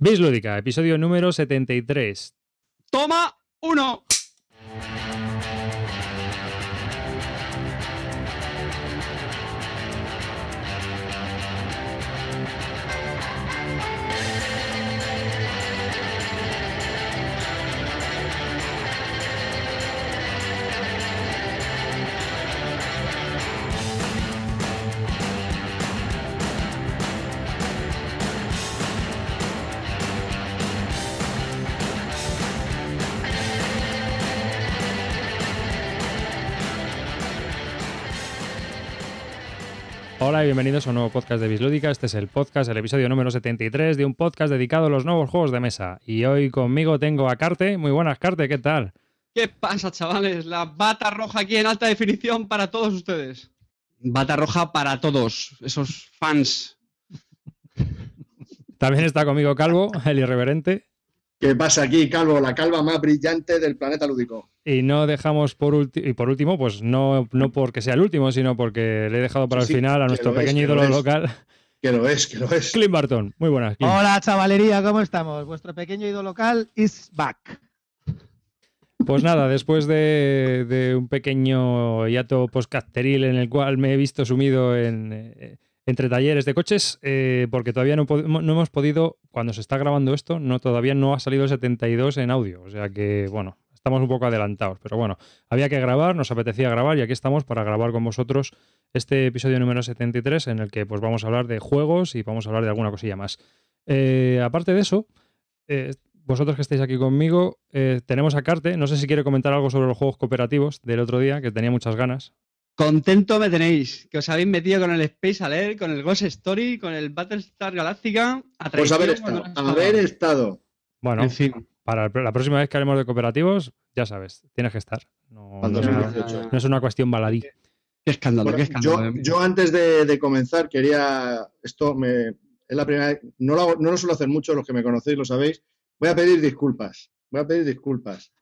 Bis Lúdica, episodio número 73. Toma uno. Hola y bienvenidos a un nuevo podcast de Bislúdica. Este es el podcast, el episodio número 73 de un podcast dedicado a los nuevos juegos de mesa. Y hoy conmigo tengo a Carte. Muy buenas, Carte, ¿qué tal? ¿Qué pasa, chavales? La bata roja aquí en alta definición para todos ustedes. Bata roja para todos, esos fans. También está conmigo Calvo, el irreverente. ¿Qué pasa aquí, Calvo? La calva más brillante del planeta lúdico. Y no dejamos por último, y por último, pues no, no porque sea el último, sino porque le he dejado para Sí, el final a nuestro es, pequeño que lo ídolo es. local, Que lo es, que lo es. Clint Barton. Muy buenas, Clint. Hola chavalería, ¿cómo estamos? Vuestro pequeño ídolo local is back. Pues nada, después de, de un pequeño hiato postcasteril en el cual me he visto sumido en, eh, entre talleres de coches, eh, porque todavía no, pod- no hemos podido, cuando se está grabando esto, no todavía no ha salido el 72 en audio. O sea que, bueno, estamos un poco adelantados. Pero bueno, había que grabar, nos apetecía grabar y aquí estamos para grabar con vosotros este episodio número 73 en el que pues vamos a hablar de juegos y vamos a hablar de alguna cosilla más. Eh, aparte de eso, eh, vosotros que estáis aquí conmigo, eh, tenemos a Carte. No sé si quiere comentar algo sobre los juegos cooperativos del otro día, que tenía muchas ganas. Contento me tenéis, que os habéis metido con el Space Alert, con el Ghost Story, con el Battlestar Galactica. a Pues haber estado. Bueno, En fin. Para la próxima vez que hablemos de cooperativos, ya sabes, tienes que estar. No, es, una, 18. no es una cuestión baladí. Qué escándalo, Bueno, qué escándalo. yo, eh. yo antes de, de comenzar quería. Esto me, es la primera vez. No lo, hago- no lo suelo hacer mucho, los que me conocéis lo sabéis. Voy a pedir disculpas. Voy a pedir disculpas.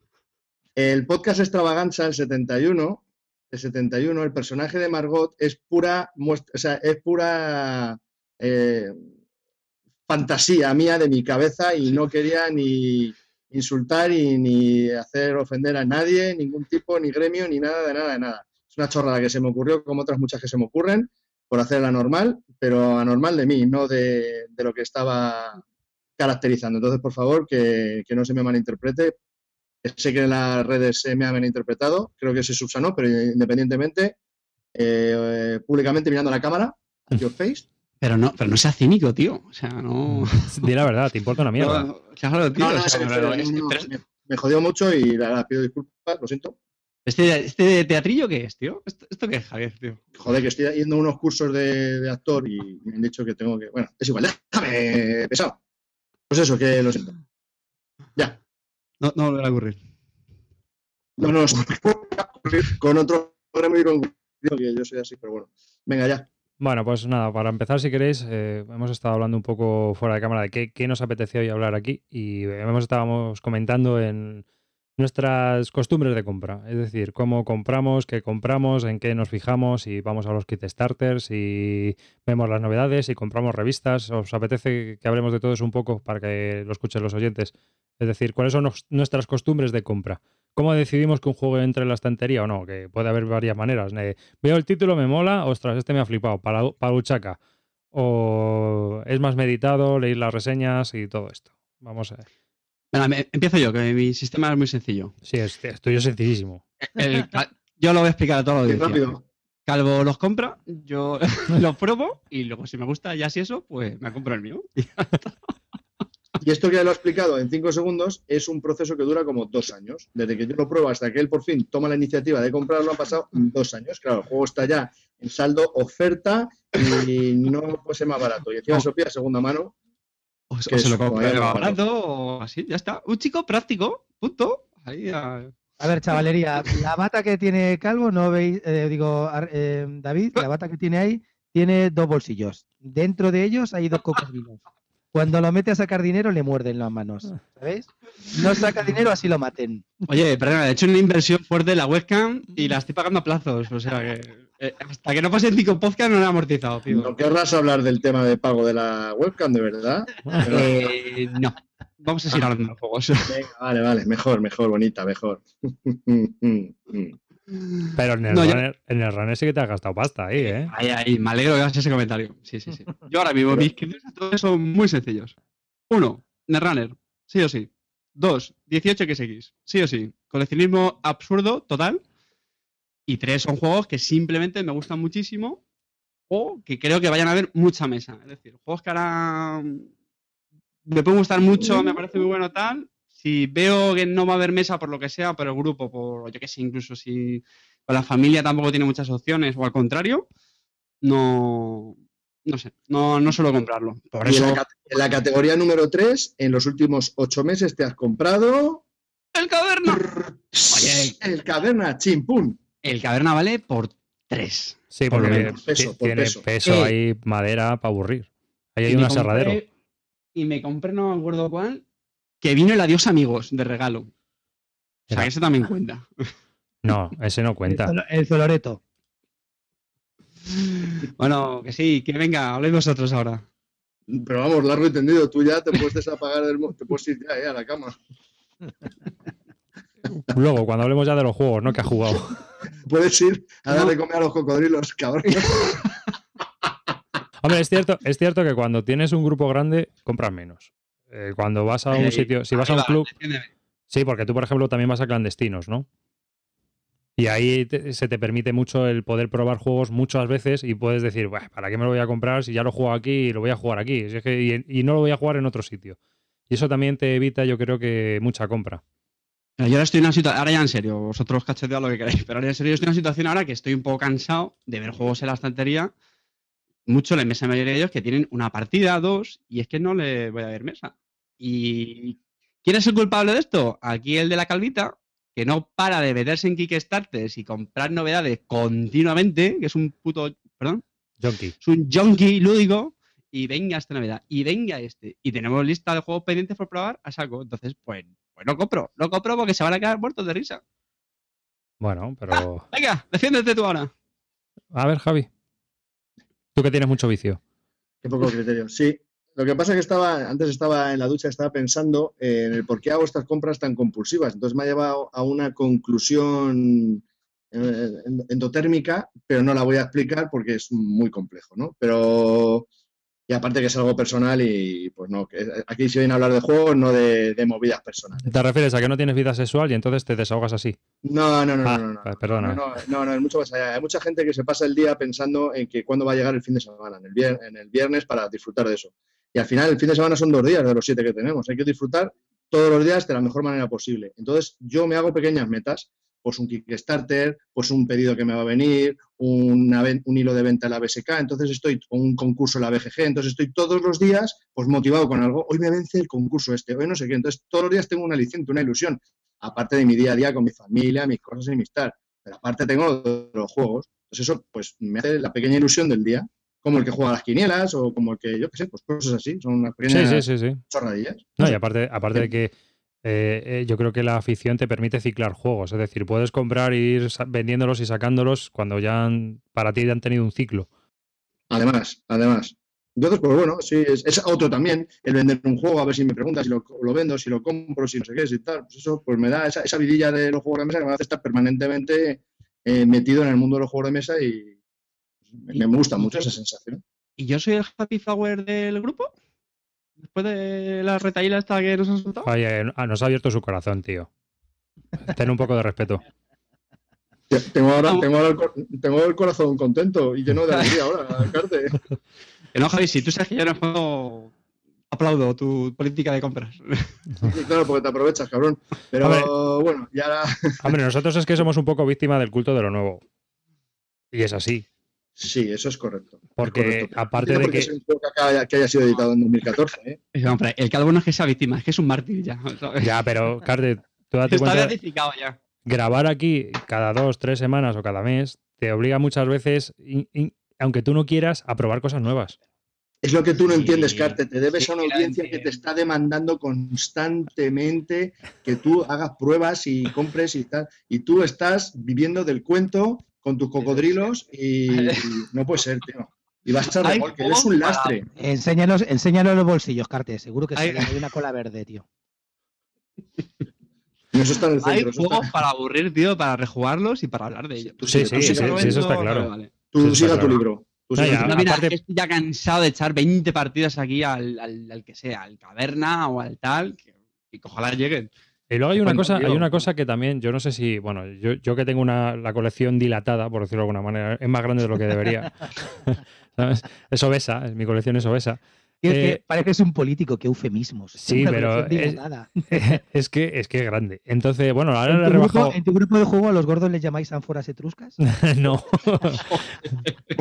El podcast Extravaganza, el 71, el 71, el personaje de Margot es pura muestra, o sea, es pura eh, fantasía mía de mi cabeza y no quería ni insultar y ni hacer ofender a nadie, ningún tipo, ni gremio, ni nada, de nada, de nada. Es una chorrada que se me ocurrió, como otras muchas que se me ocurren, por hacerla normal, pero anormal de mí, no de, de lo que estaba caracterizando. Entonces, por favor, que, que no se me malinterprete. Sé que en las redes se me ha malinterpretado, creo que se subsanó, pero independientemente, eh, públicamente mirando a la cámara, your face. Pero no, pero no sea cínico, tío. O sea, no. Di la verdad, te importa una mierda. No, claro, tío. No, no, o sea, en pero serio, es- no, no, pero me, me jodió mucho y la pido disculpas, lo siento. este, ¿Este teatrillo qué es, tío? ¿Esto, esto qué es, Javier, tío? Joder, que estoy yendo a unos cursos de, de actor y me han dicho que tengo que. Bueno, es igual, déjame pesado. Pues eso, que lo siento. Ya. No, no volverá a ocurrir. No, no, con otro gremio y con que yo soy así, pero bueno. Venga, ya. Bueno, pues nada, para empezar, si queréis, eh, hemos estado hablando un poco fuera de cámara de qué, nos apetecía hoy hablar aquí y hemos estábamos comentando en nuestras costumbres de compra, es decir, cómo compramos, qué compramos, en qué nos fijamos, si vamos a los kit starters, si vemos las novedades, si compramos revistas, os apetece que hablemos de todo eso un poco para que lo escuchen los oyentes, es decir, cuáles son nuestras costumbres de compra. ¿Cómo decidimos que un juego entre en la estantería o no? Que puede haber varias maneras. Eh, veo el título, me mola, ostras, este me ha flipado, para, para Uchaca. O es más meditado, leéis las reseñas y todo esto. Vamos a ver. Me- empiezo yo, que mi sistema es muy sencillo. Sí, es, es tuyo sencillísimo. El yo lo voy a explicar a Qué audiencia. rápido. Calvo los compra, yo los pruebo y luego si me gusta ya si eso, pues me compro el mío. Y esto que ya lo he explicado en cinco segundos es un proceso que dura como dos años. Desde que yo lo pruebo hasta que él por fin toma la iniciativa de comprarlo han pasado dos años. Claro, el juego está ya en saldo, oferta y no puede ser más barato. Y encima No. se lo pide a segunda mano. O, Que o se es lo compra barato. barato o así, ya está. Un chico práctico, punto. Ahí a- A ver, chavalería, la bata que tiene Calvo, no veis, eh, digo, eh, David, la bata que tiene ahí tiene dos bolsillos. Dentro de ellos hay dos cocodrilos. Cuando lo mete a sacar dinero, le muerden las manos. ¿Sabéis? No saca dinero, así lo maten. Oye, perdona, he hecho una inversión fuerte en la webcam y la estoy pagando a plazos. O sea que. Eh, hasta que no pase el cinco podcast no lo he amortizado, tío. No querrás hablar del tema de pago de la webcam, de verdad. Pero- Eh, no. Vamos a seguir hablando de los juegos. Venga, vale, vale, mejor, mejor, bonita, mejor. Pero en el, No, runner, en el runner sí que te has gastado pasta ahí, ¿eh? Ahí, ahí, me alegro que hagas ese comentario. Sí, sí, sí. Yo ahora mismo, mis criterios todos son muy sencillos. Uno, Netrunner, sí o sí. Dos, 18 XX, sí o sí. Coleccionismo absurdo, total. Y tres, son juegos que simplemente me gustan muchísimo o que creo que vayan a haber mucha mesa. Es decir, juegos que ahora me pueden gustar mucho, me parece muy bueno tal. Si veo que no va a haber mesa por lo que sea, por el grupo, por yo que sé, incluso si con la familia tampoco tiene muchas opciones o al contrario, no, no sé, no, no suelo comprarlo. Por en eso, la, en la categoría número 3, en los últimos 8 meses te has comprado el caverna. Oye. el caverna chimpún. El caverna vale por 3. Sí, Por lo porque menos, peso, por tiene peso. peso, Eh. ahí, madera para aburrir. Ahí hay un aserradero. Y me compré, no me acuerdo cuál, que vino el adiós amigos de regalo. O sea, que ese también cuenta. No, ese no cuenta. El Zoloreto. Bueno, que sí, que venga, habléis vosotros ahora. Pero vamos, largo y tendido, tú ya te puedes desapagar del te puedes ir ya eh, a la cama. Luego, cuando hablemos ya de los juegos, ¿no? Que ha jugado. Puedes ir a No. darle comer a los cocodrilos, cabrón. Hombre, es cierto, es cierto que cuando tienes un grupo grande, compras menos. Eh, cuando vas a un sitio, si vas a un club, sí, porque tú, por ejemplo, también vas a clandestinos, ¿no? Y ahí te- se te permite mucho el poder probar juegos muchas veces y puedes decir, "Buah, ¿para qué me lo voy a comprar si ya lo juego aquí y lo voy a jugar aquí? Si es que- y, y no lo voy a jugar en otro sitio. Y eso también te evita, yo creo que, mucha compra. Pero yo ahora estoy en una situación, ahora ya en serio, vosotros cachetead lo que queráis, pero ahora en serio yo estoy en una situación ahora que estoy un poco cansado de ver juegos en la estantería, mucho la mesa mayoría de ellos que tienen una partida, dos, y es que no le voy a ver mesa. ¿Y quién es el culpable de esto? Aquí el de la calvita, que no para de meterse en Kickstarters y comprar novedades continuamente, que es un puto, perdón, Jonky. es un junkie lúdico, y venga esta novedad, y venga este. Y tenemos lista de juegos pendientes por probar a saco. Entonces, pues, pues no compro, no compro porque se van a quedar muertos de risa. Bueno, pero. Venga, defiéndete tú ahora. A ver, Javi. Tú que tienes mucho vicio. Qué poco criterio. Sí. Lo que pasa es que estaba, antes estaba en la ducha, estaba pensando en el por qué hago estas compras tan compulsivas. Entonces me ha llevado a una conclusión eh, endotérmica, pero no la voy a explicar porque es muy complejo, ¿no? Pero, y aparte que es algo personal y pues no, que aquí se viene a hablar de juegos, no de, de movidas personales. ¿Te refieres a que no tienes vida sexual y entonces te desahogas así? No, no, no, no, Ah, no, no. pues perdona. No, no, no, no, es mucho más allá. Hay mucha gente que se pasa el día pensando en que cuándo va a llegar el fin de semana, en el, vier- en el viernes, para disfrutar de eso. Y al final el fin de semana son dos días de los siete que tenemos. Hay que disfrutar todos los días de la mejor manera posible. Entonces yo me hago pequeñas metas, pues un Kickstarter, pues un pedido que me va a venir, una ven- un hilo de venta en la BSK, entonces estoy con un concurso en la BGG, entonces estoy todos los días pues motivado con algo. Hoy me vence el concurso este, hoy no sé qué. Entonces todos los días tengo un aliciente, una ilusión, aparte de mi día a día con mi familia, mis cosas y mi estar. Pero aparte tengo los juegos. Entonces eso pues me hace la pequeña ilusión del día, como el que juega a las quinielas o como el que, yo qué sé, pues cosas así. Son unas pequeñas sí, sí, sí. chorradillas. No, y aparte, aparte de que eh, eh, yo creo que la afición te permite ciclar juegos. Es decir, puedes comprar e ir vendiéndolos y sacándolos cuando ya han- para ti ya han tenido un ciclo. Además, además. Entonces, pues bueno, sí, es, es otro también, el vender un juego, a ver si me preguntas si lo, lo vendo, si lo compro, si no sé qué, si tal. Pues eso pues me da esa, esa vidilla de los juegos de mesa que me hace estar permanentemente eh, metido en el mundo de los juegos de mesa y me, me gusta mucho esa sensación. ¿Y yo soy el happy flower del grupo? Después de la retaíla esta que nos han soltado. Oye, ah, nos ha abierto su corazón, tío. Ten un poco de respeto. Te- Tengo ahora, Vamos. tengo ahora el, cor- tengo el corazón contento y lleno de alegría ahora, Carte. No, Javi, si tú sabes que yo en el juego aplaudo tu política de compras. Sí, claro, porque te aprovechas, cabrón. Pero Hombre. bueno, y ahora Hombre, nosotros es que somos un poco víctima del culto de lo nuevo. Y es así. Sí, eso es correcto. es Porque correcto. aparte No de porque que- sea un juego que haya, que haya sido editado en 2014, ¿eh? El calvo no es que sea víctima, es que es un mártir ya. ¿sabes? Ya, pero, Carte, tú date Está cuenta, beatificado ya. grabar aquí cada dos, tres semanas o cada mes te obliga muchas veces, in- in- aunque tú no quieras, a probar cosas nuevas. Es lo que tú no Sí, entiendes, Carte. Te debes sí, a una audiencia que te está demandando constantemente que tú hagas pruebas y compres y tal. Y tú estás viviendo del cuento con tus cocodrilos y, y no puede ser, tío. Y vas a echar Hay remolque, eres un lastre. Enséñanos, enséñanos los bolsillos, Carte. Seguro que Hay- una cola verde, tío. Eso está en el Hay centro. está- juegos para aburrir, tío, para rejugarlos y para hablar de ellos. Sí, sí, sí, eso está claro. vale. Tú siga tu claro. libro. Tú No, siga ya, No, mira, aparte- estoy ya cansado de echar 20 partidas aquí al, al, al que sea, al caverna o al tal, que, que ojalá lleguen. Y luego hay una cosa, hay una cosa que también, yo no sé si, bueno, yo, yo que tengo una, la colección dilatada, por decirlo de alguna manera, es más grande de lo que debería. ¿Sabes? Es obesa, es- mi colección es obesa. Tío, es Eh, que pareces un político, qué eufemismos. sí, Una pero es- que es que es grande. Entonces, bueno, ahora ¿En le he rebajado. en tu grupo de juego a los gordos les llamáis ánforas etruscas? no.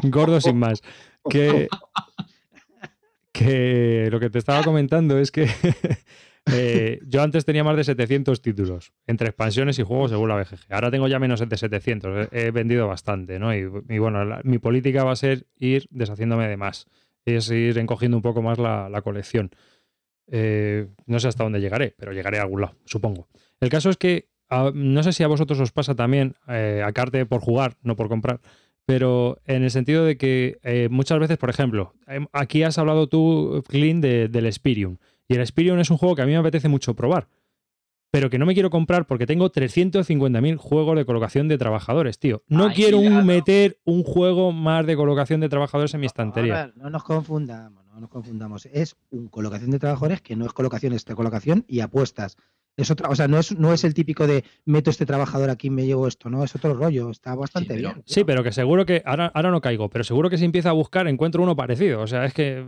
Gordo sin más. Que, que lo que te estaba comentando es que eh, yo antes tenía más de 700 títulos, entre expansiones y juegos según la BGG. Ahora tengo ya menos de 700. He, vendido bastante, ¿no? Y, bueno, mi política va a ser ir deshaciéndome de más. Es ir encogiendo un poco más la, colección. Eh, no sé hasta dónde llegaré, pero llegaré a algún lado, supongo. El caso es que no sé si a vosotros os pasa también, eh, a Carte por jugar, no por comprar, pero en el sentido de que eh, muchas veces, por ejemplo, em, aquí has hablado tú, Clint, de- del Spirium. Y el Spirium es un juego que a mí me apetece mucho probar, pero que no me quiero comprar porque tengo 350.000 juegos de colocación de trabajadores, tío. No Ay, quiero un- meter un juego más de colocación de trabajadores en mi A estantería. ver, no nos confundamos, no nos confundamos. Es un colocación de trabajadores que no es colocación, es colocación y apuestas. Es otra, o sea, no es, no es el típico de meto este trabajador aquí, me llevo esto, no, es otro rollo, está bastante pero- bien. Sí, pero que seguro que ahora, ahora no caigo, pero seguro que si empiezo a buscar encuentro uno parecido. O sea, es que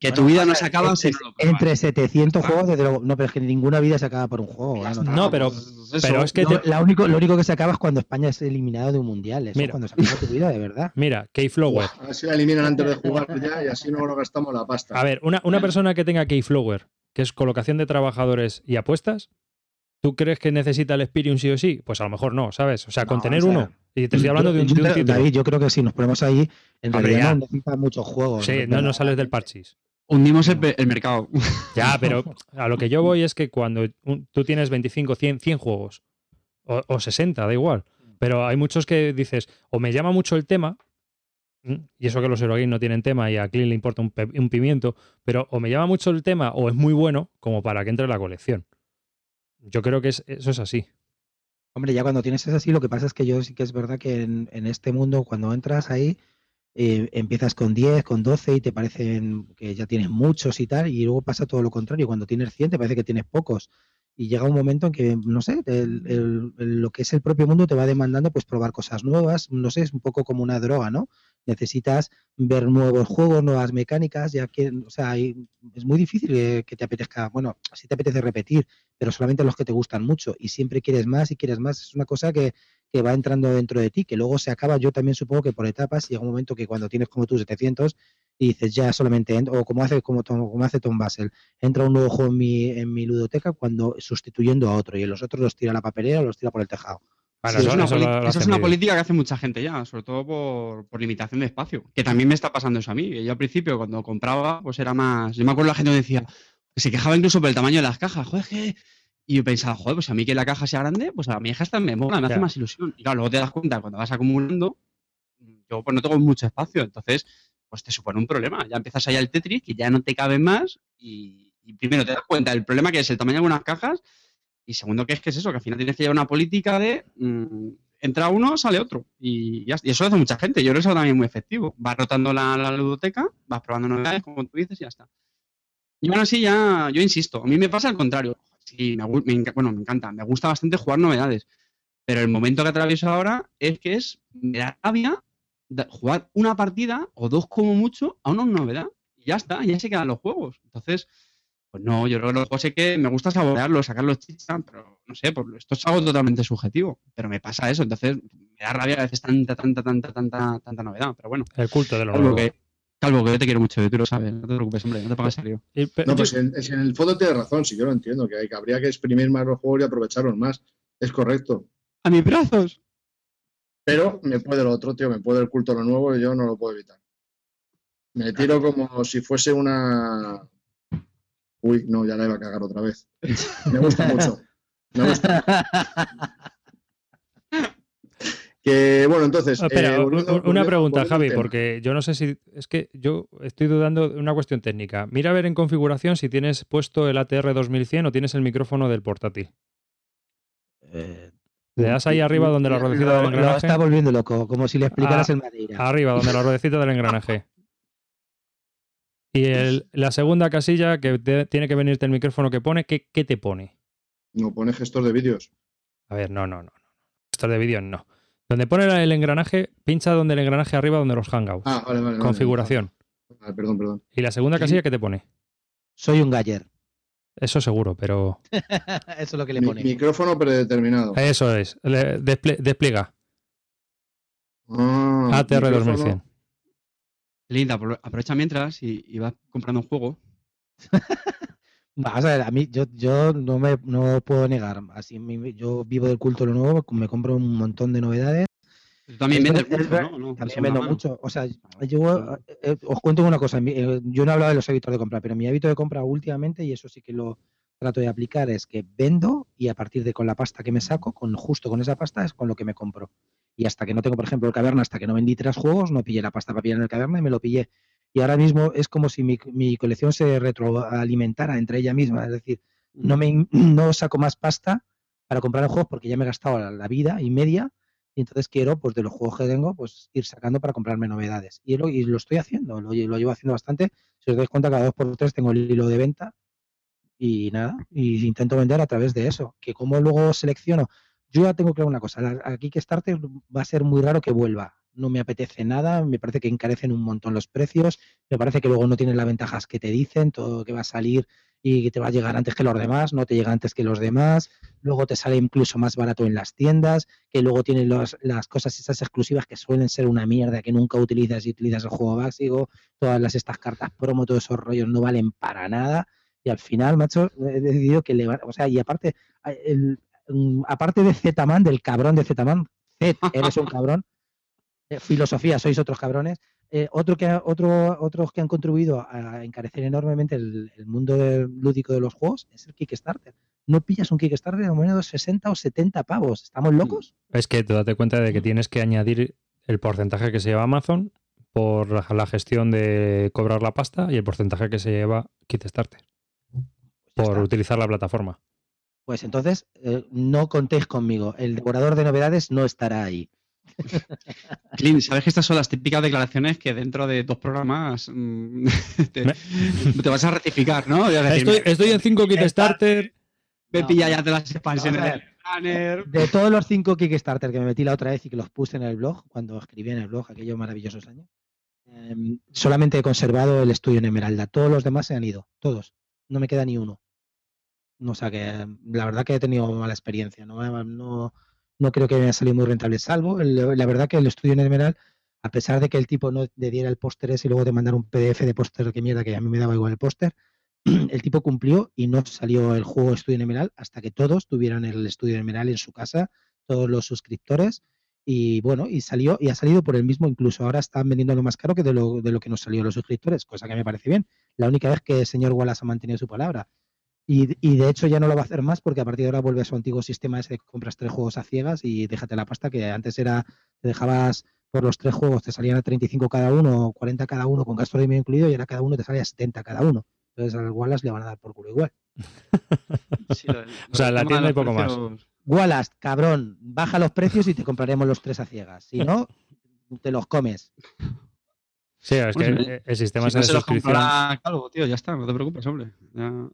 Que Bueno, tu vida no se acaba si entre, no lo pruebas. entre 700 Ah. juegos, desde luego, no, pero es que ninguna vida se acaba por un juego. ¿eh? No, No, pero- Pues eso. pero es que No, te- la único, lo único que se acaba es cuando España es eliminado de un mundial. Eso es Mira. cuando se acaba tu vida, de verdad. Mira, Keyflower. A ver si la eliminan antes de jugar ya y así no nos gastamos la pasta. A ver, una, una persona que tenga Keyflower, que es colocación de trabajadores y apuestas, ¿tú crees que necesita el Spirium sí o sí? Pues a lo mejor no, ¿sabes? O sea, con tener o sea, uno. Y te estoy hablando de un, Yo de. David, yo creo que si nos ponemos ahí, en realidad no necesita muchos juegos. Sí, no, no sales del parchís. Hundimos el, el mercado. Ya, pero a lo que yo voy es que cuando un- tú tienes 25, 100, 100 juegos, o, o 60, da igual, pero hay muchos que dices, o me llama mucho el tema, y eso que los Eurogames no tienen tema y a Clean le importa un, pimiento, pero o me llama mucho el tema o es muy bueno como para que entre en la colección. Yo creo que es- eso es así. Hombre, ya cuando tienes es así, lo que pasa es que yo sí que es verdad que en, en este mundo, cuando entras ahí, eh, empiezas con 10, con 12 y te parecen que ya tienes muchos y tal, y luego pasa todo lo contrario. Cuando tienes 100 te parece que tienes pocos. Y llega un momento en que, no sé, lo que es el propio mundo te va demandando pues probar cosas nuevas. No sé, es un poco como una droga, ¿no? Necesitas ver nuevos juegos, nuevas mecánicas, ya que, o sea, hay- es muy difícil que, que te apetezca, bueno, si te apetece repetir, pero solamente los que te gustan mucho y siempre quieres más y quieres más. Es una cosa que, que va entrando dentro de ti, que luego se acaba, yo también supongo que por etapas llega un momento que cuando tienes como tú 700 y dices ya solamente, ent- o como hace, como, Tom- como hace Tom Basel, entra un nuevo juego en mi, en mi ludoteca cuando sustituyendo a otro y en los otros los tira a la papelera o los tira por el tejado. Bueno, Sí, eso- es una eso poli- lo- lo esa es una bien. política que hace mucha gente ya, sobre todo por, por limitación de espacio. Que también me está pasando eso a mí. Yo al principio, cuando compraba, pues era más. Yo me acuerdo la gente que decía, que se quejaba incluso por el tamaño de las cajas. Joder, que- Y yo pensaba, joder, pues a mí que la caja sea grande, pues a mí esta me mola, me hace más ilusión. Y claro, luego te das cuenta cuando vas acumulando, yo pues no tengo mucho espacio, entonces pues te supone un problema. Ya empiezas allá el Tetris, que ya no te cabe más, y, y primero te das cuenta del problema que es el tamaño de algunas cajas, y segundo que es que es eso, que al final tienes que llevar una política de mm, entra uno, sale otro. Y, y eso lo hace mucha gente. Yo creo que eso también es muy efectivo. Vas rotando la, la ludoteca, vas probando novedades, como tú dices, y ya está. Y aún así ya, yo insisto, a mí me pasa al contrario. Sí, me, me bueno, me encanta, me gusta bastante jugar novedades. Pero el momento que atravieso ahora es que es, me da rabia jugar una partida o dos como mucho a una novedad. Y ya está, ya se quedan los juegos. Entonces, pues no, yo creo que los juegos sé que me gusta saborearlos, sacarlos chicha, pero no sé, por, esto es algo totalmente subjetivo. Pero me pasa eso, entonces me da rabia a veces tanta, tanta, tanta, tanta, tanta novedad. Pero bueno, El culto de lo Calvo nuevo. que, Calvo, que yo te quiero mucho, tú lo sabes, no te preocupes, hombre, no te pongas serio. Pe- No, pues en, es en el fondo tienes razón, sí, yo lo entiendo, que, hay, que habría que exprimir más los juegos y aprovecharlos más. Es correcto. ¡A mis brazos! Pero me puede lo otro, tío, me puede el culto a lo nuevo y yo no lo puedo evitar. Me tiro como si fuese una. Uy, no, ya la iba a cagar otra vez. Me gusta mucho. Me gusta. Que bueno, entonces. Ah, Espera, eh, volviendo- una volviendo- pregunta, volviendo Javi, porque yo no sé si. Es que yo estoy dudando de una cuestión técnica. Mira a ver en configuración si tienes puesto el ATR 2100 o tienes el micrófono del portátil. Eh, Le das ahí arriba donde la ruedecita lo, del lo engranaje. está volviendo loco, como si le explicaras Ah, el Madeira. Arriba, donde la ruedecita del engranaje. Y el- la segunda casilla que te- tiene que venirte el micrófono que pone, ¿qué, qué te pone? No pone gestor de vídeos. A ver, no, no, no. Esto de vídeo no. Donde pone el engranaje, pincha donde el engranaje arriba, donde los hangouts. Ah, vale, vale. Configuración. Vale, perdón, perdón. Y la segunda Sí. casilla, ¿qué te pone? Soy un galler. Eso seguro, pero. Eso es lo que le Mi- pone. micrófono predeterminado. Eso es. Le- desple- despliega. Ah, ATR micrófono- 2100. Linda, apro- aprovecha mientras y, y vas comprando un juego. Vamos a ver, a mí yo, yo no me no puedo negar. Así yo vivo del culto de lo nuevo, me compro un montón de novedades. Tú también Es vendes mucho, ¿no? ¿no? También vendo mano. mucho. O sea, yo eh, eh, os cuento una cosa. eh, Yo no he hablado de los hábitos de compra, pero mi hábito de compra últimamente, y eso sí que lo trato de aplicar, es que vendo y a partir de con la pasta que me saco, con justo con esa pasta, es con lo que me compro. Y hasta que no tengo, por ejemplo, el caverna, hasta que no vendí tres juegos, no pillé la pasta para pillar en el caverna y me lo pillé. Y ahora mismo es como si mi, mi colección se retroalimentara entre ella misma. Es decir, no me no saco más pasta para comprar juegos porque ya me he gastado la, la vida y media y entonces quiero pues de los juegos que tengo pues ir sacando para comprarme novedades. Y lo, y lo estoy haciendo lo, lle- lo llevo haciendo bastante. Si os dais cuenta cada dos por tres tengo el hilo de venta y nada y intento vender a través de eso que como luego selecciono yo ya tengo claro una cosa aquí Kickstarter va a ser muy raro que vuelva no me apetece nada me parece que encarecen un montón los precios me parece que luego no tienen las ventajas que te dicen todo que va a salir y que te va a llegar antes que los demás, no te llega antes que los demás, luego te sale incluso más barato en las tiendas, que luego tienen los- las cosas esas exclusivas que suelen ser una mierda que nunca utilizas y utilizas el juego básico, todas las estas cartas promo, todos esos rollos no valen para nada y al final, macho, he decidido que le va- o sea, y aparte el- mm, aparte de Z-Man, del cabrón de Z-Man, Z, eres un cabrón, eh, filosofía, sois otros cabrones, eh, otro que ha- otro, otros que han contribuido a encarecer enormemente el, el mundo del- lúdico de los juegos es el Kickstarter. No pillas un Kickstarter de menos de 60 o 70 pavos. ¿Estamos locos? Es que tú date cuenta de que tienes que añadir el porcentaje que se lleva Amazon por la- gestión de cobrar la pasta y el porcentaje que se lleva Kickstarter Pues, por está. utilizar la plataforma. Pues entonces eh, no contéis conmigo. El devorador de novedades no estará ahí. Clint, ¿sabes que estas son las típicas declaraciones que dentro de dos programas mm, te, Me- te vas a rectificar, ¿no? A decir, Estoy, estoy en 5 Kickstarter. Me No. pilla ya de las expansiones del. De todos los cinco Kickstarter que me metí la otra vez y que los puse en el blog, cuando escribí en el blog aquellos maravillosos años, em, solamente he conservado el estudio en Emeralda. Todos los demás se han ido. Todos. No me queda ni uno. No, o sea que la verdad que he tenido mala experiencia. No, no, no creo que haya salido muy rentable. Salvo, la verdad que el estudio en Emerald, a pesar de que el tipo no te diera el póster ese y luego te mandara un PDF de póster que mierda, que a mí me daba igual el póster, el tipo cumplió y no salió el juego Estudio en Emerald hasta que todos tuvieran el Estudio en Emerald en su casa, todos los suscriptores. Y bueno, y salió, y ha salido por el mismo, incluso ahora están vendiéndolo más caro que de lo, de lo que nos salió los suscriptores, cosa que me parece bien. La única vez que el señor Wallace ha mantenido su palabra. Y, y de hecho ya no lo va a hacer más porque a partir de ahora vuelve a su antiguo sistema ese de que compras tres juegos a ciegas y déjate la pasta que antes era, te dejabas por los tres juegos, te salían a 35 cada uno o 40 cada uno con gasto de envío incluido y ahora cada uno te sale a 70 cada uno. Entonces al Wallace le van a dar por culo igual. Sí, lo- O sea, en la tienda hay poco los más. Wallace, cabrón, baja los precios y te compraremos los tres a ciegas. Si no, te los comes. Sí, es que el- el sistema Si ese no de se los suscripción. comprará Calvo, tío, ya está, no te preocupes, hombre. Ya-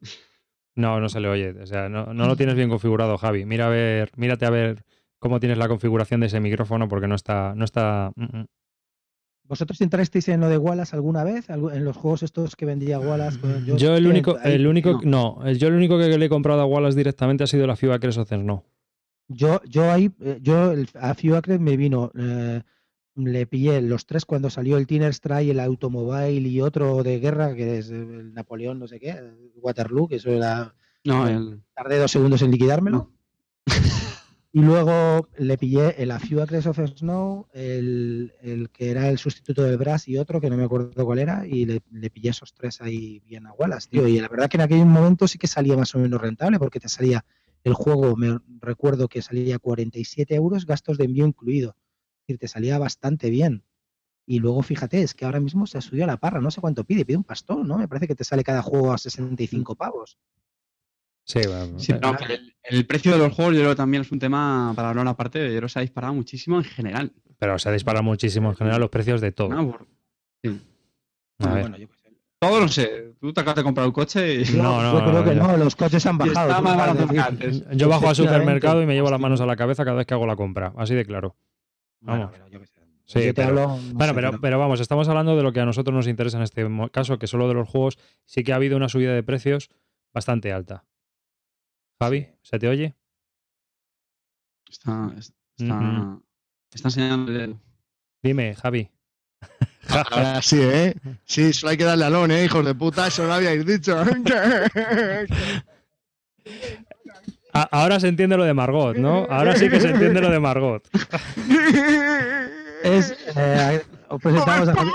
No, no se le oye. O sea, no, no lo tienes bien configurado, Javi. Mira a ver, mírate a ver cómo tienes la configuración de ese micrófono, porque no está, no está. mm, mm. ¿Vosotros entrasteis en lo de Wallace alguna vez? ¿Algu- ¿En los juegos estos que vendía Wallace? Pues Yo el único, el único, no, yo el único que le he comprado a Wallace directamente ha sido la FIBA Cresos no. Yo, yo ahí, eh, yo el, a Acres me vino, eh, le pillé los tres cuando salió el Tiner Strike, el Automobile y otro de guerra, que es el Napoleón, no sé qué, Waterloo, que eso era, No, el- tardé dos segundos en liquidármelo. Y luego le pillé el A Few Acres of Snow, el, el que era el sustituto del Brass y otro que no me acuerdo cuál era, y le, le pillé esos tres ahí bien a Wallace, tío. Y la verdad que en aquel momento sí que salía más o menos rentable, porque te salía el juego, me recuerdo que salía 47 euros, gastos de envío incluido. Decir, te salía bastante bien. Y luego fíjate, es que ahora mismo se ha subido a la parra, no sé cuánto pide, pide un pastón, ¿no? Me parece que te sale cada juego a 65 pavos. Sí, bueno, Sí, eh, no, que el, el precio de los juegos yo creo que también es un tema para hablar aparte, yo creo que se ha disparado muchísimo en general. pero se ha disparado muchísimo en general los precios de todo. ¿no? Por- A ver. Bueno, yo qué sé. todo lo sé. Tú te acabas de comprar un coche y No, no, yo creo no, que no, los coches han bajado. más antes. Yo bajo al supermercado y me llevo las manos a la cabeza cada vez que hago la compra. Así de claro. Bueno, Vamos. pero yo sé. Sí, Yo te pero- hablo, no Bueno, sé, pero, pero vamos, estamos hablando de lo que a nosotros nos interesa en este caso, que solo de los juegos sí que ha habido una subida de precios bastante alta. Javi, ¿se te oye? Está, está, está enseñando el dedo. Dime, Javi. Ahora sí, ¿eh? Sí, solo hay que darle alón, ¿eh? Hijos de puta, eso lo habíais dicho. A- ahora se entiende lo de Margot, ¿no? Ahora sí que se entiende lo de Margot. Es, eh, os, presentamos a Javier,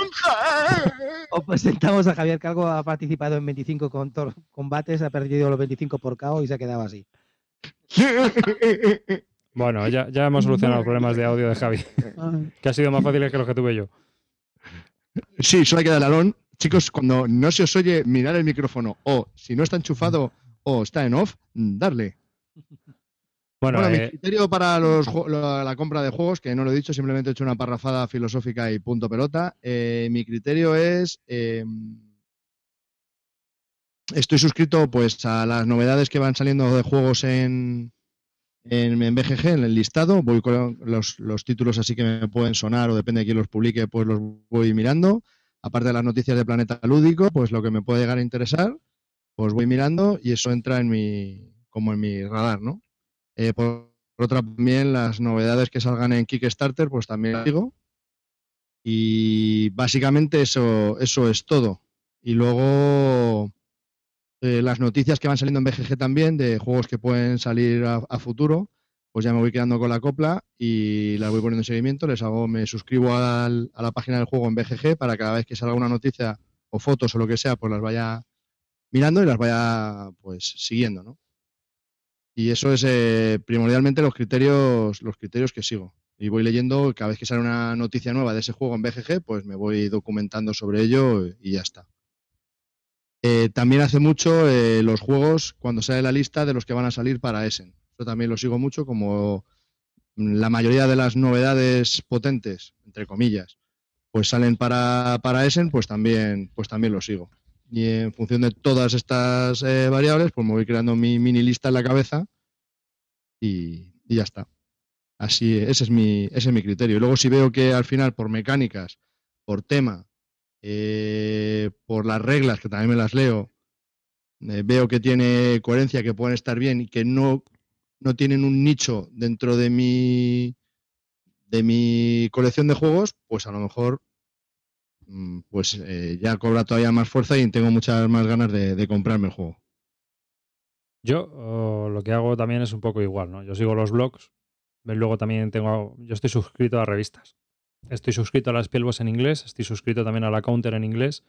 os presentamos a Javier Calvo, ha participado en 25 con- tor- combates, ha perdido los 25 por KO y se ha quedado así. Bueno, ya, ya hemos solucionado los problemas de audio de Javi, que ha sido más fáciles que los que tuve yo. Sí, solo hay que darle alón. Chicos, cuando no se os oye, mirar el micrófono. O si no está enchufado o está en off, darle. Bueno, Bueno, mi eh, criterio para los la, la compra de juegos, que no lo he dicho, simplemente he hecho una parrafada filosófica y punto pelota. Eh, mi criterio es. eh, estoy suscrito pues a las novedades que van saliendo de juegos en, en, en BGG, en el listado. Voy con los, los títulos así que me pueden sonar o depende de quién los publique, pues los voy mirando. Aparte de las noticias de Planeta Lúdico, pues lo que me puede llegar a interesar, pues voy mirando y eso entra en mi, como en mi radar, ¿no? Eh, por, otra también las novedades que salgan en Kickstarter, pues también las digo. Y básicamente eso, eso es todo. Y luego eh, las noticias que van saliendo en BGG también, de juegos que pueden salir a, futuro, pues ya me voy quedando con la copla y las voy poniendo en seguimiento. Les hago, me suscribo a la página del juego en BGG para cada vez que salga una noticia o fotos o lo que sea, pues las vaya mirando y las vaya pues siguiendo, ¿no? Y eso es eh, primordialmente los criterios, los criterios que sigo. Y voy leyendo, cada vez que sale una noticia nueva de ese juego en BGG, pues me voy documentando sobre ello y ya está. Eh, también hace mucho eh, los juegos, cuando sale la lista de los que van a salir para Essen. Eso también lo sigo mucho, como la mayoría de las novedades potentes, entre comillas, pues salen para, para Essen, pues también, pues también lo sigo. Y en función de todas estas eh, variables, pues me voy creando mi mini lista en la cabeza y, ya está. Así, ese es mi, ese es mi criterio. Y luego si veo que al final, por mecánicas, por tema, eh, por las reglas, que también me las leo, eh, veo que tiene coherencia, que pueden estar bien y que no, no tienen un nicho dentro de mi, de mi colección de juegos, pues a lo mejor pues eh, ya cobra todavía más fuerza y tengo muchas más ganas de, comprarme el juego. yo oh, lo que hago también es un poco igual, ¿no? Yo sigo los blogs, luego también tengo, yo estoy suscrito a revistas. Estoy suscrito a la Spielbox en inglés, estoy suscrito también a la Counter en inglés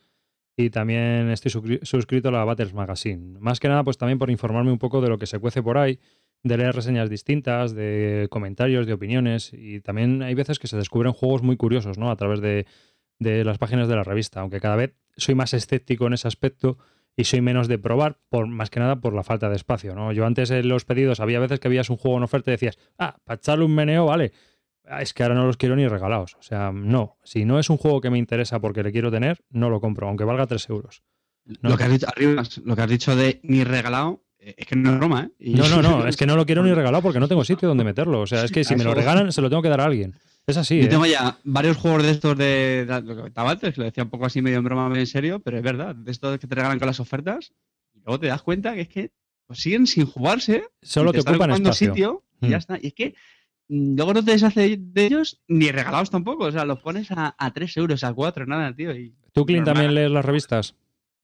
y también estoy suscri- suscrito a la Battles Magazine. Más que nada, pues también por informarme un poco de lo que se cuece por ahí, de leer reseñas distintas, de comentarios, de opiniones y también hay veces que se descubren juegos muy curiosos, ¿no? A través de, de las páginas de la revista, aunque cada vez soy más escéptico en ese aspecto y soy menos de probar, por más que nada por la falta de espacio, ¿no? Yo antes en los pedidos había veces que veías un juego en oferta y decías, ah, para echarle un meneo, vale. Ah, Es que ahora no los quiero ni regalados. O sea, no. Si no es un juego que me interesa porque le quiero tener, no lo compro, aunque valga 3 euros. No. Lo que has dicho arriba, lo que has dicho de ni regalado, eh, es que no es broma, ¿eh? Y- No, no, no. Es que no lo quiero ni regalado porque no tengo sitio donde meterlo. O sea, es que si me lo regalan, se lo tengo que dar a alguien. Es así. Yo ¿eh? tengo ya varios juegos de estos de, lo que antes, que lo decía un poco así medio en broma, medio en serio, pero es verdad, de estos que te regalan con las ofertas, y luego te das cuenta que es que pues, siguen sin jugarse, Solo que están ocupan espacio. sitio y Mm. ya está. Y es que mm, luego no te deshaces de ellos ni regalados tampoco, o sea, los pones a, a 3 euros, a 4, nada, tío. Y ¿Tú, Clint, normal. también lees las revistas?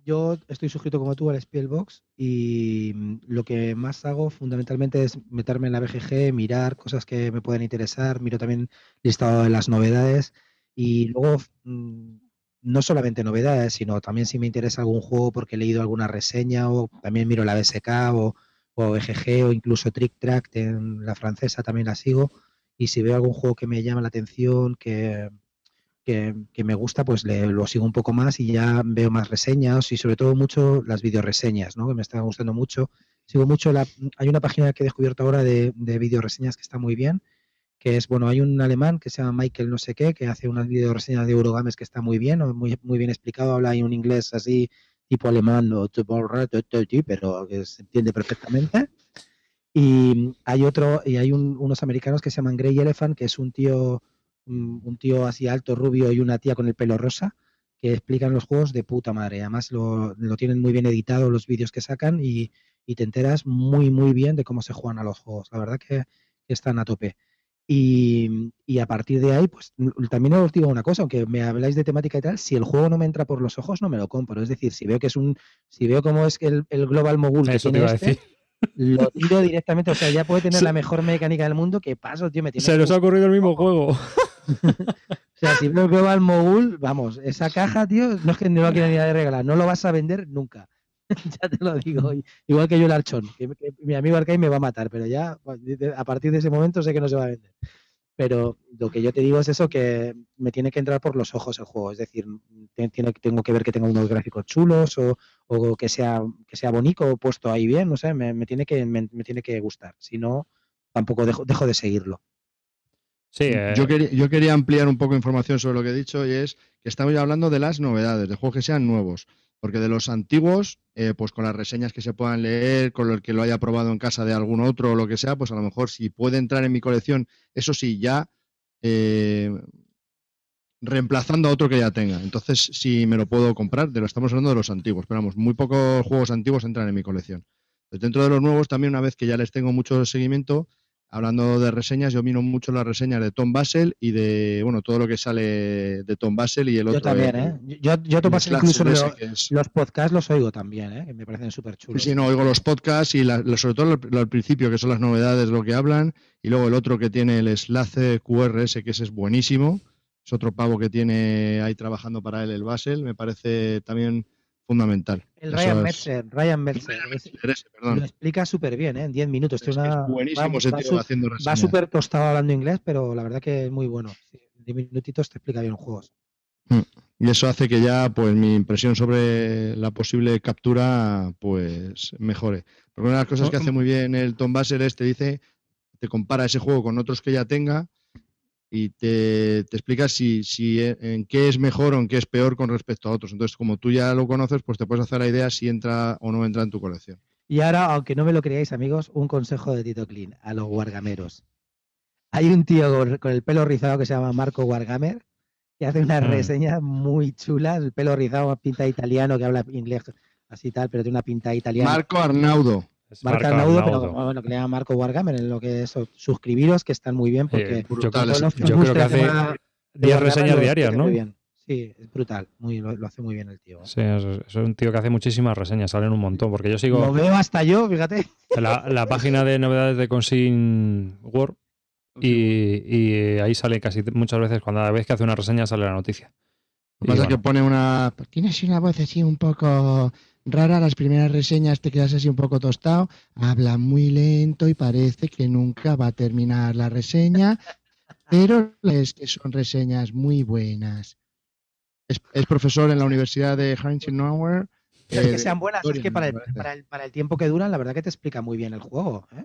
Yo estoy suscrito como tú al Spielbox y mm, lo que más hago fundamentalmente es meterme en la BGG, mirar cosas que me pueden interesar, miro también listado de las novedades y luego mm, no solamente novedades, sino también si me interesa algún juego porque he leído alguna reseña o también miro la BSK o, o BGG o incluso Trick Track en la francesa también la sigo y si veo algún juego que me llama la atención, que, que, me gusta, pues lo sigo un poco más y ya veo más reseñas y sobre todo mucho las videoreseñas, ¿no? Que me están gustando mucho. Sigo mucho hay una página que he descubierto ahora de, de videoreseñas que está muy bien, que es, bueno, hay un alemán que se llama Michael no sé qué, que hace unas videoreseñas de Eurogames que está muy bien, muy, muy bien explicado, habla en un inglés así tipo alemán pero se entiende perfectamente. Y hay otro, y hay un- unos americanos que se llaman Grey Elephant, que es un tío, un un tío así alto, rubio y una tía con el pelo rosa, que explican los juegos de puta madre. Además lo, lo tienen muy bien editado los vídeos que sacan y, y te enteras muy, muy bien de cómo se juegan a los juegos. La verdad que, que están a tope. Y, y a partir de ahí, pues también os digo una cosa, aunque me habláis de temática y tal, si el juego no me entra por los ojos, no me lo compro. Es decir, si veo que es un, si veo cómo es que el, el Global Mogul que Eso te tiene a este, decir. lo tiro directamente. O sea, ya puede tener la mejor mecánica del mundo. ¿Qué paso, tío? Me tiene Se que nos ha ocurrido el mismo juego. O sea, si veo Global Mogul, vamos, esa caja, tío, no es que no lo quiera ni de regalar, no lo vas a vender nunca. ya te lo digo. Igual que yo el Archón, mi amigo Arcade me va a matar, pero ya a partir de ese momento sé que no se va a vender. Pero lo que yo te digo es eso, que me tiene que entrar por los ojos el juego. Es decir, tengo que ver que tenga unos gráficos chulos o, que sea que sea bonito puesto ahí bien, no sé, me, tiene que me, me tiene que gustar. Si no, tampoco dejo de seguirlo. Sí, eh, Yo, quería, yo quería ampliar un poco información sobre lo que he dicho y es que estamos ya hablando de las novedades, de juegos que sean nuevos. Porque de los antiguos, eh, pues con las reseñas que se puedan leer, con el que lo haya probado en casa de algún otro o lo que sea, pues a lo mejor si puede entrar en mi colección, eso sí, ya eh, reemplazando a otro que ya tenga. Entonces, si me lo puedo comprar, de lo estamos hablando de los antiguos. Pero vamos, muy pocos juegos antiguos entran en mi colección. Pues dentro de los nuevos, también una vez que ya les tengo mucho seguimiento, hablando de reseñas, yo miro mucho las reseñas de Tom Basel y de, bueno, todo lo que sale de Tom Basel y el otro. Yo también, el- ¿eh? Yo, yo el Tomás, Slasher incluso lo- los podcasts los oigo también, ¿eh? Que me parecen súper chulos. sí, no, oigo los podcasts y la- sobre todo lo, lo al principio, que son las novedades, lo que hablan, y luego el otro que tiene el Slace QRS, que ese es buenísimo, es otro pavo que tiene ahí trabajando para él el Basel, me parece también fundamental. El Ryan es- Metzer, Ryan perdón. lo explica súper bien, ¿eh? En 10 minutos. Es, Tiene que una- es buenísimo vamos, ese va tío su- haciendo Va reseñas. súper tostado hablando inglés, pero la verdad que es muy bueno. En 10 minutitos te explica bien juegos. Y eso hace que ya, pues, mi impresión sobre la posible captura, pues, mejore. Porque una de las cosas que hace muy bien el Tom Basser es, te dice, te compara ese juego con otros que ya tenga y te, te explica si, si e- en qué es mejor o en qué es peor con respecto a otros. Entonces, como tú ya lo conoces, pues te puedes hacer la idea si entra o no entra en tu colección. Y ahora, aunque no me lo creáis, amigos, un consejo de Tito Clean a los wargameros. Hay un tío con, con el pelo rizado que se llama Marco Wargamer, que hace unas Mm. reseñas muy chulas. El pelo rizado, pinta italiano, que habla inglés así tal, pero tiene una pinta italiana. Marco Arnaudo. Es Marca Marco Arnaudo, pero bueno, que le llama Marco Wargamer, en lo que es suscribiros, que están muy bien, porque Eh, yo, brutal yo os creo que hace tema de 10 Wargamer reseñas lo diarias, explica muy ¿no? bien. Sí, es brutal, muy, lo, lo hace muy bien el tío. ¿eh? Sí, es, un tío que hace muchísimas reseñas, salen un montón, porque yo Lo sigo veo hasta yo, fíjate. la, la página de novedades de Consign World y, y ahí sale casi muchas veces, cuando cada vez que hace una reseña sale la noticia. Lo que pasa es que pone una. Tiene así una voz así un poco rara. Las primeras reseñas te quedas así un poco tostado. Habla muy lento y parece que nunca va a terminar la reseña. Pero es que son reseñas muy buenas. Es, es profesor en la Universidad de Harrington Pero es que sean buenas, es que para el, para, el, para el tiempo que duran, la verdad que te explica muy bien el juego. ¿eh?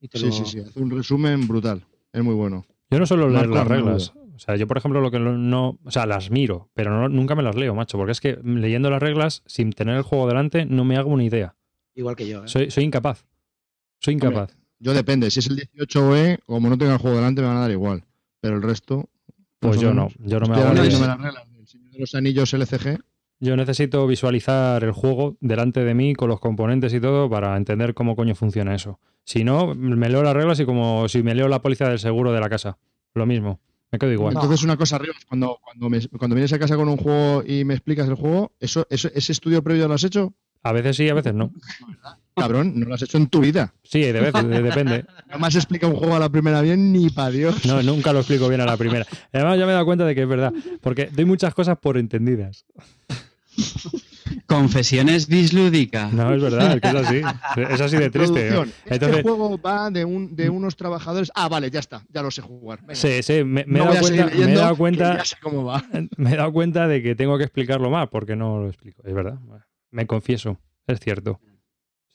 Y te Sí, lo- sí, sí. Hace un resumen brutal. Es muy bueno. yo no suelo leer Marco las reglas. O sea, yo, por ejemplo, lo que no- no. O sea, las miro, pero no- nunca me las leo, macho, porque es que leyendo las reglas, sin tener el juego delante, no me hago una idea. Igual que yo. ¿eh? Soy, soy incapaz. Soy incapaz. Yo depende. Si es el 18E, como no tenga el juego delante, me van a dar igual. Pero el resto. Pues yo no. menos. Yo no me hago leyéndome idea. las reglas del Señor de los Anillos LCG. Yo necesito visualizar el juego delante de mí con los componentes y todo para entender cómo coño funciona eso. Si no, me leo las reglas y como si me leo la póliza del seguro de la casa. Lo mismo. Me quedo igual. Entonces, una cosa arriba, cuando, cuando, me- cuando vienes a casa con un juego y me explicas el juego, ¿eso, eso, ¿ese estudio previo lo has hecho? A veces sí, a veces no. Cabrón, no lo has hecho en tu vida. Sí, de veces, de- depende. No me has explicado un juego a la primera bien ni para Dios. No, nunca lo explico bien a la primera. Además, ya me he dado cuenta de que es verdad. Porque doy muchas cosas por entendidas. Confesiones bislúdicas. No, es verdad, es que es así. Es así de triste. ¿no? Producción. Este juego va de, un, de unos trabajadores. Ah, vale, ya está, ya lo sé jugar. Venga. Sí, sí, me, me No he dado cuenta, me he dado cuenta, Ya sé cómo va. me he dado cuenta de que tengo que explicarlo más porque no lo explico. Es verdad. Me confieso, es cierto.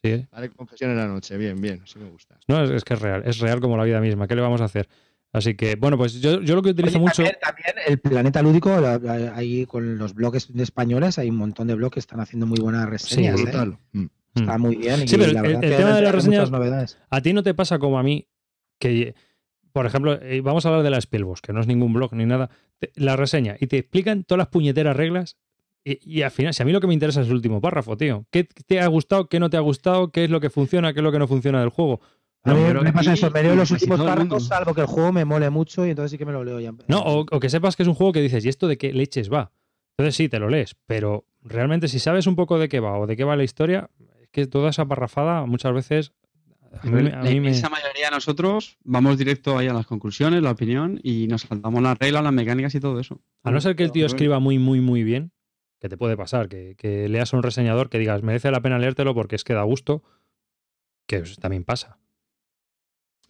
Sí, ¿eh? Vale, confesión en la noche. Bien, bien, así me gusta. no, es, es que es real, es real como la vida misma. ¿Qué le vamos a hacer? Así que, bueno, pues yo, yo lo que utilizo Oye, mucho. También, también el planeta lúdico, la- la- ahí con los blogs de españoles, hay un montón de blogs que están haciendo muy buenas reseñas. ¿eh? Brutal. Mm. Está muy bien. y Sí, pero la el- el que tema de las reseñas- novedades. A ti no te pasa como a mí, que, por ejemplo, eh, vamos a hablar de la Spielbox, que no es ningún blog ni nada, la reseña, y te explican todas las puñeteras reglas, y, y al final, si a mí lo que me interesa es el último párrafo, tío. ¿Qué te ha gustado, qué no te ha gustado, qué es lo que funciona, qué es lo que no funciona del juego? A No, mí me pasa eso, me leo los últimos párrafos, salvo que el juego me mole mucho y entonces sí que me lo leo ya. No, o, o que sepas que es un juego que dices, ¿y esto de qué leches va? Entonces sí, te lo lees, pero realmente si sabes un poco de qué va o de qué va la historia, es que toda esa parrafada muchas veces... A mí, me- a la mí me- inmensa mayoría de nosotros vamos directo ahí a las conclusiones, la opinión y nos saltamos las reglas, las mecánicas y todo eso. A no ser que el tío escriba muy, muy, muy bien, que te puede pasar, que, que leas a un reseñador que digas, merece la pena leértelo porque es que da gusto, que pues, también pasa.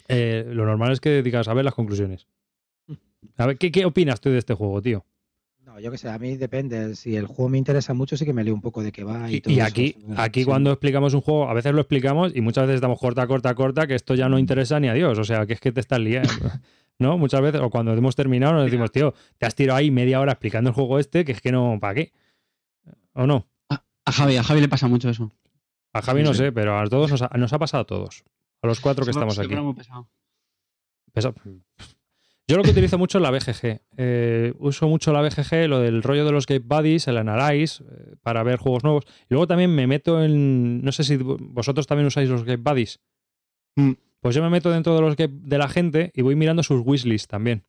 Eh, lo normal es que digas, a ver las conclusiones. A ver, ¿qué, qué opinas tú de este juego, tío? No, yo qué sé, a mí depende. Si el juego me interesa mucho, sí que me leo un poco de qué va. Y, Y, todo y aquí, aquí Sí. cuando explicamos un juego, a veces lo explicamos y muchas veces estamos corta, corta, corta, que esto ya no interesa ni a Dios. O sea, que es que te estás liando. ¿No? Muchas veces, o cuando hemos terminado, nos decimos, tío, te has tirado ahí media hora explicando el juego este, que es que no, ¿para qué? ¿O no? A Javi, a Javi le pasa mucho eso. A Javi no Sí. sé, pero a todos nos ha, nos ha pasado a todos. A los cuatro que estamos aquí. muy pesado. Pesa- Yo lo que utilizo mucho es la BGG. Eh, uso mucho la BGG, lo del rollo de los Game Buddies, el Analyze, eh, para ver juegos nuevos. Y luego también me meto en. No sé si vosotros también usáis los Game Buddies. Mm. Pues yo me meto dentro de los Game- de la gente y voy mirando sus wishlists también.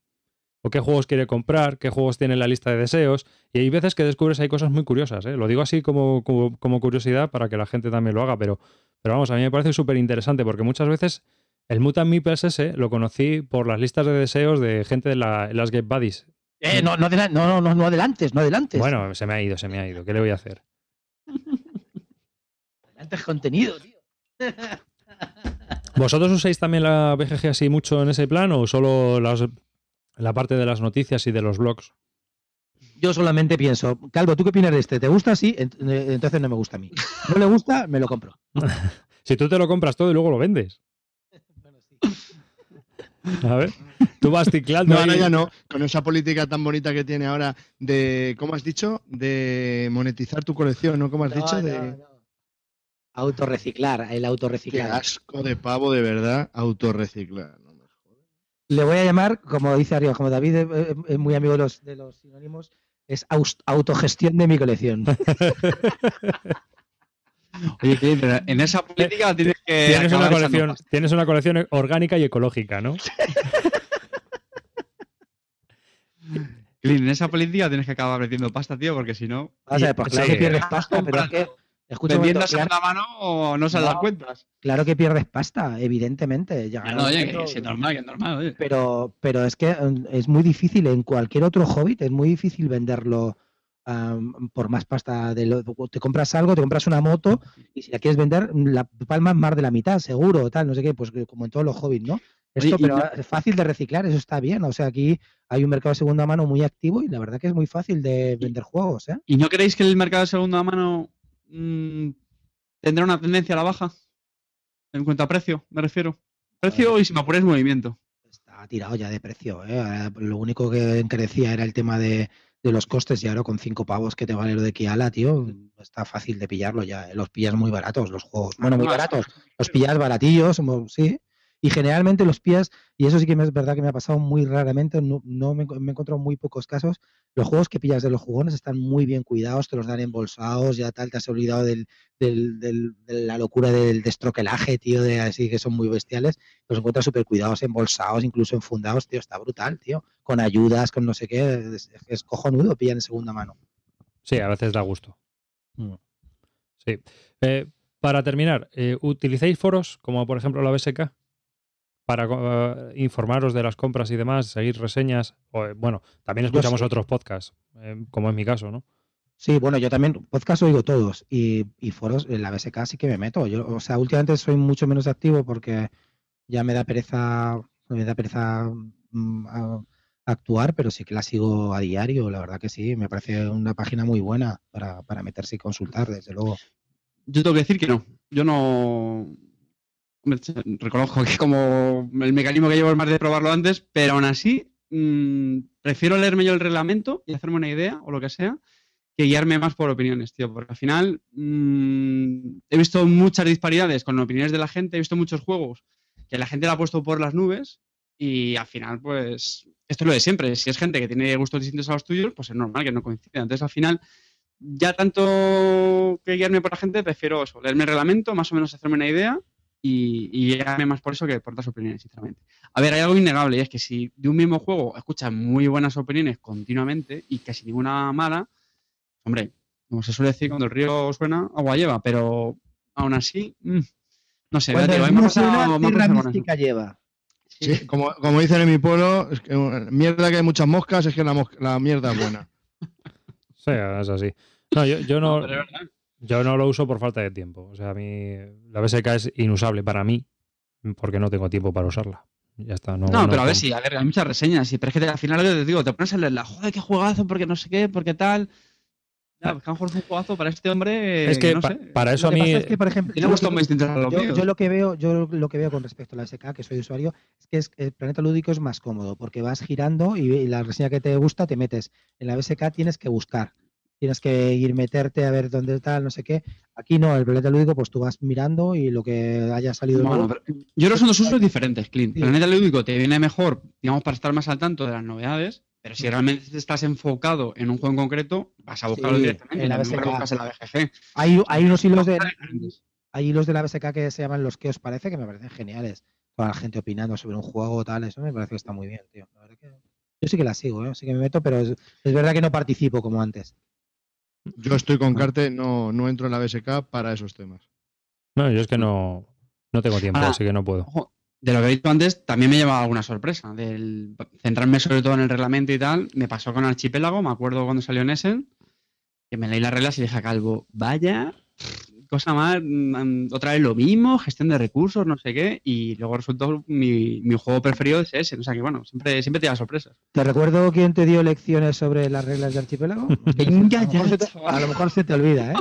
O qué juegos quiere comprar, qué juegos tiene en la lista de deseos. Y hay veces que descubres ahí cosas muy curiosas. ¿eh? Lo digo así como, como, como curiosidad para que la gente también lo haga, pero, pero vamos, a mí me parece súper interesante porque muchas veces el Mutant Meeples ese lo conocí por las listas de deseos de gente de la- las Game Buddies. Eh, no, no, no, no, no adelantes, no adelantes. Bueno, se me ha ido, se me ha ido. ¿Qué le voy a hacer? adelantes contenido, tío. ¿Vosotros usáis también la BGG así mucho en ese plan o solo las, la parte de las noticias y de los blogs? Yo solamente pienso, Calvo, ¿tú qué opinas de este? ¿Te gusta? Sí, eh, entonces no me gusta a mí. ¿No le gusta? Me lo compro. Si tú te lo compras todo y luego lo vendes. Bueno, sí. A ver, tú vas ciclando. No, ahí. ahora ya no. Con esa política tan bonita que tiene ahora de, ¿cómo has dicho? De monetizar tu colección, ¿no? ¿Cómo has No, dicho? no, De... no. Autorreciclar, el Qué autorreciclar. asco de pavo, de verdad, autorreciclar. Le voy a llamar, como dice arriba, como David es, muy amigo de los, de los sinónimos, es autogestión de mi colección. Oye, Clint, pero en esa política tienes que. Tienes una, colección, tienes una colección orgánica y ecológica, ¿no? Clint, en esa política tienes que acabar metiendo pasta, tío, porque si no. Vamos a ver, pues claro Sí. que pierdes pasta, pero es que. Escucha Vendiendo momento, a claro, segunda mano o no se No. dan cuentas. claro que pierdes pasta, evidentemente. Llegará No, oye, que es normal, que es normal, oye. pero, pero es que mm, es muy difícil en cualquier otro hobbit, es muy difícil venderlo por más pasta. De lo, te compras algo, te compras una moto y si la quieres vender, la palmas más de la mitad, seguro, tal, no sé qué, pues como en todos los hobbits, ¿no? Esto, Oye, pero no- es fácil de reciclar, eso está bien. O sea, aquí hay un mercado de segunda mano muy activo y la verdad que es muy fácil de vender juegos, ¿eh? ¿Y no creéis que el mercado de segunda mano mm, tendrá una tendencia a la baja? En cuanto a precio, me refiero. Precio y si me apuráis movimiento. Está tirado ya de precio. ¿eh? Lo único que encarecía era el tema de, de los costes y ahora con cinco pavos que te vale lo de Kiala, tío, está fácil de pillarlo ya. ¿eh? Los pillas muy baratos los juegos. Bueno, muy baratos. Los pillas baratillos, sí. Y generalmente los pillas, y eso sí que es verdad que me ha pasado muy raramente, no, no me, me he encontrado muy pocos casos. Los juegos que pillas de los jugones están muy bien cuidados, te los dan embolsados, ya tal, te has olvidado del, del- del- de la locura del destroquelaje, tío, de así que son muy bestiales. Los encuentras súper cuidados, embolsados, incluso enfundados, tío, está brutal, tío. Con ayudas, con no sé qué, es, es cojonudo, pillan en segunda mano. Sí, a veces da gusto. Mm. Sí. Eh, para terminar, eh, ¿utilizáis foros como por ejemplo la BSK? Para eh, informaros de las compras y demás, seguir reseñas. O, eh, bueno, también escuchamos otros podcasts, eh, como en mi caso, ¿no? Sí, bueno, yo también podcast oigo todos y, y foros en la BSK sí que me meto. Yo, o sea, últimamente soy mucho menos activo porque ya me da pereza, me da pereza mm, a- actuar, pero sí que la sigo a diario, la verdad que sí, me parece una página muy buena para, para meterse y consultar, desde luego. Yo tengo que decir que no. Yo no. Reconozco que como el mecanismo que llevo es más de probarlo antes, pero aún así mm, prefiero leerme yo el reglamento y hacerme una idea o lo que sea que guiarme más por opiniones, tío. Porque al final mm, he visto muchas disparidades con opiniones de la gente, he visto muchos juegos que la gente la ha puesto por las nubes y al final, pues, esto es lo de siempre. Si es gente que tiene gustos distintos a los tuyos, pues es normal que no coincida. Entonces, al final, ya tanto que guiarme por la gente, prefiero eso, leerme el reglamento, más o menos hacerme una idea y, y guiarme más por eso que por otras opiniones, sinceramente. A ver, hay algo innegable y es que si de un mismo juego escuchas muy buenas opiniones continuamente y casi ninguna mala, hombre, como se suele decir, cuando el río suena, agua lleva, pero aún así, mm, no sé, Cuando el río suena, tierra mística lleva. Sí, como, como dicen en mi pueblo, es que, mierda que hay muchas moscas, es que la, mosca- la mierda es buena. Sí, es así. No, yo, yo no. Yo no lo uso por falta de tiempo. O sea, a mí la BSK es inusable para mí porque no tengo tiempo para usarla. Ya está. No, No, pero a ver, sí, a ver, hay muchas reseñas, sí, pero es que te- al final te digo, te pones a leerla, joder, qué juegazo, porque no sé qué, porque tal. Ya, pues que a lo mejor es un jugazo para este hombre. Es que no pa- sé, para eso Lo a que mí. pasa es que, por ejemplo, yo lo que veo, yo lo que veo con respecto a la SK, que soy usuario, es que es, el planeta lúdico es más cómodo, porque vas girando y, y la reseña que te gusta te metes. En la BSK tienes que buscar, tienes que ir meterte a ver dónde está, no sé qué. Aquí no, el planeta lúdico, pues tú vas mirando y lo que haya salido Bueno, nuevo, pero yo creo que son dos usos diferentes, Clint. Sí. Planeta Lúdico te viene mejor, digamos, para estar más al tanto de las novedades, pero si realmente estás enfocado en un juego en concreto, vas a buscarlo Sí, directamente. en la BSK. buscas en la BGG. hay, hay unos hilos de, hay hilos de la BSK que se llaman los que os parece, que me parecen geniales. Toda la gente opinando sobre un juego tal, eso me parece que está muy bien, tío. La verdad que yo sí que la sigo, ¿eh? sí que me meto, pero es, es verdad que no participo como antes. Yo estoy con Carte, no, no entro en la BSK para esos temas. No, yo es que no, no tengo tiempo, Ah. así que no puedo. Ojo, de lo que he visto antes, también me lleva alguna sorpresa. Del centrarme sobre todo en el reglamento y tal. Me pasó con Archipélago, me acuerdo cuando salió en Essen, que me leí las reglas y dije a Calvo, vaya, cosa más, mm, otra vez lo mismo, gestión de recursos, no sé qué, y luego resultó mi, mi juego preferido es Essen. O sea que bueno, siempre, siempre te da sorpresas. ¿Te recuerdo quién te dio lecciones sobre las reglas de archipiélago? Ya, a, lo mejor ya, se te, a lo mejor se te olvida, ¿eh?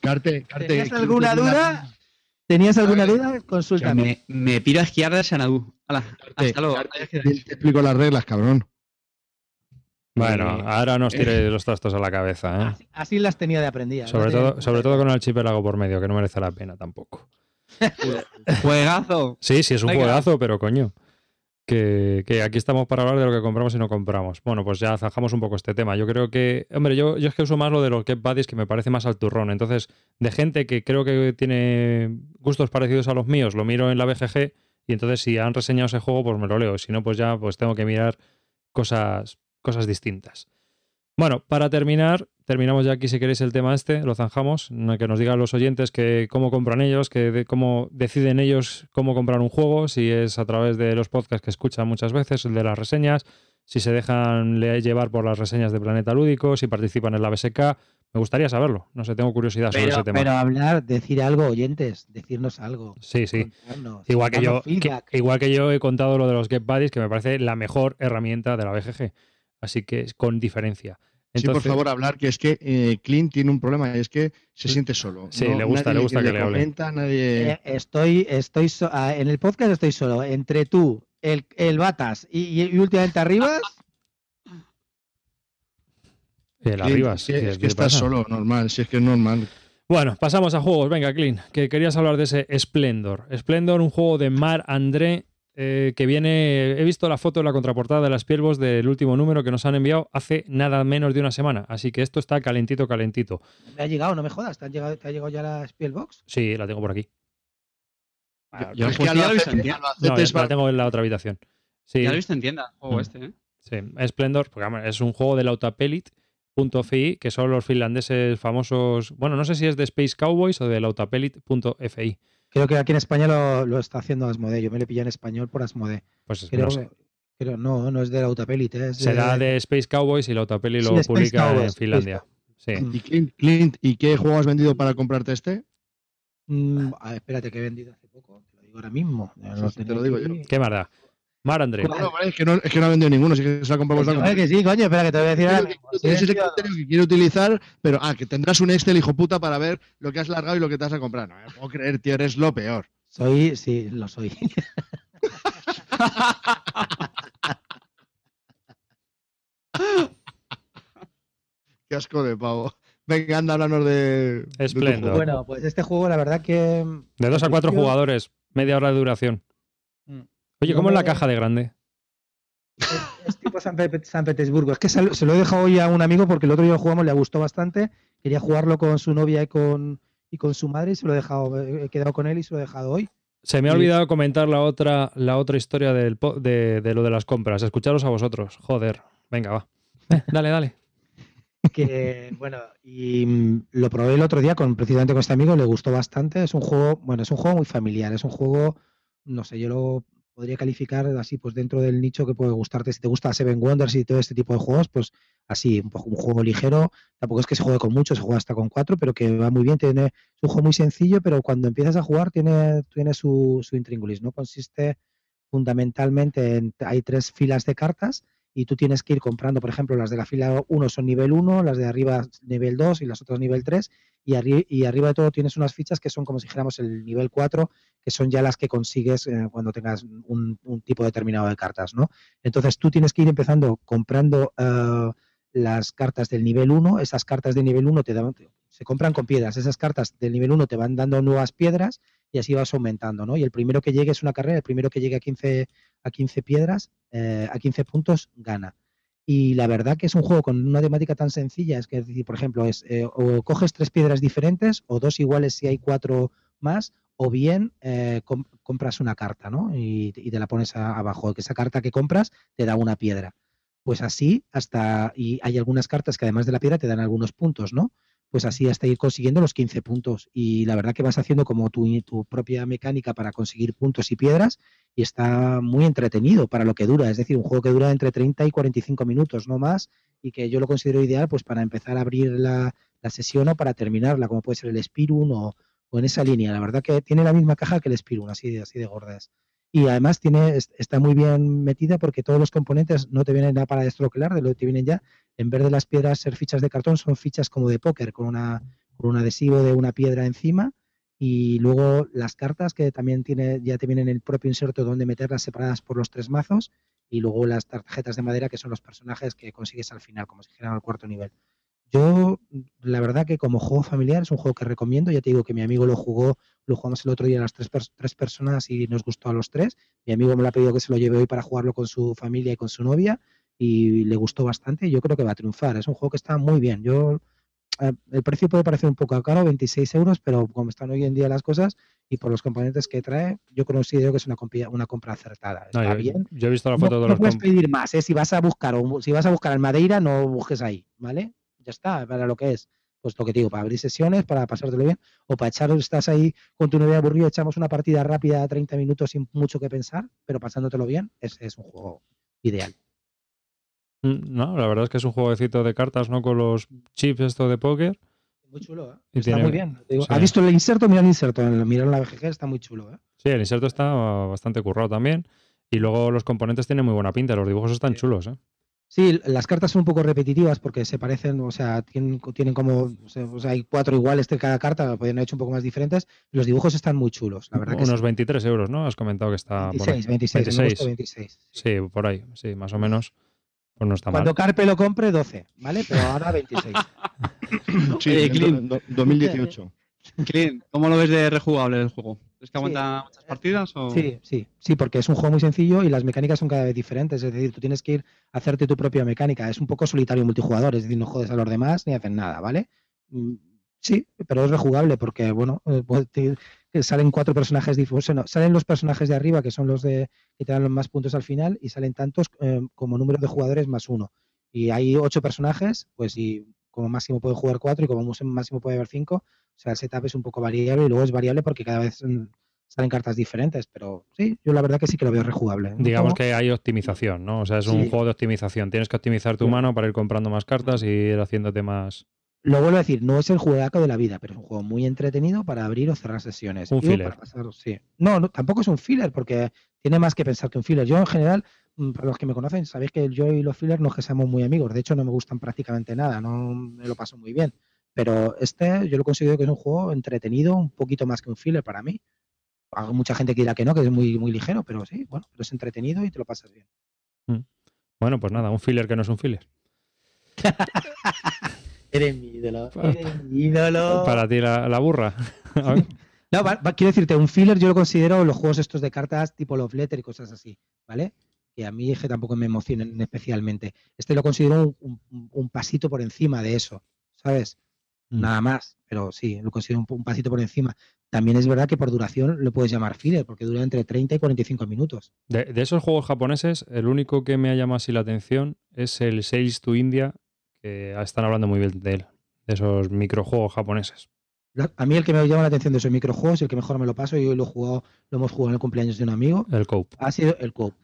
Carte, Carte. ¿Tenías ¿quién alguna duda? ¿Tenías alguna duda? Consúltame. me, me piro a esquiar de Sanadú. Hasta luego. Carte, ¿quién te explico las reglas, cabrón. Bueno, Eh, ahora nos tire los trastos a la cabeza, ¿eh? Así, así las tenía de aprendidas. Sobre no tenía todo, sobre todo con el archipiélago por medio, que no merece la pena tampoco. Juegazo. Sí, sí, es un Venga. juegazo, pero coño. Que, que aquí estamos para hablar de lo que compramos y no compramos. Bueno, pues ya zanjamos un poco este tema. Yo creo que, hombre, yo, yo es que uso más lo de los Get Buddies, que me parece más al turrón. Entonces, de gente que creo que tiene gustos parecidos a los míos, lo miro en la BGG y entonces si han reseñado ese juego, pues me lo leo. Si no, pues ya pues tengo que mirar cosas, cosas distintas. Bueno, para terminar, terminamos ya aquí si queréis el tema este, lo zanjamos, que nos digan los oyentes que cómo compran ellos, que de- cómo deciden ellos cómo comprar un juego, si es a través de los podcasts que escuchan muchas veces, el de las reseñas, si se dejan le- llevar por las reseñas de Planeta Lúdico, si participan en la BSK. Me gustaría saberlo, no sé, tengo curiosidad sobre ese tema. pero hablar, decir algo, oyentes, decirnos algo. sí, sí. Igual que, yo, que- igual que yo he contado lo de los Get Buddies, que me parece la mejor herramienta de la BGG. Así que es con diferencia. sí, por favor, hablar, que es que eh, Clint tiene un problema y es que se siente solo. Sí, le gusta- nadie le gusta que le hable. comenta, nadie... Eh, estoy, estoy so- ah, en el podcast estoy solo. Entre tú, el, el Batas y, y- y últimamente Arribas, el Clint, arriba, es que, ¿qué- es que qué estás pasa? solo, normal, si es que es normal. Bueno, pasamos a juegos. Venga, Clean, que querías hablar de ese Splendor. Splendor, un juego de Mar André eh, que viene. He visto la foto de la contraportada de las Spielbox del último número que nos han enviado hace nada menos de una semana. Así que esto está calentito, calentito. me ha llegado, no me jodas, ¿te, han llegado, te ha llegado ya la Spielbox? Sí, la tengo por aquí. Yo es el que ya lo he visto en tienda. No, es la tengo en la otra habitación. Sí, Ya lo he visto en tienda, el juego Mm. este, ¿eh? sí. Splendor, porque es un juego de lautapelit.fi, que son los finlandeses famosos. Bueno, no sé si es de Space Cowboys o de lautapelit.fi. Creo que aquí en España lo, lo está haciendo Asmodee. Yo me lo pillé en español por Asmodee. Pues Creo, no sé. creo- no, no es de la Autopelit, es Se de- da de Space Cowboys y la Autopeli Sí, lo publica en Finlandia. Sí. ¿Y Clint, Clint, ¿y qué juego has vendido para comprarte este? Mm, a ver, espérate, que he vendido hace poco. Te lo digo ahora mismo. Te lo digo aquí. ¿Qué da? Mar André. ¿Cuál? No, vale, es, que no, es que no ha vendido ninguno, sí que se lo ha comprado Coño, vosotros. eh, que sí, coño, espera, que te voy a decir ahora tienes ese criterio que quiere utilizar, pero ah, que tendrás un Excel, hijo puta, para ver lo que has largado y lo que te vas a comprar. No me puedo creer, tío, eres lo peor. Soy, sí, lo soy. Qué asco de pavo. Venga, anda, háblanos de. juego. bueno, pues este juego, la verdad que. De dos a cuatro jugadores, media hora de duración. Oye, ¿cómo es la caja de grande? Es, es tipo San, Pe- San Petersburgo. Es que se, lo- se lo he dejado hoy a un amigo porque el otro día lo jugamos, le gustó bastante. Quería jugarlo con su novia y con, y con su madre y se lo he dejado. He quedado con él y se lo he dejado hoy. Se me ha olvidado comentar la otra, la otra historia del de, de lo de las compras. Escucharos a vosotros. Joder. Venga, va. Eh, dale, dale. que bueno y mm, lo probé el otro día con precisamente con este amigo le gustó bastante es un juego bueno es un juego muy familiar es un juego no sé yo lo podría calificar así pues dentro del nicho que puede gustarte. Si te gusta Seven Wonders y todo este tipo de juegos pues así un, un juego ligero. Tampoco es que se juegue con mucho se juega hasta con cuatro pero que va muy bien. Tiene un juego muy sencillo pero cuando empiezas a jugar tiene tiene su, su intríngulis no consiste fundamentalmente en hay tres filas de cartas y tú tienes que ir comprando, por ejemplo, las de la fila 1 son nivel 1, las de arriba nivel 2 y las otras nivel 3, y, y arriba de todo tienes unas fichas que son como si dijéramos el nivel 4, que son ya las que consigues eh, cuando tengas un, un tipo determinado de cartas, ¿no? Entonces tú tienes que ir empezando comprando eh, las cartas del nivel 1, esas cartas de nivel 1 te dan, se compran con piedras, esas cartas del nivel 1 te van dando nuevas piedras y así vas aumentando, ¿no? Y el primero que llegue es una carrera, el primero que llegue a 15, a 15 piedras, eh, a 15 puntos, gana. Y la verdad que es un juego con una temática tan sencilla, es que, por ejemplo, es eh, o coges tres piedras diferentes o dos iguales si hay cuatro más, o bien eh, com- compras una carta, ¿no? Y, y te la pones a- abajo, que esa carta que compras te da una piedra. Pues así hasta, y hay algunas cartas que además de la piedra te dan algunos puntos, ¿no? Pues así hasta ir consiguiendo los 15 puntos. Y la verdad que vas haciendo como tu, tu propia mecánica para conseguir puntos y piedras y está muy entretenido para lo que dura. Es decir, un juego que dura entre 30 y 45 minutos, no más, y que yo lo considero ideal pues para empezar a abrir la, la sesión o para terminarla, como puede ser el Spirun o, o en esa línea. La verdad que tiene la misma caja que el Spirun, así así de gorda es. Y además tiene, es- está muy bien metida porque todos los componentes no te vienen ya para destroquelar, de lo que te vienen ya, en vez de las piedras ser fichas de cartón, son fichas como de póker, con, una, con un adhesivo de una piedra encima. Y luego las cartas que también tiene, ya te vienen el propio inserto donde meterlas separadas por los tres mazos. Y luego las tarjetas de madera que son los personajes que consigues al final, como si dijeran al cuarto nivel. Yo, la verdad que como juego familiar es un juego que recomiendo, ya te digo que mi amigo lo jugó, lo jugamos el otro día las tres, tres personas y nos gustó a los tres. Mi amigo me lo ha pedido que se lo lleve hoy para jugarlo con su familia y con su novia y le gustó bastante yo creo que va a triunfar. Es un juego que está muy bien. Yo eh, el precio puede parecer un poco caro, 26 euros, pero como están hoy en día las cosas y por los componentes que trae, yo considero que es una, compra acertada. No, Está bien. yo he visto la No, foto de no los puedes comp- pedir más, ¿eh? Si vas a buscar o si vas a buscar en Madeira, no busques ahí, ¿vale? Ya está, para lo que es. Pues lo que te digo, para abrir sesiones, para pasártelo bien, o para echar, estás ahí con tu novia aburrido, echamos una partida rápida, 30 minutos sin mucho que pensar, pero pasándotelo bien, es, es un juego ideal. Mm, No, la verdad es que es un jueguecito de cartas, ¿no? Con los chips esto de póker. Muy chulo, ¿eh? Está tiene- muy bien. Digo, sí. ¿Has visto el inserto? Mira el inserto, mira la BGG, está muy chulo, ¿eh? Sí, el inserto está bastante currado también. Y luego los componentes tienen muy buena pinta, los dibujos están Sí. chulos, ¿eh? Sí, las cartas son un poco repetitivas porque se parecen, o sea, tienen, tienen como, o sea, sea, hay cuatro iguales de cada carta, lo podrían haber hecho un poco más diferentes. Los dibujos están muy chulos, la verdad que Unos sí. 23 euros, ¿no? Has comentado que está por ahí. 26, 26, en 26. agosto 26. sí. Sí, por ahí, sí, más o menos. Pues no está Cuando mal. Carpe lo compre, 12, ¿vale? Pero ahora 26. Sí, Eh, Clint. do- do- 2018. Clint, ¿cómo lo ves de rejugable el juego? ¿Es que aguanta muchas partidas o...? Sí, sí, sí, porque es un juego muy sencillo y las mecánicas son cada vez diferentes. Es decir, tú tienes que ir a hacerte tu propia mecánica. Es un poco solitario multijugador, es decir, no jodes a los demás ni hacen nada, ¿vale? Mm, Sí, pero es rejugable porque, bueno, eh, pues, te- que salen cuatro personajes. No, salen los personajes de arriba, que son los de que te dan los más puntos al final, y salen tantos eh, como número de jugadores más uno. Y hay ocho personajes, pues y como máximo puede jugar cuatro y como máximo puede haber cinco. O sea, el setup es un poco variable y luego es variable porque cada vez mm, salen cartas diferentes. Pero sí, yo la verdad que sí que lo veo rejugable. Un Digamos que hay optimización, ¿no? O sea, es un Sí. juego de optimización. Tienes que optimizar tu Sí. mano para ir comprando más cartas y ir haciéndote más. lo vuelvo a decir, no es el juegaco de la vida, pero es un juego muy entretenido para abrir o cerrar sesiones. Un Y filler. para pasar- sí. No, no, tampoco es un filler, porque tiene más que pensar que un filler. Yo, en general, para los que me conocen, sabéis que yo y los fillers no es que seamos muy amigos. De hecho, no me gustan prácticamente nada, no me lo paso muy bien. Pero este, yo lo considero que es un juego entretenido, un poquito más que un filler para mí. Hay mucha gente que dirá que no, que es muy, muy ligero, pero sí, bueno, pero es entretenido y te lo pasas bien. Bueno, pues nada, un filler que no es un filler. Eres mi ídolo. Eres mi ídolo. Para ti la, la burra. A ver. No, va- va- quiero decirte, un filler yo lo considero los juegos estos de cartas tipo Love Letter y cosas así, ¿vale? Que a mí es que tampoco me emocionan especialmente. Este lo considero un, un- un pasito por encima de eso, ¿sabes? Mm. Nada más, pero sí, lo considero un, un pasito por encima. También es verdad que por duración lo puedes llamar filler, porque dura entre 30 y 45 minutos. De, de esos juegos japoneses, el único que me ha llamado así la atención es el Sales to India, que están hablando muy bien de él, de esos microjuegos japoneses. A mí el que me llama la atención de esos microjuegos y el que mejor me lo paso, y hoy lo, he jugado, lo hemos jugado en el cumpleaños de un amigo, El Cope. ha sido el tío.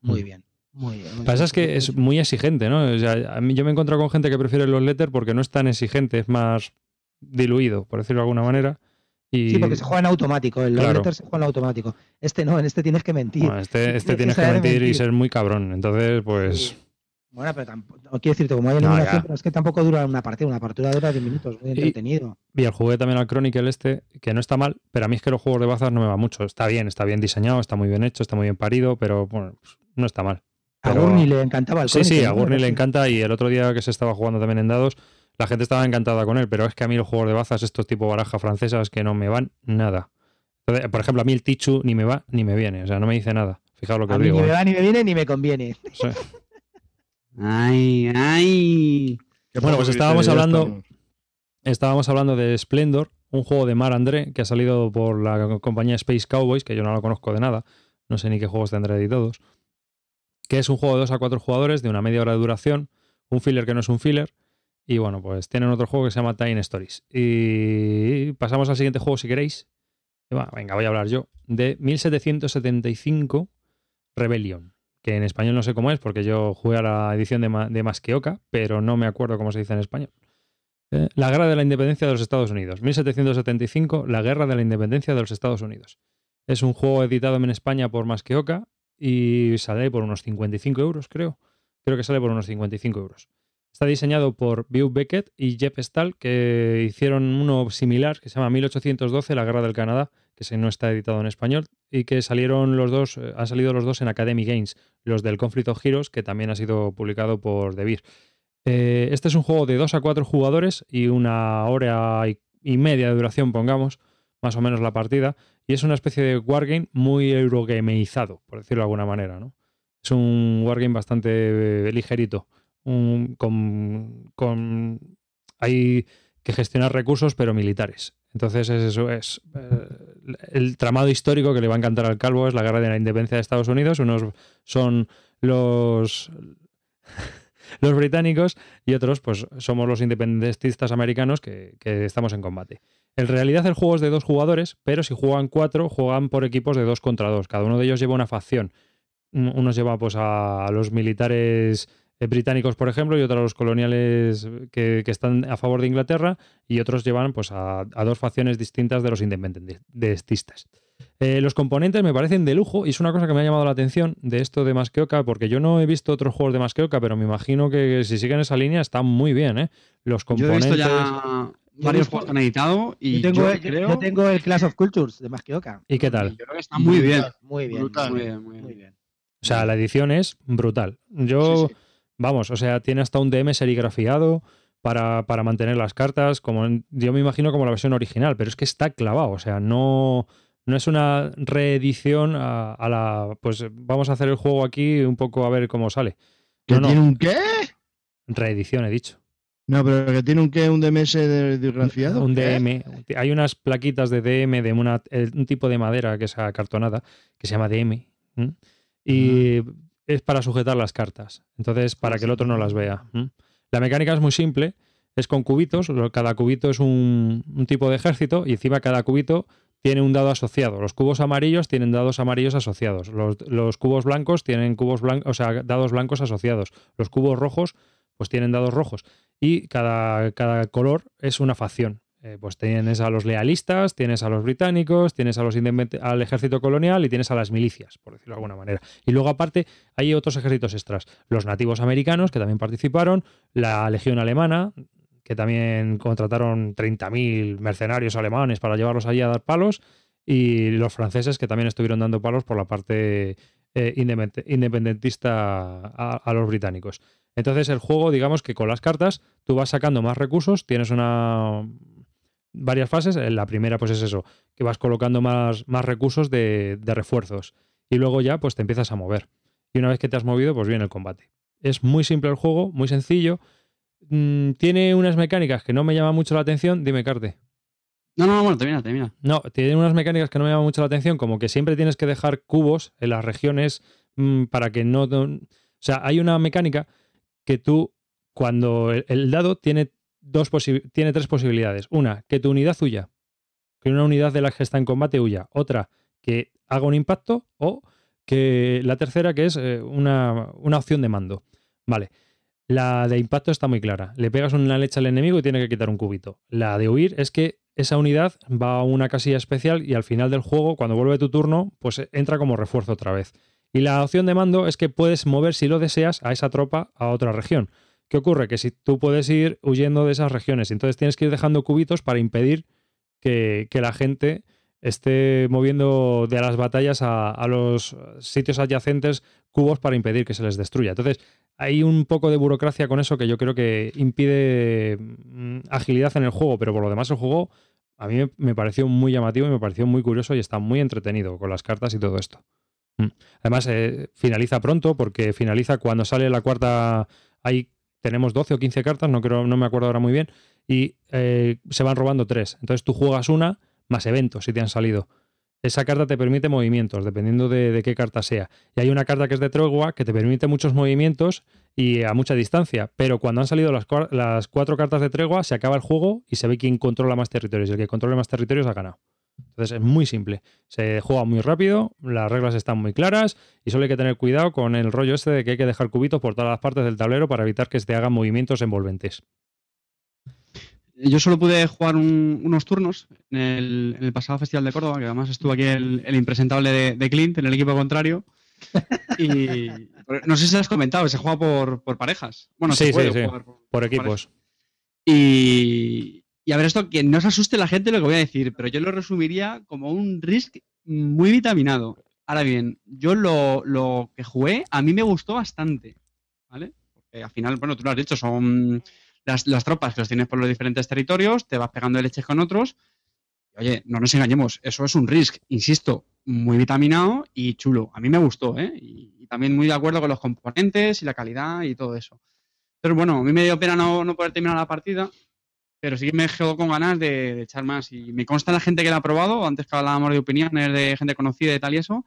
Muy Mm. bien. Muy bien. muy Pasa bien. es que es muy exigente, ¿no? O sea, a mí yo me he encontrado con gente que prefiere los letters porque no es tan exigente, es más diluido, por decirlo de alguna manera. Y Sí, porque se juega en automático. El Claro. Letter se juega en automático. Este no, en este tienes que mentir. bueno, este, este Tienes tienes que mentir y ser muy cabrón. Entonces, pues. Sí. Bueno, pero tampoco, no quiero decirte, como hay eliminación, pero es que tampoco dura una partida. Una partida dura 10 minutos, muy Y- entretenido. Y el jugué también al Chronicle este, que no está mal, pero a mí es que los juegos de bazas no me va mucho. Está bien, está bien diseñado, está muy bien hecho, está muy bien parido, pero bueno, pues, no está mal. A Gurney le encantaba el Sí, sí, a. Gurney le encanta y el otro día que se estaba jugando también en dados, la gente estaba encantada con él, pero es que a mí los juegos de bazas, estos tipo baraja francesas, que no me van nada. Entonces, por ejemplo, a mí el Tichu ni me va ni me viene, o sea, no me dice nada. Fijaos lo que A os mí digo. ni me ¿eh? va, ni me viene, ni me conviene. Ay, ay. Bueno, pues estábamos hablando- estábamos hablando de Splendor, un juego de Mar André que ha salido por la compañía Space Cowboys, que yo no lo conozco de nada, no sé ni qué juegos tendrá editados, que es un juego de 2 a 4 jugadores de una media hora de duración, un filler que no es un filler, y bueno, pues tienen otro juego que se llama Time Stories. Y pasamos al siguiente juego si queréis. Venga, voy a hablar yo. De 1775 Rebellion, que en español no sé cómo es, porque yo jugué a la edición de, de Masqueoka, pero no me acuerdo cómo se dice en español. Eh, la Guerra de la Independencia de los Estados Unidos. 1775, la Guerra de la Independencia de los Estados Unidos. Es un juego editado en España por Masqueoka y sale por unos 55 euros, creo. Creo que sale por unos 55 euros. Está diseñado por Bew Beckett y Jeff Stahl, que hicieron uno similar que se llama 1812, La Guerra del Canadá, que se no está editado en español, y que salieron los dos, eh, han salido los dos en Academy Games, los del Conflict of Heroes, que también ha sido publicado por The Beer. Eh, este es un juego de 2 a 4 jugadores y una hora y media de duración, pongamos, más o menos la partida, y es una especie de wargame muy eurogameizado, por decirlo de alguna manera, ¿no? Es un wargame bastante eh, ligerito, con, con- hay que gestionar recursos, pero militares. Entonces es eso, es eh, el tramado histórico que le va a encantar al calvo es la guerra de la independencia de Estados Unidos. Unos son los los británicos y otros pues somos los independentistas americanos que, estamos en combate. En realidad el juego es de dos jugadores, pero si juegan cuatro, juegan por equipos de dos contra dos. Cada uno de ellos lleva una facción. Un- Unos lleva pues a los militares eh, británicos, por ejemplo, y otros los coloniales que, que están a favor de Inglaterra, y otros llevan pues a dos facciones distintas de los independentistas. Eh, los componentes me parecen de lujo y es una cosa que me ha llamado la atención de esto de Masqueoka, porque yo no he visto otros juegos de Masqueoka, pero me imagino que si siguen esa línea están muy bien, ¿eh? Los Yo he componentes... visto ya varios juegos que han editado y yo, tengo, yo yo- creo, yo tengo el Clash of Cultures de Masqueoka. ¿Y qué tal? yo creo que está muy bien. Muy bien. Brutal. Muy bien, muy bien. Muy bien. O sea, la edición es brutal. Yo, Sí, sí. vamos, o sea, tiene hasta un DM serigrafiado para, para mantener las cartas, como en- yo me imagino como la versión original, pero es que está clavado, o sea, no, no es una reedición a, a la, pues vamos a hacer el juego aquí un poco a ver cómo sale. ¿Que No, no, tiene un qué? reedición he dicho. No, pero que tiene un qué, un DMS de desgraciado. Un ¿Qué? DM. Hay unas plaquitas de DM de una- un tipo de madera que es acartonada, que se llama DM. Y es para sujetar las cartas. Entonces, para que el otro no las vea. La mecánica es muy simple. Es con cubitos. Cada cubito es un, un tipo de ejército y encima cada cubito tiene un dado asociado. Los cubos amarillos tienen dados amarillos asociados. Los, los cubos blancos tienen cubos blancos, o sea, dados blancos asociados. Los cubos rojos, pues tienen dados rojos y cada, cada color es una facción. Eh, pues tienes a los lealistas, tienes a los británicos, tienes a los al ejército colonial y tienes a las milicias, por decirlo de alguna manera. Y luego aparte hay otros ejércitos extras, los nativos americanos que también participaron, la legión alemana que también contrataron 30.000 mercenarios alemanes para llevarlos allí a dar palos y los franceses que también estuvieron dando palos por la parte eh, independentista a los británicos. Entonces el juego, digamos que con las cartas tú vas sacando más recursos, tienes una varias fases. La primera pues es eso, que vas colocando más, más recursos de, refuerzos y luego ya pues te empiezas a mover. Y una vez que te has movido pues viene el combate. Es muy simple el juego, muy sencillo. Mm, tiene unas mecánicas que no me llaman mucho la atención. Dime, Carte. No, no, bueno, termina, termina. No, tiene unas mecánicas que no me llaman mucho la atención, como que siempre tienes que dejar cubos en las regiones mm, para que no... O sea, hay una mecánica que tú, cuando el, dado tiene, dos tiene tres posibilidades. Una, que tu unidad huya, que una unidad de la que está en combate huya. Otra, que haga un impacto. O que la tercera, que es eh, una, una opción de mando. Vale. La de impacto está muy clara. Le pegas una leche al enemigo y tiene que quitar un cubito. La de huir es que esa unidad va a una casilla especial y al final del juego, cuando vuelve tu turno, pues entra como refuerzo otra vez. Y la opción de mando es que puedes mover, si lo deseas, a esa tropa a otra región. ¿Qué ocurre? Que si tú puedes ir huyendo de esas regiones, entonces tienes que ir dejando cubitos para impedir que, la gente esté moviendo de las batallas a, los sitios adyacentes cubos para impedir que se les destruya. Entonces, hay un poco de burocracia con eso que yo creo que impide mm, agilidad en el juego, pero por lo demás el juego a mí me pareció muy llamativo y me pareció muy curioso y está muy entretenido con las cartas y todo esto. Mm. Además, eh, finaliza pronto porque finaliza cuando sale la cuarta. Ahí tenemos 12 o 15 cartas, no, creo, no me acuerdo ahora muy bien, y eh, se van robando tres. Entonces tú juegas una más eventos si te han salido. Esa carta te permite movimientos, dependiendo de, qué carta sea. Y hay una carta que es de tregua que te permite muchos movimientos y a mucha distancia. Pero cuando han salido las, las cuatro cartas de tregua, se acaba el juego y se ve quién controla más territorios. Y el que controle más territorios ha ganado. Entonces es muy simple. Se juega muy rápido, las reglas están muy claras y solo hay que tener cuidado con el rollo este de que hay que dejar cubitos por todas las partes del tablero para evitar que se te hagan movimientos envolventes. Yo solo pude jugar unos turnos en el, pasado Festival de Córdoba, que además estuvo aquí el, impresentable de, Clint en el equipo contrario. Y no sé si has comentado, se juega por, parejas. Bueno, sí, se puede sí, Jugar por, equipos. Y, y a ver, esto que no se asuste la gente lo que voy a decir, pero yo lo resumiría como un Risk muy vitaminado. Ahora bien, yo lo, que jugué a mí me gustó bastante, ¿vale? Porque al final, bueno, tú lo has dicho, son las, tropas que los tienes por los diferentes territorios, te vas pegando leches con otros. Oye, no nos engañemos, eso es un Risk, insisto, muy vitaminado y chulo. A mí me gustó, ¿eh? Y, también muy de acuerdo con los componentes y la calidad y todo eso. Pero bueno, a mí me dio pena no, no poder terminar la partida, pero sí que me quedo con ganas de, echar más. Y me consta la gente que la ha probado, antes que hablábamos de opiniones de gente conocida y tal y eso,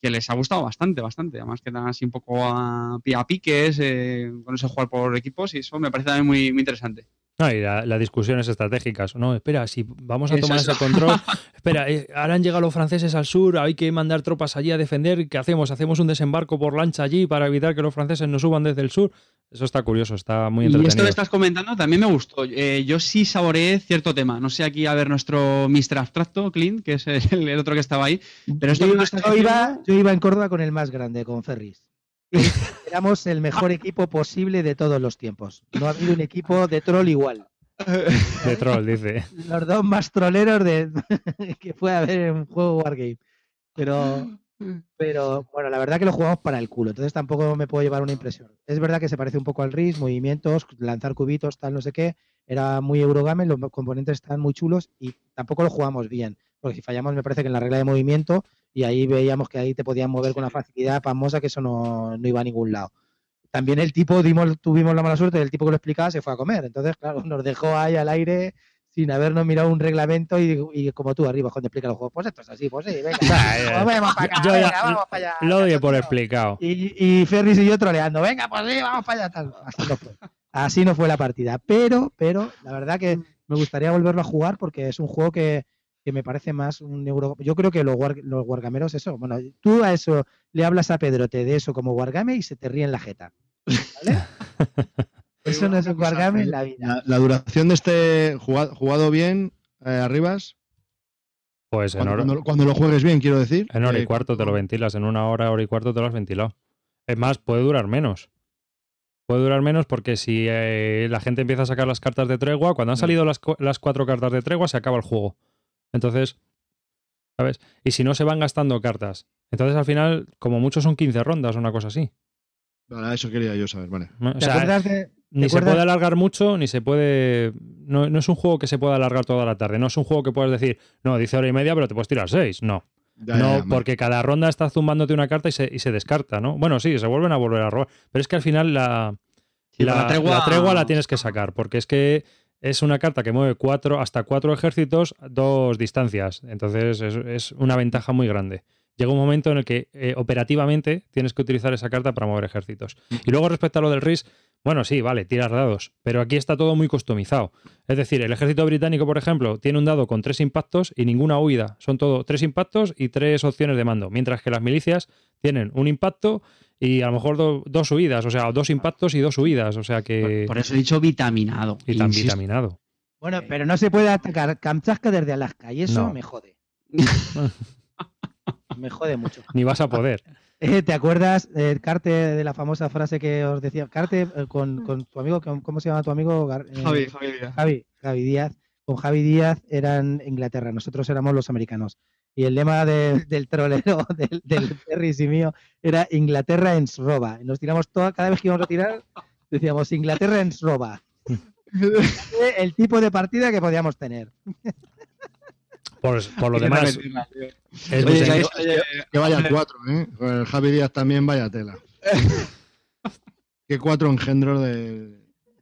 que les ha gustado bastante, bastante. Además que dan así un poco a, a piques eh, con ese jugar por equipos y eso me parece también muy, muy interesante. No, y la, la discusión es estratégica. No, espera, si vamos a tomar ese control. espera, eh, ahora han llegado los franceses al sur, hay que mandar tropas allí a defender. ¿Qué hacemos? ¿Hacemos un desembarco por lancha allí para evitar que los franceses no suban desde el sur? Eso está curioso, está muy entretenido. Y esto que estás comentando también me gustó. Eh, yo sí saboreé cierto tema. No sé aquí a ver nuestro Mr. Abstracto, Clint, que es el, otro que estaba ahí. Pero esto yo, iba, yo iba en Córdoba con el más grande, con Ferris. Éramos el mejor equipo posible de todos los tiempos. No ha habido un equipo de troll igual. De troll, dice. Los dos más troleros de que fue a ver un juego Wargame. Pero. Pero bueno, la verdad que lo jugamos para el culo, entonces tampoco me puedo llevar una impresión. Es verdad que se parece un poco al RIS, movimientos, lanzar cubitos, tal, no sé qué. Era muy Eurogame, los componentes están muy chulos y tampoco lo jugamos bien. Porque si fallamos, me parece que en la regla de movimiento, y ahí veíamos que ahí te podían mover con una facilidad famosa que eso no, no iba a ningún lado. También el tipo, dimos, tuvimos la mala suerte, el tipo que lo explicaba se fue a comer. Entonces, claro, nos dejó ahí al aire sin habernos mirado un reglamento y, como tú arriba cuando explica los juegos, pues esto es así, pues sí, venga, vamos para acá, venga, vamos para allá. Lo doy por explicado. Y, y, Ferris y yo troleando, venga, pues sí, vamos para allá. Así no fue. Así no fue la partida. Pero, pero, la verdad que me gustaría volverlo a jugar porque es un juego que, que me parece más un euro. Yo creo que los, los wargameros, eso, bueno, tú a eso le hablas a Pedro, te de eso como wargame y se te ríe en la jeta. ¿Vale? Eso no es un wargame en la vida. La, la duración de este jugado, jugado bien, eh, Arribas, Pues en cuando, hora, cuando- cuando lo juegues bien, quiero decir. en hora y eh, cuarto te lo ventilas. En una hora, hora y cuarto te lo has ventilado. Es más, puede durar menos. Puede durar menos porque si eh, la gente empieza a sacar las cartas de tregua, cuando han salido las, las cuatro cartas de tregua, se acaba el juego. Entonces, ¿sabes? Y si no, se van gastando cartas. Entonces, al final, como mucho son 15 rondas o una cosa así. Vale, eso quería yo saber, vale. ¿no? O ¿Te sea, acuerdas de.? ni ¿te se puede alargar mucho, ni se puede. No, no es un juego que se pueda alargar toda la tarde. No es un juego que puedes decir, no, dice hora y media, pero te puedes tirar seis. No. Ya, no, ya, porque cada ronda estás zumbándote una carta y se, y se descarta, ¿no? Bueno, sí, se vuelven a volver a robar. Pero es que al final la, Sí, la, pero la tregua- la tregua la tienes que sacar, porque es que es una carta que mueve cuatro, hasta cuatro ejércitos, dos distancias. Entonces es, es una ventaja muy grande. Llega un momento en el que eh, operativamente tienes que utilizar esa carta para mover ejércitos. Y luego respecto a lo del RIS, bueno, sí, vale, tiras dados, pero aquí está todo muy customizado. Es decir, el ejército británico, por ejemplo, tiene un dado con tres impactos y ninguna huida. Son todo tres impactos y tres opciones de mando. Mientras que las milicias tienen un impacto y a lo mejor do- dos huidas, o sea, dos impactos y dos huidas. O sea que. Por, por eso he dicho vitaminado. y tan Insisto. vitaminado. Bueno, pero no se puede atacar Kamchatka desde Alaska y eso No. me jode. me jode mucho. Ni vas a poder. Eh, ¿Te acuerdas, eh, Carte, de la famosa frase que os decía? Carte, eh, con, con tu amigo, ¿cómo se llama tu amigo? Gar- eh, Javi, Javi Díaz. Javi, Javi Díaz. Con Javi Díaz eran Inglaterra, nosotros éramos los americanos. Y el lema de- del trolero, del, del Ferris y mío, era Inglaterra en Sroba. Y Nos tiramos toda, cada vez que íbamos a tirar, decíamos Inglaterra en Sroba. el tipo de partida que podíamos tener. Por, por lo que demás, es Oye. Oye, Que vayan cuatro, ¿eh? Con el Javi Díaz también vaya tela. que cuatro engendros de.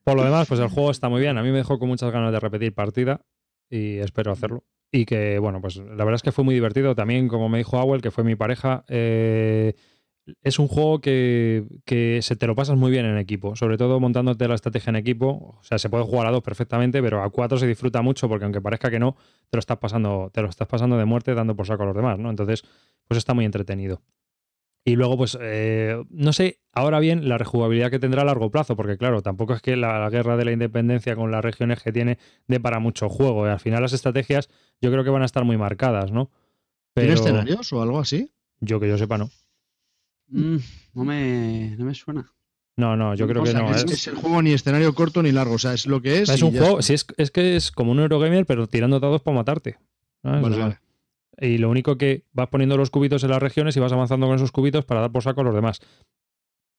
por lo demás, pues el juego está muy bien. A mí me dejó con muchas ganas de repetir partida y espero hacerlo. Y que, bueno, pues la verdad es que fue muy divertido. También, como me dijo Awel, que fue mi pareja, eh, es un juego que, que se te lo pasas muy bien en equipo, sobre todo montándote la estrategia en equipo. O sea, se puede jugar a dos perfectamente, pero a cuatro se disfruta mucho porque aunque parezca que no, te lo estás pasando, te lo estás pasando de muerte dando por saco a los demás, ¿no? Entonces, pues está muy entretenido. Y luego, pues, eh, no sé, ahora bien, la rejugabilidad que tendrá a largo plazo, porque claro, tampoco es que la, la guerra de la independencia con las regiones que tiene dé para mucho juego. Y al final las estrategias yo creo que van a estar muy marcadas, ¿no? ¿Tiene Pero escenarios o algo así? yo que yo sepa, no. Mm, no, me, no me suena. No, no, yo creo O que sea, no. es, Es, es el juego ni escenario corto ni largo, o sea, es lo que es. es un juego, si es, es que es como un Eurogamer, pero tirando dados para matarte. vale. Y lo único que vas poniendo los cubitos en las regiones y vas avanzando con esos cubitos para dar por saco a los demás.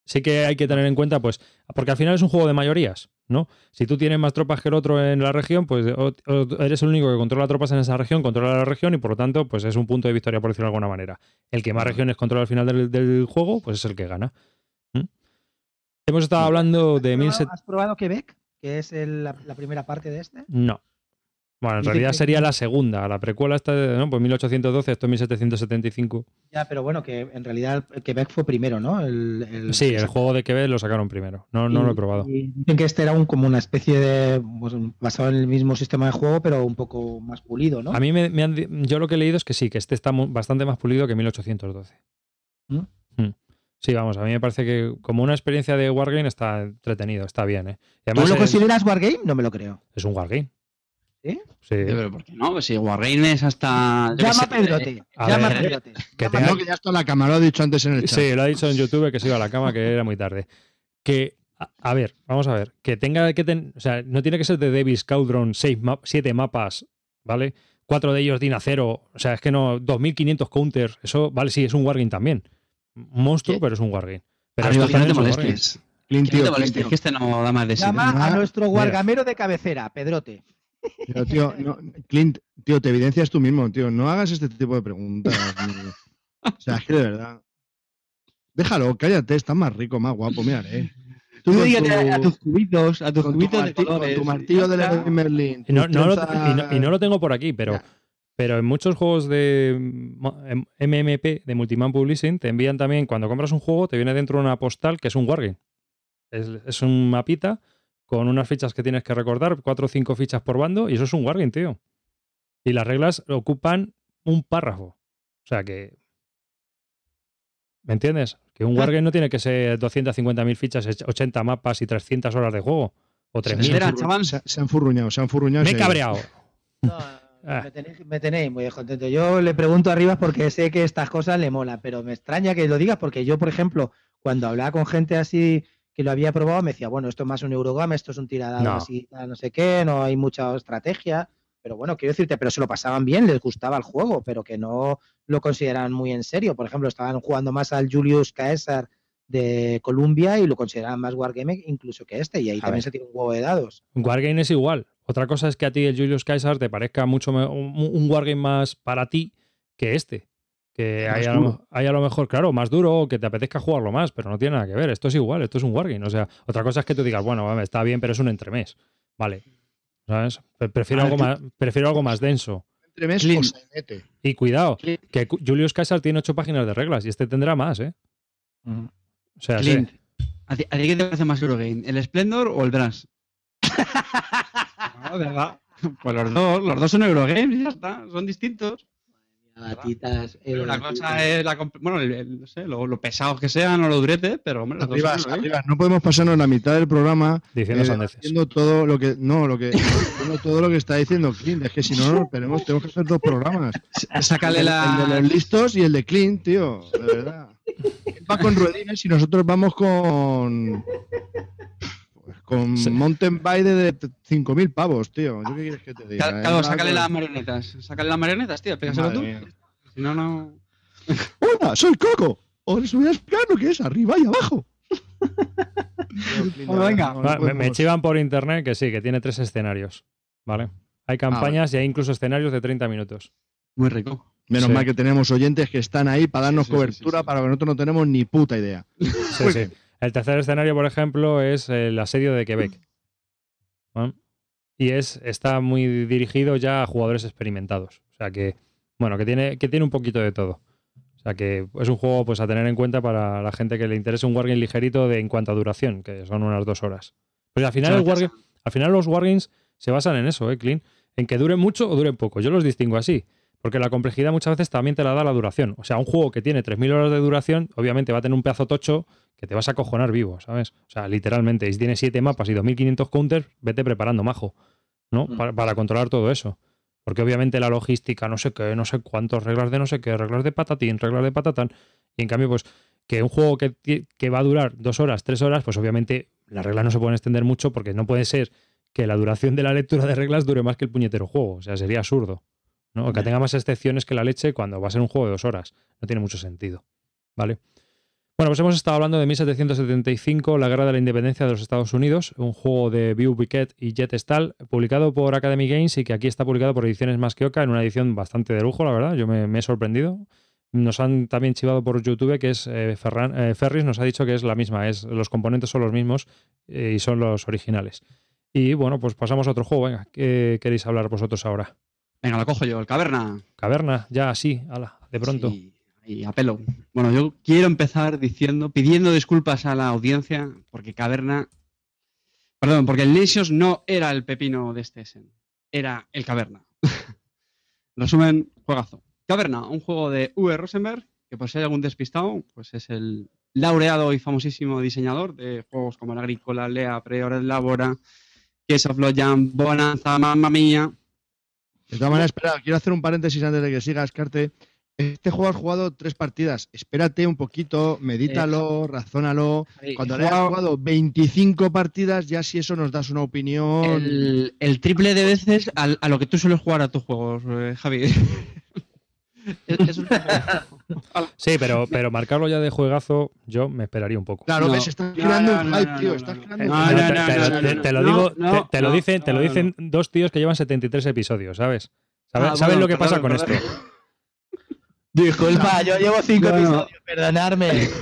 Sí que hay que tener en cuenta, pues, porque al final es un juego de mayorías, ¿no? Si tú tienes más tropas que el otro en la región, pues o- o eres el único que controla tropas en esa región, controla la región y por lo tanto, pues es un punto de victoria, por decirlo de alguna manera. El que más regiones controla al final del, del juego, pues es el que gana. ¿Mm? Hemos estado hablando de ¿Has 1700. probado- ¿Has probado Quebec? Que es el- la, la primera parte de este. No. Bueno, en realidad sería la segunda. La precuela está de, ¿no? Pues 1812, esto es 1775. Ya, pero bueno, que en realidad el Quebec fue primero, ¿no? El, el- Sí, el juego de Quebec lo sacaron primero. No, no lo he probado. dicen que este era un, como una especie de. pues, basado en el mismo sistema de juego, pero un poco más pulido, ¿no? A mí me, me han yo lo que he leído es que sí, que este está bastante más pulido que 1812. ¿Mm? Mm. Sí, vamos, a mí me parece que como una experiencia de Wargame está entretenido, está bien. ¿eh? Y ¿Tú además lo consideras Wargame? No me lo creo. es un Wargame. ¿Sí? Sí. Oye, Pero ¿por qué no? Pues si Wargame es hasta. qué Llama a Pedrote. a Llama a Pedrote. que tenga- No, que ya está en la cámara, lo he dicho antes en el chat. Sí, lo ha dicho en YouTube que se iba a la cama, que era muy tarde. Que, a, a ver, vamos a ver, que tenga que tener, o sea, no tiene que ser de Davis Cauldron seis ma- siete mapas, ¿vale? Cuatro de ellos DIN cero, o sea, es que no, 2500 counters, eso, vale, sí, es un Wargame también. Monstruo, ¿Qué? pero es un Wargame. Pero que no te molestes. Clint, no te molestes, que este no da más de sí. Llama a nuestro wargamero de cabecera, Pedrote. Pero, tío, no, Clint, tío, te evidencias tú mismo, tío. No hagas este tipo de preguntas. O sea, es que de verdad. Déjalo, cállate, está más rico, más guapo, mira, eh. Tú tu- a tus cubitos, a tus con tu, cubitos de con tu martillo de. Leroy Merlin. Y no, lo, y no- y no lo tengo por aquí, pero, pero en muchos juegos de mo- em- MMP, de Multiman Publishing, te envían también, cuando compras un juego, te viene dentro una postal que es un Wargame. Es, es un mapita con unas fichas que tienes que recordar, cuatro o cinco fichas por bando, y eso es un Wargame, tío. Y las reglas ocupan un párrafo. O sea que. ¿Me entiendes? Que un Wargame no tiene que ser 250.000 fichas, 80 mapas y 300 horas de juego. O Se, 3.000. Espera, han furru- chaval. se- se han furruñado, se han furruñado. Me he cabreado. No, Ah. me, tenéis, me tenéis muy contento. Yo le pregunto a Rivas porque sé que estas cosas le molan, pero me extraña que lo digas porque yo, por ejemplo, cuando hablaba con gente así que lo había probado, me decía, bueno, esto es más un Eurogame, esto es un tiradado No. así, no sé qué, no hay mucha estrategia. Pero bueno, quiero decirte, pero se lo pasaban bien, les gustaba el juego, pero que no lo consideraban muy en serio. Por ejemplo, estaban jugando más al Julius Caesar de Columbia y lo consideraban más Wargame incluso que este, y ahí A también ver. se tiene un huevo de dados. Wargame es igual. Otra cosa es que a ti el Julius Caesar te parezca mucho un, un Wargame más para ti que este. Que hay a, lo, hay a lo mejor, claro, más duro o que te apetezca jugarlo más, pero no tiene nada que ver. Esto es igual, esto es un Wargame. O sea, otra cosa es que tú digas, bueno, vale, está bien, pero es un entremés. Vale. ¿Sabes? Pre- Prefiero, ver, algo tú- más, prefiero algo más denso. Entre mes Clean. o sainete. Y cuidado, Clint. que Julius Caesar tiene ocho páginas de reglas y este tendrá más, ¿eh? O sea, sí. Clint, ¿a ti, a ti qué te parece más Eurogame? ¿El Splendor o el Brass? no, ¿verdad? Pues los dos, los dos son Eurogames y ya está, son distintos. Gatitas, Pero una cosa es la, bueno, el- el- no sé, lo, lo pesados que sean o lo durete, pero hombre, los dos Eurogames. arribas, no podemos pasarnos la mitad del programa diciendo eh, haciendo todo lo que no lo que todo lo que está diciendo Clint es que si no no tenemos tenemos que hacer dos programas. Sácale la... el de los listos y el de Clint tío de verdad. Él va con ruedines y nosotros vamos con con Sí. mountain bike de 5.000 pavos tío ¿Yo qué quieres que te diga Eh, va sácale las marionetas. Sácale las marionetas, tío, pégaselo tú. mía. Si no, no... hola soy Coco os voy a explicar lo que es arriba y abajo Bueno, venga. No, me, me chivan por internet que sí, que tiene tres escenarios. ¿Vale? Hay campañas y hay incluso escenarios de 30 minutos. Muy rico. Menos Sí. mal que tenemos oyentes que están ahí para darnos Sí, sí, sí, cobertura sí, sí. para que nosotros no tenemos ni puta idea. Sí, sí. El tercer escenario, por ejemplo, es el asedio de Quebec. ¿Vale? Y es, está muy dirigido ya a jugadores experimentados. O sea que, bueno, que tiene, que tiene un poquito de todo. O sea que es un juego pues, a tener en cuenta para la gente que le interese un wargame ligerito de, en cuanto a duración, que son unas dos horas. Pues al final, el wargame- al final los wargames se basan en eso, ¿eh, Clean? En que duren mucho o duren poco. Yo los distingo así. Porque la complejidad muchas veces también te la da la duración. O sea, un juego que tiene 3.000 horas de duración, obviamente va a tener un pedazo tocho que te vas a cojonar vivo, ¿sabes? O sea, literalmente, si tienes 7 mapas y 2.500 counters, vete preparando, majo, ¿no? Mm. Para, para controlar todo eso. Porque obviamente la logística, no sé qué, no sé cuántos, reglas de no sé qué, reglas de patatín, reglas de patatán. Y en cambio, pues, que un juego que, que va a durar dos horas, tres horas, pues obviamente las reglas no se pueden extender mucho porque no puede ser que la duración de la lectura de reglas dure más que el puñetero juego. O sea, sería absurdo. ¿No? O que tenga más excepciones que la leche cuando va a ser un juego de dos horas. No tiene mucho sentido. ¿Vale? Bueno, pues hemos estado hablando de 1775, la Guerra de la Independencia de los Estados Unidos, un juego de Bew Biquet y Jet Stahl, publicado por Academy Games y que aquí está publicado por Ediciones Más que Oca en una edición bastante de lujo, la verdad. Yo me, me he sorprendido. Nos han también chivado por YouTube que es eh, Ferran- eh, Ferris, nos ha dicho que es la misma, es, los componentes son los mismos eh, y son los originales. Y bueno, pues pasamos a otro juego. Venga, ¿qué queréis hablar vosotros ahora? Venga, lo cojo yo, el Caverna. Caverna, ya así, ala, de pronto. Sí, y apelo. Bueno, yo quiero empezar diciendo, pidiendo disculpas a la audiencia, porque Caverna. Perdón, porque el Nations no era el pepino de este Essen, era el Caverna. Resumen, juegazo. Caverna, un juego de V. Rosenberg, que por si hay algún despistado, pues es el laureado y famosísimo diseñador de juegos como el Agrícola, Lea, Preore Labora, Case of Loyan, Bonanza, Mamma Mía. De todas maneras, espera, quiero hacer un paréntesis antes de que sigas, Carte. Este juego has jugado tres partidas. Espérate un poquito, medítalo, razónalo. Cuando le hayas Jugado- jugado 25 partidas, ya si eso nos das una opinión. el, el triple de veces a, lo que tú sueles jugar a tus juegos, eh, Javi. Es- es un- Sí, pero, pero marcarlo ya de juegazo, yo me esperaría un poco. Claro, No. ves, estás creando un hype, tío. no, estás no, creando te, lo digo, te, lo dicen, te lo dicen dos tíos que llevan 73 episodios, ¿sabes? ¿Saben, Ah, bueno, lo que pasa perdón, con perdón. esto? Disculpa, yo llevo cinco Bueno. episodios, perdonarme.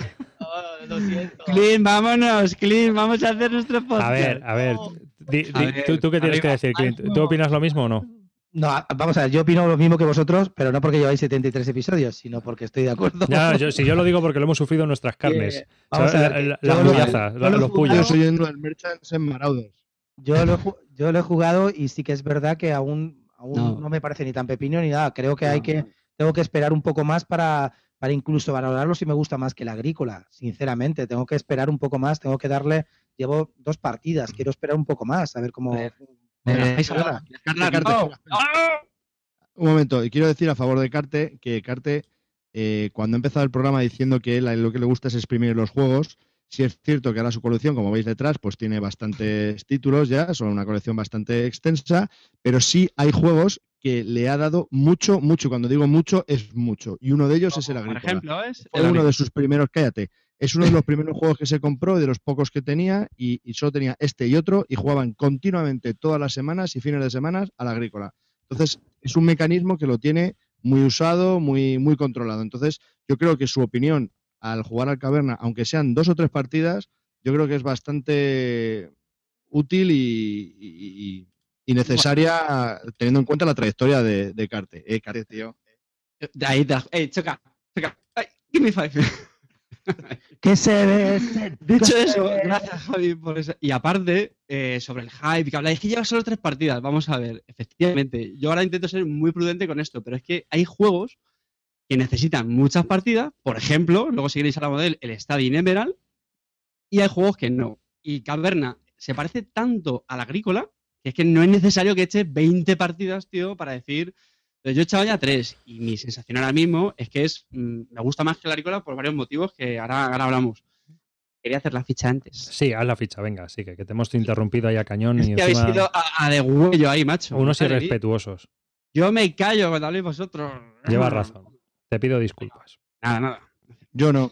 Oh, lo siento. Clean, vámonos, Clean, vamos a hacer nuestro podcast. A ver, a ver. di- A di- ver, ¿tú, tú qué tienes que decir, Clint? ¿Tú opinas lo mismo o no? No, vamos a ver, yo opino lo mismo que vosotros, pero no porque lleváis 73 episodios, sino porque estoy de acuerdo. Ya, yo, si yo lo digo porque lo hemos sufrido en nuestras carnes. Eh, yo yo los Yo pullos. jugado- estoy yendo del Merchants en Marauders. Yo lo, yo lo he jugado y sí que es verdad que aún, aún No. no. me parece ni tan pepino ni nada. Creo que hay No, que tengo que esperar un poco más para, para incluso valorarlo si me gusta más que el agrícola. Sinceramente, tengo que esperar un poco más, tengo que darle. Llevo dos partidas, quiero esperar un poco más, a ver cómo. A. ¡Ah! Un momento, y quiero decir a favor de Carte que Carte, eh, cuando ha empezado el programa diciendo que él lo que le gusta es exprimir los juegos, sí es cierto que ahora su colección, como veis detrás, pues tiene bastantes títulos ya, son una colección bastante extensa, pero sí hay juegos que le ha dado mucho, mucho. Cuando digo mucho, es mucho. Y uno de ellos es el Por agrícola. ejemplo, es Fue uno de sus primeros, cállate, es uno de los primeros juegos que se compró, de los pocos que tenía, y, y solo tenía este y otro, y jugaban continuamente todas las semanas y fines de semana al agrícola. Entonces, es un mecanismo que lo tiene muy usado, muy, muy controlado. Entonces, yo creo que su opinión al jugar al caverna, aunque sean dos o tres partidas, yo creo que es bastante útil y, y- y- y necesaria teniendo en cuenta la trayectoria de, de Carte. Eh, Carte, tío. De ahí, de, ¡Ey, choca! ¡Choca! ¡Ay, give me five! ¿Qué se ve? Dicho eso, gracias Javi por eso. Y aparte, eh, sobre el hype que habláis, que lleva solo tres partidas. Vamos a ver, efectivamente, yo ahora intento ser muy prudente con esto, pero es que hay juegos que necesitan muchas partidas. Por ejemplo, luego si queréis hablamos de él, el Stadium Emerald. Y hay juegos que no. Y Caverna se parece tanto al agrícola que es que no es necesario que eche 20 partidas, tío, para decir. Yo he echado ya tres y mi sensación ahora mismo es que es mm, me gusta más que el agrícola por varios motivos que ahora, ahora hablamos. Quería hacer la ficha antes. Sí, haz la ficha, venga, sí, que, que te hemos interrumpido ahí a cañón Es y que habéis ido a, a de huello ahí, macho. unos irrespetuosos. Yo me callo cuando habléis vosotros. Llevas razón. Te pido disculpas. Nada, nada. Yo no.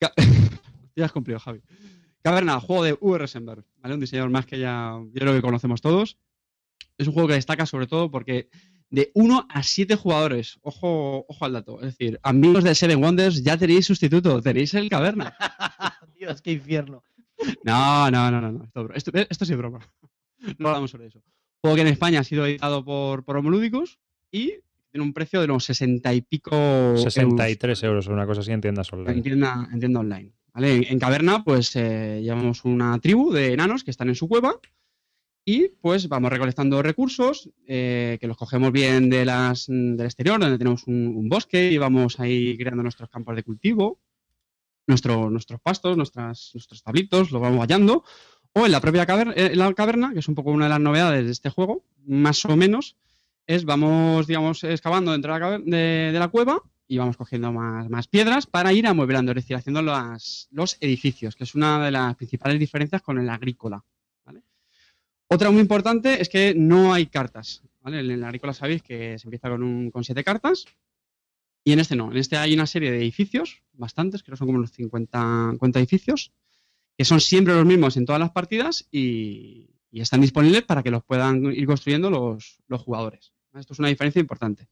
Ya has cumplido, Javi. Caverna, juego de Rosenberg, ¿vale? Un diseñador más que ya yo creo que conocemos todos. Es un juego que destaca sobre todo porque de 1 a 7 jugadores, ojo, ojo al dato, es decir, amigos de Seven Wonders, ya tenéis sustituto, tenéis el Caverna. Dios, qué infierno. No, no, no, no, no, esto, esto, esto sí es broma. No hablamos sobre eso. Juego que en España ha sido editado por, por Homolúdicos y tiene un precio de unos 60 y pico euros. 63 euros o una cosa así en tiendas online. En tienda, en tienda online. ¿vale? En, en Caverna, pues eh, llevamos una tribu de enanos que están en su cueva y pues vamos recolectando recursos eh, que los cogemos bien de las, del exterior, donde tenemos un, bosque y vamos ahí creando nuestros campos de cultivo, nuestro- nuestros pastos, nuestras, nuestros tablitos, los vamos vallando. O en la propia caverna, en la caverna, que es un poco una de las novedades de este juego, más o menos, es vamos, digamos, excavando dentro de la, de- de la cueva y vamos cogiendo más, más piedras para ir amueblando, es haciendo las- los edificios, que es una de las principales diferencias con el agrícola. Otra muy importante es que no hay cartas. En el agrícola sabéis que se empieza con, un, con siete cartas y en este no. En este hay una serie de edificios, bastantes, creo que son como unos 50, 50 edificios, que son siempre los mismos en todas las partidas y, están disponibles para que los puedan ir construyendo los, jugadores. Esto es una diferencia importante.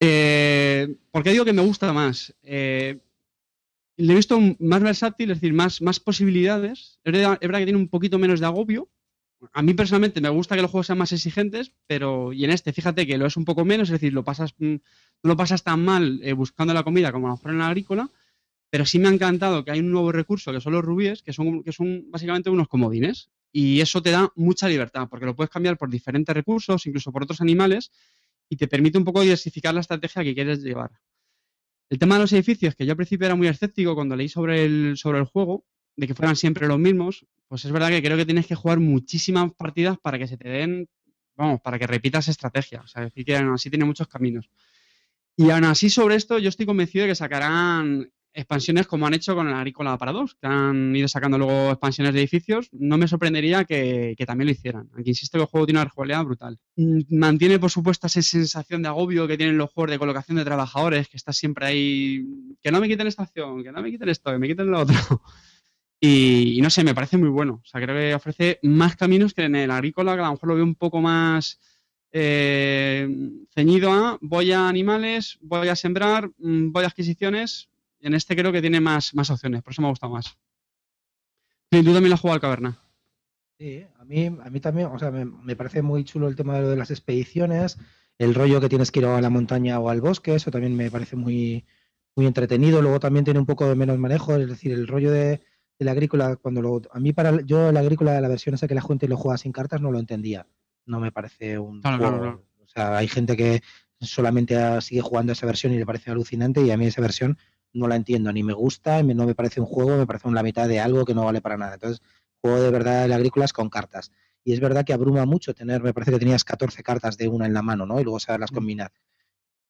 Eh, ¿Por qué digo que me gusta más? Eh, le he visto más versátil, es decir, más, posibilidades. Es verdad que tiene un poquito menos de agobio. A mí personalmente me gusta que los juegos sean más exigentes, pero y en este, fíjate que lo es un poco menos, es decir, lo pasas, mm, no lo pasas tan mal eh, buscando la comida como a lo mejor en la agrícola, pero sí me ha encantado que hay un nuevo recurso que son los rubíes, que son, que son básicamente unos comodines. Y eso te da mucha libertad, porque lo puedes cambiar por diferentes recursos, incluso por otros animales, y te permite un poco diversificar la estrategia que quieres llevar. El tema de los edificios, que yo al principio era muy escéptico cuando leí sobre el, sobre el juego, de que fueran siempre los mismos, pues es verdad que creo que tienes que jugar muchísimas partidas para que se te den, vamos, para que repitas estrategia. O sea, decir, que aún así tiene muchos caminos. Y aún así sobre esto yo estoy convencido de que sacarán expansiones como han hecho con el Agrícola para dos, que han ido sacando luego expansiones de edificios. No me sorprendería que, que también lo hicieran. Aunque insisto que el juego tiene una rejugabilidad brutal. Mm, Mantiene, por supuesto, esa sensación de agobio que tienen los juegos de colocación de trabajadores, que estás siempre ahí, que no me quiten esta acción, que no me quiten esto, que me quiten lo otro. Y, no sé, me parece muy bueno. O sea, creo que ofrece más caminos que en el agrícola, que a lo mejor lo veo un poco más eh, ceñido a voy a animales, voy a sembrar, mm, voy a adquisiciones. En este creo que tiene más, más opciones, por eso me ha gustado más. Sí, tú también la has jugado al caverna. Sí, a mí, a mí también, o sea, me, me parece muy chulo el tema de lo de las expediciones, el rollo que tienes que ir a la montaña o al bosque, eso también me parece muy, muy entretenido. Luego también tiene un poco de menos manejo, es decir, el rollo de, de la agrícola, cuando lo, a mí para yo la agrícola, la versión esa que la gente lo juega sin cartas, no lo entendía. No me parece un Claro, juego. claro, claro. O sea, hay gente que solamente sigue jugando esa versión y le parece alucinante y a mí esa versión no la entiendo, ni me gusta, no me parece un juego, me parece la mitad de algo que no vale para nada. Entonces, juego de verdad el agrícolas con cartas. Y es verdad que abruma mucho tener, me parece que tenías 14 cartas de una en la mano, ¿no? Y luego saberlas combinar.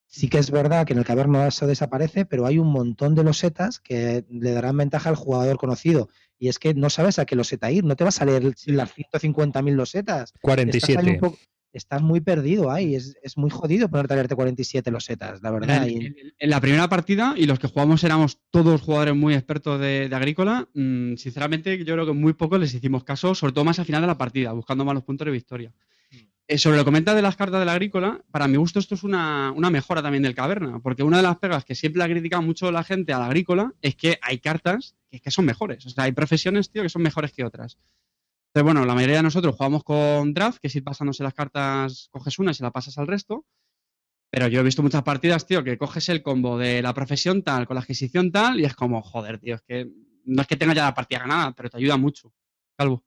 Sí que es verdad que en el caverno eso desaparece, pero hay un montón de losetas que le darán ventaja al jugador conocido. Y es que no sabes a qué loseta ir, no te vas a leer las 150.000 losetas. Estás, ahí 47. un poco- estás muy perdido ahí, es, es muy jodido ponerte a leerte 47 losetas, la verdad. En, y- en- en la primera partida, y los que jugamos éramos todos jugadores muy expertos de, de agrícola, mm, sinceramente yo creo que muy pocos les hicimos caso, sobre todo más al final de la partida, buscando más los puntos de victoria. Eh, sobre lo que comenta de las cartas de la agrícola, para mi gusto esto es una, una mejora también del caverna, porque una de las pegas que siempre ha criticado mucho la gente a la agrícola es que hay cartas que, son mejores, o sea, hay profesiones, tío, que son mejores que otras. Entonces, bueno, la mayoría de nosotros jugamos con draft, que es ir pasándose las cartas, coges una y se la pasas al resto. Pero yo he visto muchas partidas, tío, que coges el combo de la profesión tal con la adquisición tal y es como, joder, tío, es que no es que tengas ya la partida ganada, pero te ayuda mucho. Calvo.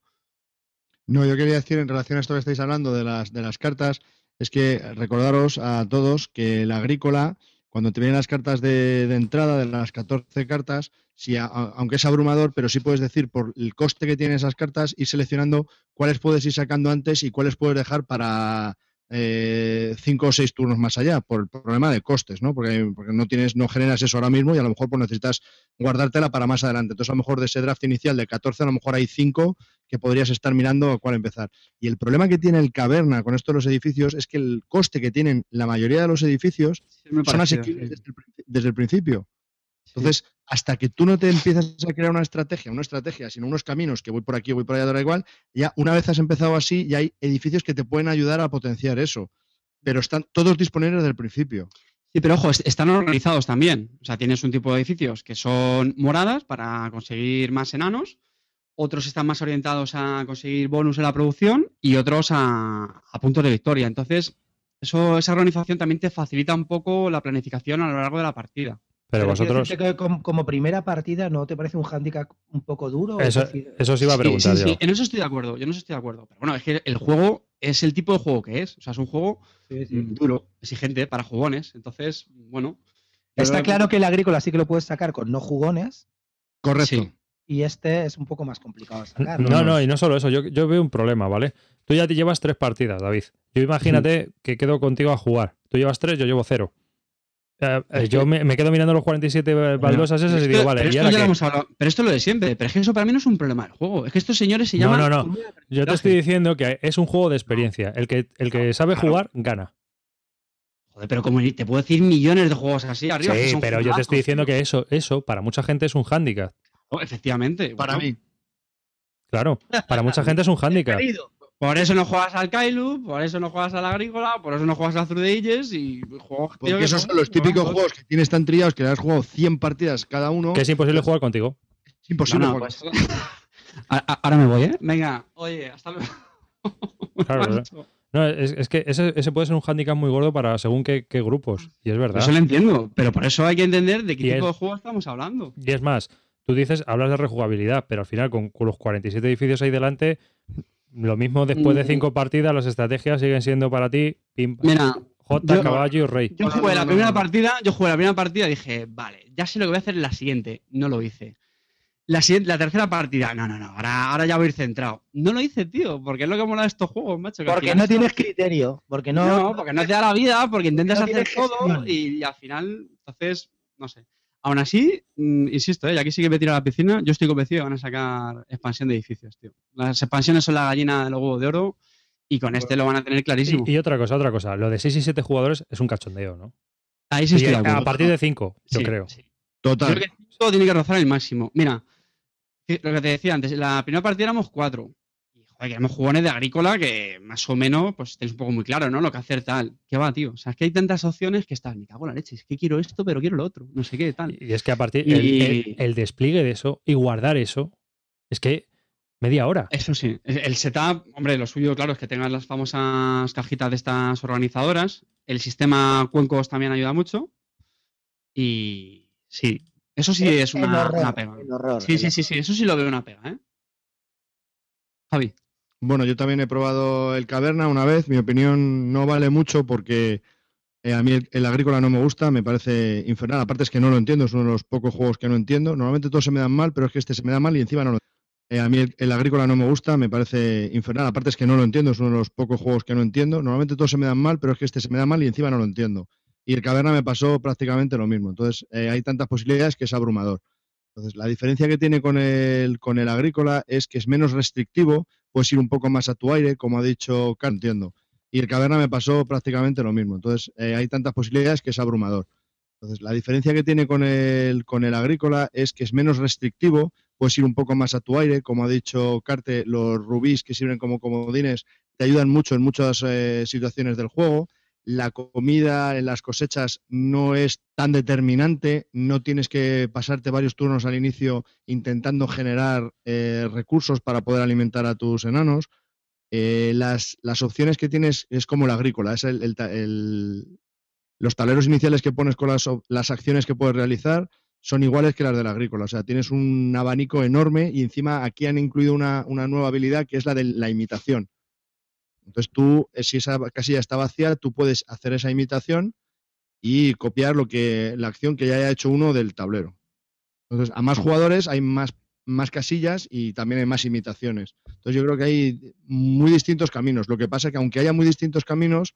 No, yo quería decir en relación a esto que estáis hablando de las, de las cartas, es que recordaros a todos que la agrícola, cuando te vienen las cartas de, de entrada, de las 14 cartas, si aunque es abrumador, pero sí puedes decir por el coste que tienen esas cartas, ir seleccionando cuáles puedes ir sacando antes y cuáles puedes dejar para eh, cinco o seis turnos más allá, por el problema de costes, ¿no? Porque, porque no tienes, no generas eso ahora mismo y a lo mejor pues, necesitas guardártela para más adelante. Entonces, a lo mejor de ese draft inicial de 14, a lo mejor hay 5 que podrías estar mirando a cuál empezar. Y el problema que tiene el caverna con esto de los edificios es que el coste que tienen la mayoría de los edificios Sí, son asequibles sí. desde el principio. Sí. Entonces, hasta que tú no te empiezas a crear una estrategia, una estrategia, sino unos caminos que voy por aquí, voy por allá, da igual, ya una vez has empezado así, ya hay edificios que te pueden ayudar a potenciar eso. Pero están todos disponibles desde el principio. Sí, pero ojo, est- están organizados también. O sea, tienes un tipo de edificios que son moradas para conseguir más enanos, otros están más orientados a conseguir bonus en la producción y otros a, a puntos de victoria. Entonces, eso, esa organización también te facilita un poco la planificación a lo largo de la partida. Pero vosotros, que como, como primera partida, ¿no te parece un hándicap un poco duro? eso, Es decir, eso os iba a Sí, preguntar sí, yo. sí, en eso estoy de acuerdo, yo eso estoy de acuerdo. Pero bueno, es que el juego es el tipo de juego que es. O sea, es un juego sí, sí. mm, duro, exigente para jugones. Entonces, bueno. Está claro que el agrícola sí que lo puedes sacar con no jugones Correcto. Sí. y este es un poco más complicado de sacar. No, no, y no solo eso, yo, yo veo un problema, ¿vale? Tú ya te llevas tres partidas, David. Yo imagínate que quedo contigo a jugar. Tú llevas tres, yo llevo cero. Yo me, me quedo mirando los 47 baldosas esas y Esto- digo, vale, pero ¿y esto ahora ya lo qué? hemos hablado. Pero esto es lo de siempre. Pero es que eso para mí no es un problema del juego. Es que estos señores se No, llaman. no, no. de Yo te estoy diciendo que es un juego de experiencia. El que, el que sabe Claro. jugar, gana. Joder, pero como te puedo decir millones de juegos así arriba. que Sí, son pero yo te estoy diciendo que eso, eso para mucha gente es un hándicap. Oh, efectivamente. Para bueno, mí. Claro, para mucha gente es un hándicap. Por eso no juegas al Kailu, por eso no juegas al Agrícola, por eso no juegas al Through the Ages y juegos. Porque que esos son los típicos juegos que tienes tan triados que le has jugado 100 partidas cada uno. Que es imposible jugar contigo. Es imposible. No, no, jugar. pues- Ahora me voy, ¿eh? Venga, oye, hasta luego. Claro. No, es, es que ese, ese puede ser un hándicap muy gordo para según qué, qué grupos. Y es verdad. Eso lo entiendo, pero por eso hay que entender de qué Y tipo es- de juego estamos hablando. Y es más, tú dices, hablas de rejugabilidad, pero al final con, con los 47 edificios ahí delante, lo mismo después de Mm. cinco partidas, las estrategias siguen siendo para ti pim, Mira, J, yo- caballo y rey. Yo jugué la primera partida, yo jugué la primera partida y dije, vale, ya sé lo que voy a hacer en la siguiente. No lo hice. La, siguiente, la tercera partida, no, no, no, ahora, ahora ya voy a ir centrado. No lo hice, tío, porque es lo que mola de estos juegos, macho. que Porque no tienes criterio. Porque no. No, porque no te da la vida, porque intentas no hacer todo y, y al final, entonces, no sé. Aún así, mm, insisto, ¿eh? y aquí sí que me tiro la piscina, yo estoy convencido que van a sacar expansión de edificios, tío. Las expansiones son la gallina de los de oro y con este lo van a tener clarísimo. Y, otra cosa, otra cosa, lo de 6 y 7 jugadores es un cachondeo, ¿no? Ahí sí estoy. A partir de 5, yo creo. Sí. Total. Yo creo que tiene que rozar el máximo. Mira, lo que te decía antes, la primera partida éramos 4 joder, que éramos jugones de agrícola que más o menos, pues tenéis un poco muy claro, ¿no? Lo que hacer tal. ¿Qué va, tío? O sea, es que hay tantas opciones que estás, me cago en la leche, es que quiero esto, pero quiero lo otro. No sé qué, tal. Y es que a partir Y- el, el- el despliegue de eso y guardar eso, es que media hora. Eso sí. El setup, hombre, lo suyo, claro, es que tengas las famosas cajitas de estas organizadoras. El sistema cuencos también ayuda mucho. Y sí, eso sí es el una, horror, una pega. horror, Sí, sí, sí, sí, eso sí lo veo una pega, ¿eh? Javi. Bueno, yo también he probado el Caverna una vez. Mi opinión no vale mucho porque Eh, a mí el, agrícola no me gusta, me parece infernal. Aparte es que no lo entiendo, es uno de los pocos juegos que no entiendo. Normalmente todos se me dan mal, pero es que este se me da mal y encima no lo eh, a mí el, el agrícola no me gusta, me parece infernal. Aparte es que no lo entiendo, es uno de los pocos juegos que no entiendo. Normalmente todos se me dan mal, pero es que este se me da mal y encima no lo entiendo. Y el caverna me pasó prácticamente lo mismo. Entonces eh, hay tantas posibilidades que es abrumador. Entonces la diferencia que tiene con el, con el agrícola es que es menos restrictivo, puedes ir un poco más a tu aire, como ha dicho Carl, entiendo. Y el caverna me pasó prácticamente lo mismo. Entonces eh, hay tantas posibilidades que es abrumador. Entonces la diferencia que tiene con el, con el agrícola es que es menos restrictivo, puedes ir un poco más a tu aire, como ha dicho Carte, los rubíes que sirven como comodines te ayudan mucho en muchas eh, situaciones del juego. La comida en las cosechas no es tan determinante, no tienes que pasarte varios turnos al inicio intentando generar eh, recursos para poder alimentar a tus enanos. Eh, las, las, opciones que tienes es como el agrícola, es el, el, el, los tableros iniciales que pones con las, las acciones que puedes realizar son iguales que las del agrícola. O sea, tienes un abanico enorme y encima aquí han incluido una, una nueva habilidad que es la de la imitación. Entonces tú, eh, si esa casilla está vacía, tú puedes hacer esa imitación y copiar lo que la acción que ya haya hecho uno del tablero. Entonces, a más jugadores hay más, más casillas y también hay más imitaciones. Entonces, yo creo que hay muy distintos caminos. Lo que pasa es que aunque haya muy distintos caminos,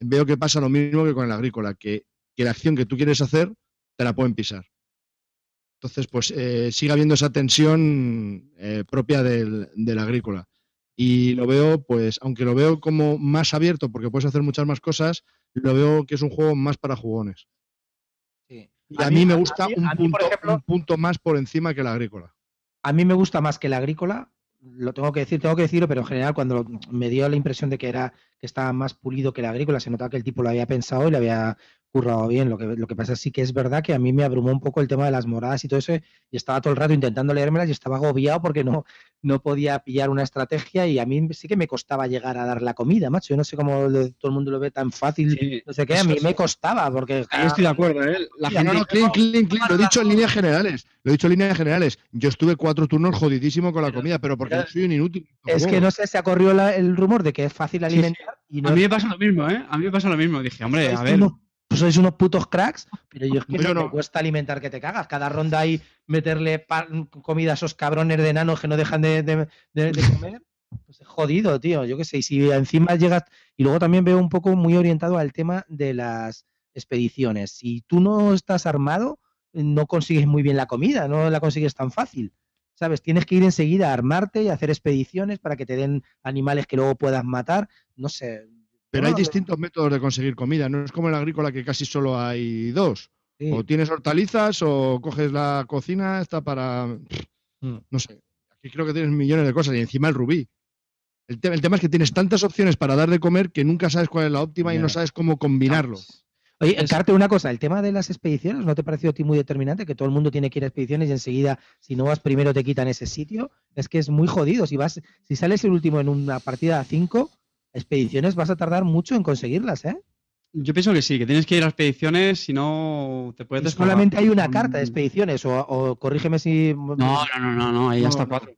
veo que pasa lo mismo que con el agrícola, que, que la acción que tú quieres hacer te la pueden pisar. Entonces, pues eh, sigue habiendo esa tensión eh, propia del, del, agrícola. Y lo veo, pues, aunque lo veo como más abierto, porque puedes hacer muchas más cosas, lo veo que es un juego más para jugones. Sí. Y a, a mí, mí, me gusta mí, un, mí, punto, ejemplo, un, punto, más por encima que el agrícola. A mí me gusta más que el agrícola, lo tengo que decir, tengo que decirlo, pero en general cuando me dio la impresión de que era que estaba más pulido que el agrícola, se notaba que el tipo lo había pensado y le había currado bien. Lo que, lo que pasa es sí que es verdad que a mí me abrumó un poco el tema de las moradas y todo eso, y estaba todo el rato intentando leérmelas y estaba agobiado porque no, no podía pillar una estrategia y a mí sí que me costaba llegar a dar la comida, macho. Yo no sé cómo lo, todo el mundo lo ve tan fácil, sí, no sé qué, a mí me costaba porque... Ahí estoy de acuerdo, ¿eh? La gente... No, no, clean, clean, clean. Lo he dicho en líneas generales, lo he dicho en líneas generales. Yo estuve cuatro turnos jodidísimo con la comida, pero porque pero, soy un inútil. Es que no sé, se ha corrido la, el rumor de que es fácil alimentar. Sí. Y no... A mí me pasa lo mismo, ¿eh? A mí me pasa lo mismo. Dije, hombre, a ver... Pues sois unos putos cracks, pero yo es que no, no, me cuesta alimentar que te cagas. Cada ronda ahí meterle comida a esos cabrones de enanos que no dejan de, de, de, de comer. Pues es jodido, tío. Yo qué sé. Y si encima llegas. Y luego también veo un poco muy orientado al tema de las expediciones. Si tú no estás armado, no consigues muy bien la comida, no la consigues tan fácil. ¿Sabes? Tienes que ir enseguida a armarte y hacer expediciones para que te den animales que luego puedas matar. No sé, pero hay distintos métodos de conseguir comida, no es como en la agrícola que casi solo hay dos. Sí. O tienes hortalizas o coges la cocina, está para... Mm. No sé, aquí creo que tienes millones de cosas y encima el rubí. El, te el, tema es que tienes tantas opciones para dar de comer que nunca sabes cuál es la óptima yeah. y no sabes cómo combinarlo. Oye. Carte, una cosa, el tema de las expediciones, ¿no te pareció a ti muy determinante? Que todo el mundo tiene que ir a expediciones y enseguida, si no vas primero, te quitan ese sitio. Es que es muy jodido. Si vas, si sales el último en una partida a 5, expediciones vas a tardar mucho en conseguirlas, ¿eh? Yo pienso que sí, que tienes que ir a expediciones, si no te puedes. Solamente hay una carta de expediciones, o, o, corrígeme si. No, no, no, no, no ahí no, hasta cuatro.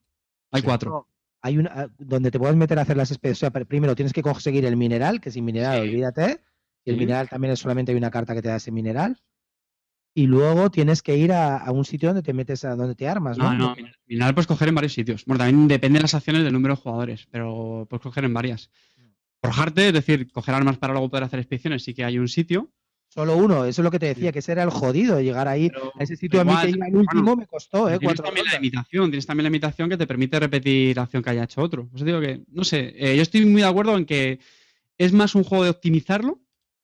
Hay cuatro. No. Hay una ah, donde te puedes meter a hacer las expediciones. O sea, primero tienes que conseguir el mineral, que sin mineral, sí. olvídate. Y el sí. mineral también es solamente hay una carta que te da ese mineral. Y luego tienes que ir a, a, un sitio donde te metes a donde te armas, ¿no? No, no, mineral puedes coger en varios sitios. Bueno, también depende de las acciones del número de jugadores, pero puedes coger en varias forjarte, es decir, coger armas para luego poder hacer expediciones, sí que hay un sitio. Solo uno, eso es lo que te decía, que ese era el jodido, llegar ahí pero, a ese sitio igual, a mí que iba el último bueno, me costó, ¿eh? Tienes también la imitación, tienes también la imitación que te permite repetir la acción que haya hecho otro. Pues digo que, no sé, eh, yo estoy muy de acuerdo en que es más un juego de optimizarlo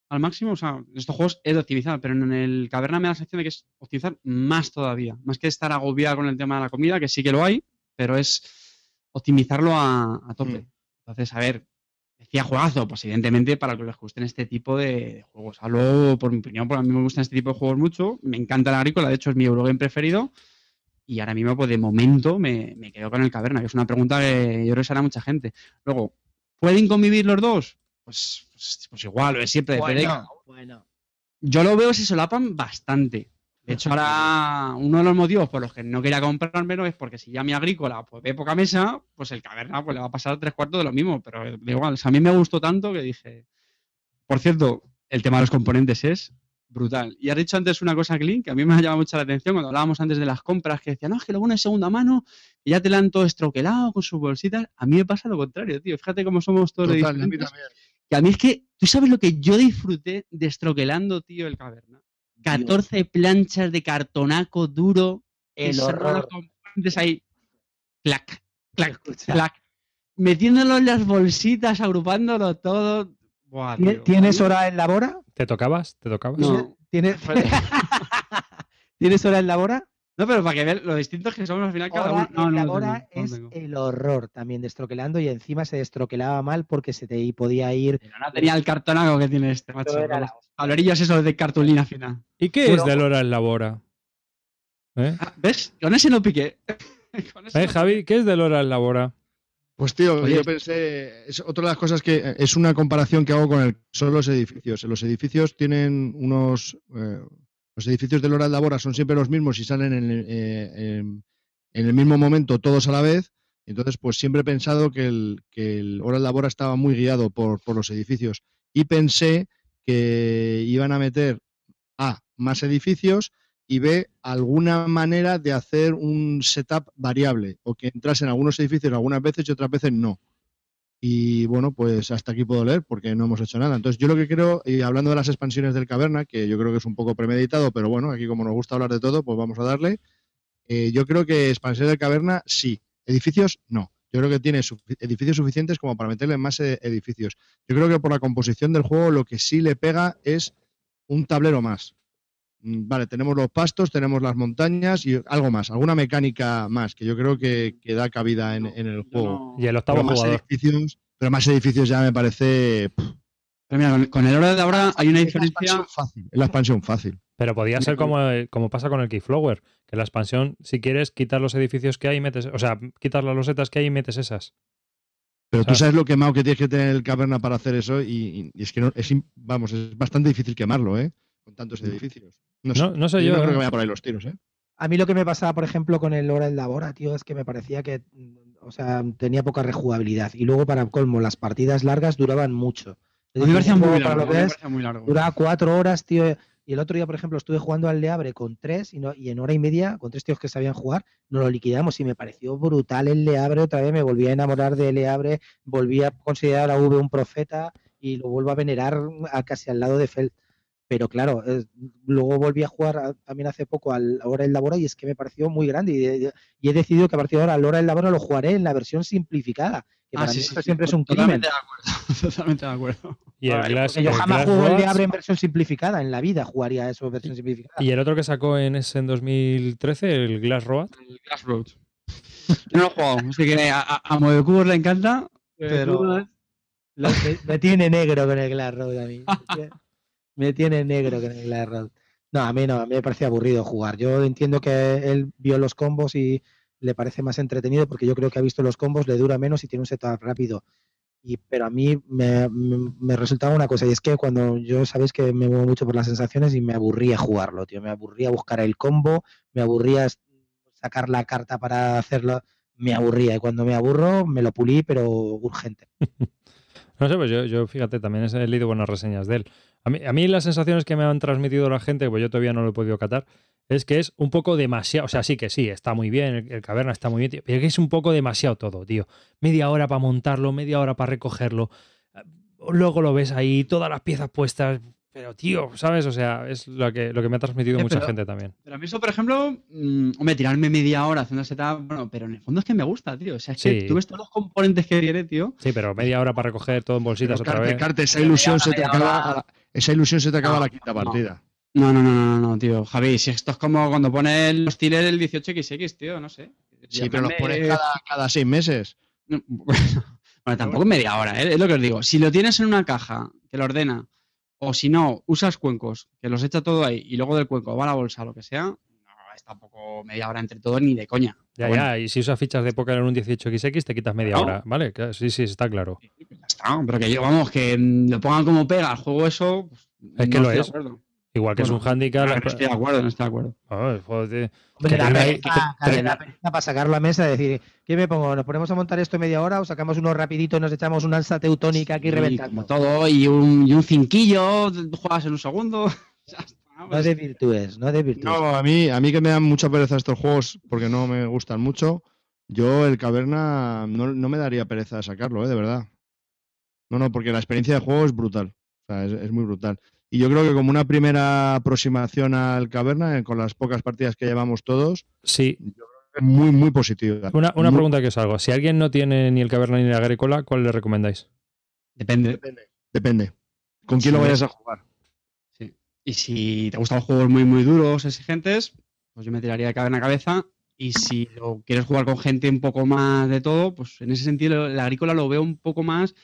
al máximo, o sea, en estos juegos es de optimizar, pero en el Caverna me da la sensación de que es optimizar más todavía, más que estar agobiado con el tema de la comida, que sí que lo hay, pero es optimizarlo a, a tope. Mm. Entonces, a ver, decía juegazo, pues evidentemente para que les gusten este tipo de, de, juegos. Hablo por mi opinión, porque a mí me gustan este tipo de juegos mucho. Me encanta la agrícola, de hecho es mi Eurogame preferido. Y ahora mismo, pues de momento, me, me, quedo con el caverna, que es una pregunta que yo creo que será mucha gente. Luego, ¿pueden convivir los dos? Pues, pues, pues igual, es siempre. Bueno, bueno. Yo lo veo si solapan bastante. De hecho, ahora uno de los motivos por los que no quería comprármelo es porque si ya mi agrícola pues, ve poca mesa, pues el caverna pues, le va a pasar tres cuartos de lo mismo. Pero da igual, o sea, a mí me gustó tanto que dije. Por cierto, el tema de los componentes es brutal. Y has dicho antes una cosa, Clint, que a mí me ha llamado mucho la atención cuando hablábamos antes de las compras, que decían, no, es que lo bueno es segunda mano y ya te la han todo estroquelado con sus bolsitas. A mí me pasa lo contrario, tío. Fíjate cómo somos todos de Total, a mí diferentes. también. Que a mí es que, ¿tú sabes lo que yo disfruté destroquelando, tío, el caverna? 14 planchas de cartonaco duro. El horror. ahí. Clac, clac, Escucha. clac. Metiéndolo en las bolsitas, agrupándolo todo. Buah, ¿Tie- tío. ¿Tienes hora en la bora? ¿Te tocabas? ¿Te tocabas? No. ¿Tienes, ¿Tienes hora en la bora? No, pero para que vean lo distintos que somos al final cada uno. No, no, no, es tengo. el horror también de estroquelando y encima se destroquelaba mal porque se te podía ir. Pero no tenía el cartonaco que tiene este, macho. era con la los Calorillas esos de cartulina final. ¿Y qué Bueno. es del hora en la bora? ¿Eh? Ah, ¿Ves? Con ese no piqué. Con ese ¿Eh, no Javi? ¿Qué es del hora en la bora? Pues tío, Oye. yo pensé, es otra de las cosas que es una comparación que hago con el, son los edificios. Los edificios tienen unos, eh, los edificios de Lora de Labora son siempre los mismos y salen en, el- eh, en- el mismo momento todos a la vez. Entonces, pues siempre he pensado que el, que el Hora de Labora estaba muy guiado por, por los edificios y pensé que iban a meter A, más edificios y B, alguna manera de hacer un setup variable o que entrasen algunos edificios algunas veces y otras veces no. Y bueno, pues hasta aquí puedo leer porque no hemos hecho nada. Entonces yo lo que creo, y hablando de las expansiones del Caverna, que yo creo que es un poco premeditado, pero bueno, aquí como nos gusta hablar de todo, pues vamos a darle. Eh, yo creo que expansión del Caverna sí, edificios no. Yo creo que tiene edificios suficientes como para meterle más eh, edificios. Yo creo que por la composición del juego lo que sí le pega es un tablero más. Mm, Vale, tenemos los pastos, tenemos las montañas y algo más, alguna mecánica más que yo creo que, que da cabida en, en el juego. no- Y el Pero octavo más, jugador. edificios, pero más edificios ya me parece. pff, Pero mira, con, con el hora de ahora hay una es la diferencia. expansión fácil. Es la expansión fácil. Pero podía ser como, como pasa con el Keyflower, que la expansión, si quieres, quitar los edificios que hay y metes, o sea, quitas las losetas que hay y metes esas. Pero tú sabes lo quemado que tienes que tener el caverna para hacer eso y, y- y es que no, es, vamos, es bastante difícil quemarlo, ¿eh? Con tantos edificios. No sé, No, no sé yo. no creo ¿eh? que vaya por ahí los tiros, ¿eh? A mí lo que me pasaba, por ejemplo, con el hora en la bora, tío, es que me parecía que, o sea, tenía poca rejugabilidad. Y luego, para colmo, las partidas largas duraban mucho. Mí me parecía muy para largo. lo a mí que me es, parecía muy largo. Duraba cuatro horas, tío. Y el otro día, por ejemplo, estuve jugando al Leabre con tres y, no- y en hora y media, con tres tíos que sabían jugar, nos lo liquidamos y me pareció brutal el Leabre. Otra vez me volví a enamorar de Leabre, volví a considerar a V un profeta y lo vuelvo a venerar a casi al lado de Feld. Pero claro, eh, luego volví a jugar a- también hace poco al Hora del Labora y es que me pareció muy grande. Y, de- y he decidido que a partir de ahora, al Hora del Labora lo jugaré en la versión simplificada. Que Ah, para sí, mí sí, sí, siempre es un crimen. Totalmente de acuerdo. Totalmente de acuerdo. Y el Vale, Glass, yo jamás juego el Roads- Leabre en versión simplificada. En la vida jugaría eso en versión simplificada. Y el otro que sacó en ese en 2013, el Glass Road. El Glass Road. Yo no lo he jugado, así que a, a, a Movecubos le encanta. Pero- Lo- me, me tiene negro con el Glass Road a mí. Me tiene- negro con Glass Road. No, a mí no, a mí me parece aburrido jugar. Yo entiendo que él vio los combos y le parece más entretenido porque yo creo que ha visto los combos, le dura menos y tiene un setup rápido. Y, pero a mí me, me- me resultaba una cosa, y es que cuando yo sabéis que me muevo mucho por las sensaciones y me aburría jugarlo, tío. Me aburría buscar el combo, me aburría sacar la carta para hacerlo, me aburría. Y cuando me aburro, me lo pulí, pero urgente. No sé, pues yo, yo fíjate, también he leído buenas reseñas de él. A mí, a mí las sensaciones que me han transmitido la gente, pues yo todavía no lo he podido catar, es que es un poco demasiado. O sea, sí que sí, está muy bien, el, el caverna está muy bien, tío, pero que es un poco demasiado todo, tío. Media hora para montarlo, media hora para recogerlo. Luego lo ves ahí, todas las piezas puestas. Pero, tío, ¿sabes? O sea, es lo que, lo que me ha transmitido Eh, mucha pero- gente también. Pero a mí eso, por ejemplo, mm, hombre, tirarme media hora haciendo setup, bueno, pero en el fondo es que me gusta, tío. O sea, es Sí. que tú ves todos los componentes que tiene, tío. Sí, pero media hora para recoger todo en bolsitas Pero, otra Carte, vez. Carte, esa ilusión se te acaba hora. a la, esa ilusión se te acaba la quinta no. partida. No, no, no, no, no, tío. Javi, si esto es como cuando pones los Steelers del 18XX, tío, no sé. Sí, pero los pones cada, cada seis meses. No, Bueno, tampoco media hora, ¿eh? es lo que os digo. Si lo tienes en una caja que lo ordena, o si no, usas cuencos, que los echa todo ahí, y luego del cuenco va a la bolsa, lo que sea, no es tampoco media hora entre todos ni de coña. Ya, ya, y si usas fichas de póker en un 18XX, te quitas media hora, ¿vale? Sí, sí, está claro. ya está, pero que yo, vamos, que mm, lo pongan como pega al juego eso. pues, Es que no lo de es. acuerdo. Igual que es un handicap. No estoy de acuerdo, no estoy de acuerdo. Ah, joder, Hombre, la pereza, pereza para sacarlo a mesa y decir, ¿qué me pongo? ¿Nos ponemos a montar esto media hora o sacamos uno rapidito y nos echamos una alza teutónica aquí Y reventando? como todo, y un, y un cinquillo, juegas en un segundo. No de virtudes, no de virtudes. No, a mí, a mí que me dan mucha pereza estos juegos porque no me gustan mucho. Yo el Caverna no, no me daría pereza de sacarlo, ¿eh? de verdad. No, no, porque la experiencia de juego es brutal. O sea, es, es muy brutal. Y yo creo que como una primera aproximación al Caverna, eh, con las pocas partidas que llevamos todos, Sí, es muy, muy positiva. una, una Muy- pregunta que os hago. Si alguien no tiene ni el Caverna ni la Agrícola, ¿cuál le recomendáis? Depende. Depende. ¿Con quién Sí. lo vayas a jugar? Sí. Y si te gustan los juegos muy, muy duros, exigentes, pues yo me tiraría de caverna a cabeza. Y si lo quieres jugar con gente un poco más de todo, pues en ese sentido la agrícola lo veo un poco más,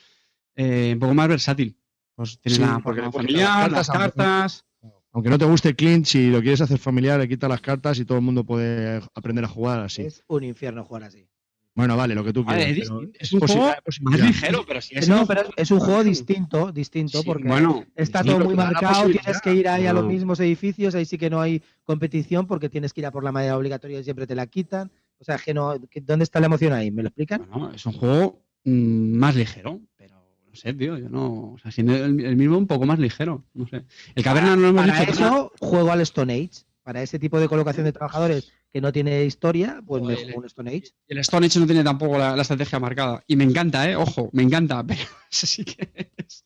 eh, un poco más versátil. Pues tienes Sí, la porque porque le pones familiar, las las cartas, cartas. Aunque no te guste Clint, si lo quieres hacer familiar, le quitas las cartas y todo el mundo puede aprender a jugar así. Es un infierno jugar así. Bueno, vale, lo que tú quieras. es un juego Más ligero, pero sí es no, pero es un juego distinto, distinto, Sí, porque bueno, está todo muy marcado, tienes que ir ahí a los mismos edificios, ahí sí que no hay competición porque tienes que ir a por la manera obligatoria y siempre te la quitan. O sea, que no, que- ¿dónde está la emoción ahí? ¿Me lo explican? Bueno, es un juego mm, más ligero, no sé, tío, yo no. O sea, siendo el, el mismo un poco más ligero, no sé. El caverna no lo hemos Para dicho. eso juego al Stone Age. Para ese tipo de colocación de trabajadores que no tiene historia, pues me juego un Stone Age. El Stone Age no tiene tampoco la, la estrategia marcada. Y me encanta, ¿eh? Ojo, me encanta, pero eso sí que es.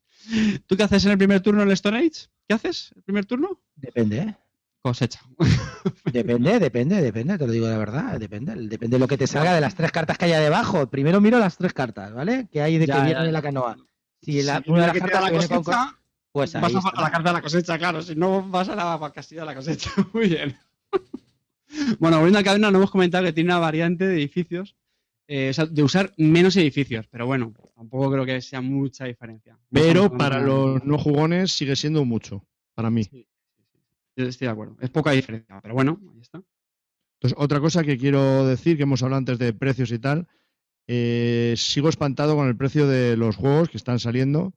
¿Tú qué haces en el primer turno en el Stone Age? ¿Qué haces el primer turno? Depende, ¿eh? Cosecha. Depende, depende, depende, te lo digo de verdad, depende, depende de lo que te salga de las tres cartas que haya debajo. Primero miro las tres cartas, ¿vale? Que hay de Ya, que ya, viene ya. de la canoa. Si la, Si una de las cartas la viene con- cosecha, pues ahí vas a, a la carta de la cosecha, claro. Si no, vas a la castilla de la cosecha. Muy bien. bueno, volviendo al caverna, no hemos comentado que tiene una variante de edificios. eh, o sea, de usar menos edificios, pero bueno, tampoco creo que sea mucha diferencia. No Pero para los no jugones sigue siendo mucho, para mí. Yo estoy de acuerdo. Es poca diferencia, pero bueno, ahí está. Entonces, otra cosa que quiero decir, que hemos hablado antes de precios y tal, eh, sigo espantado con el precio de los juegos que están saliendo,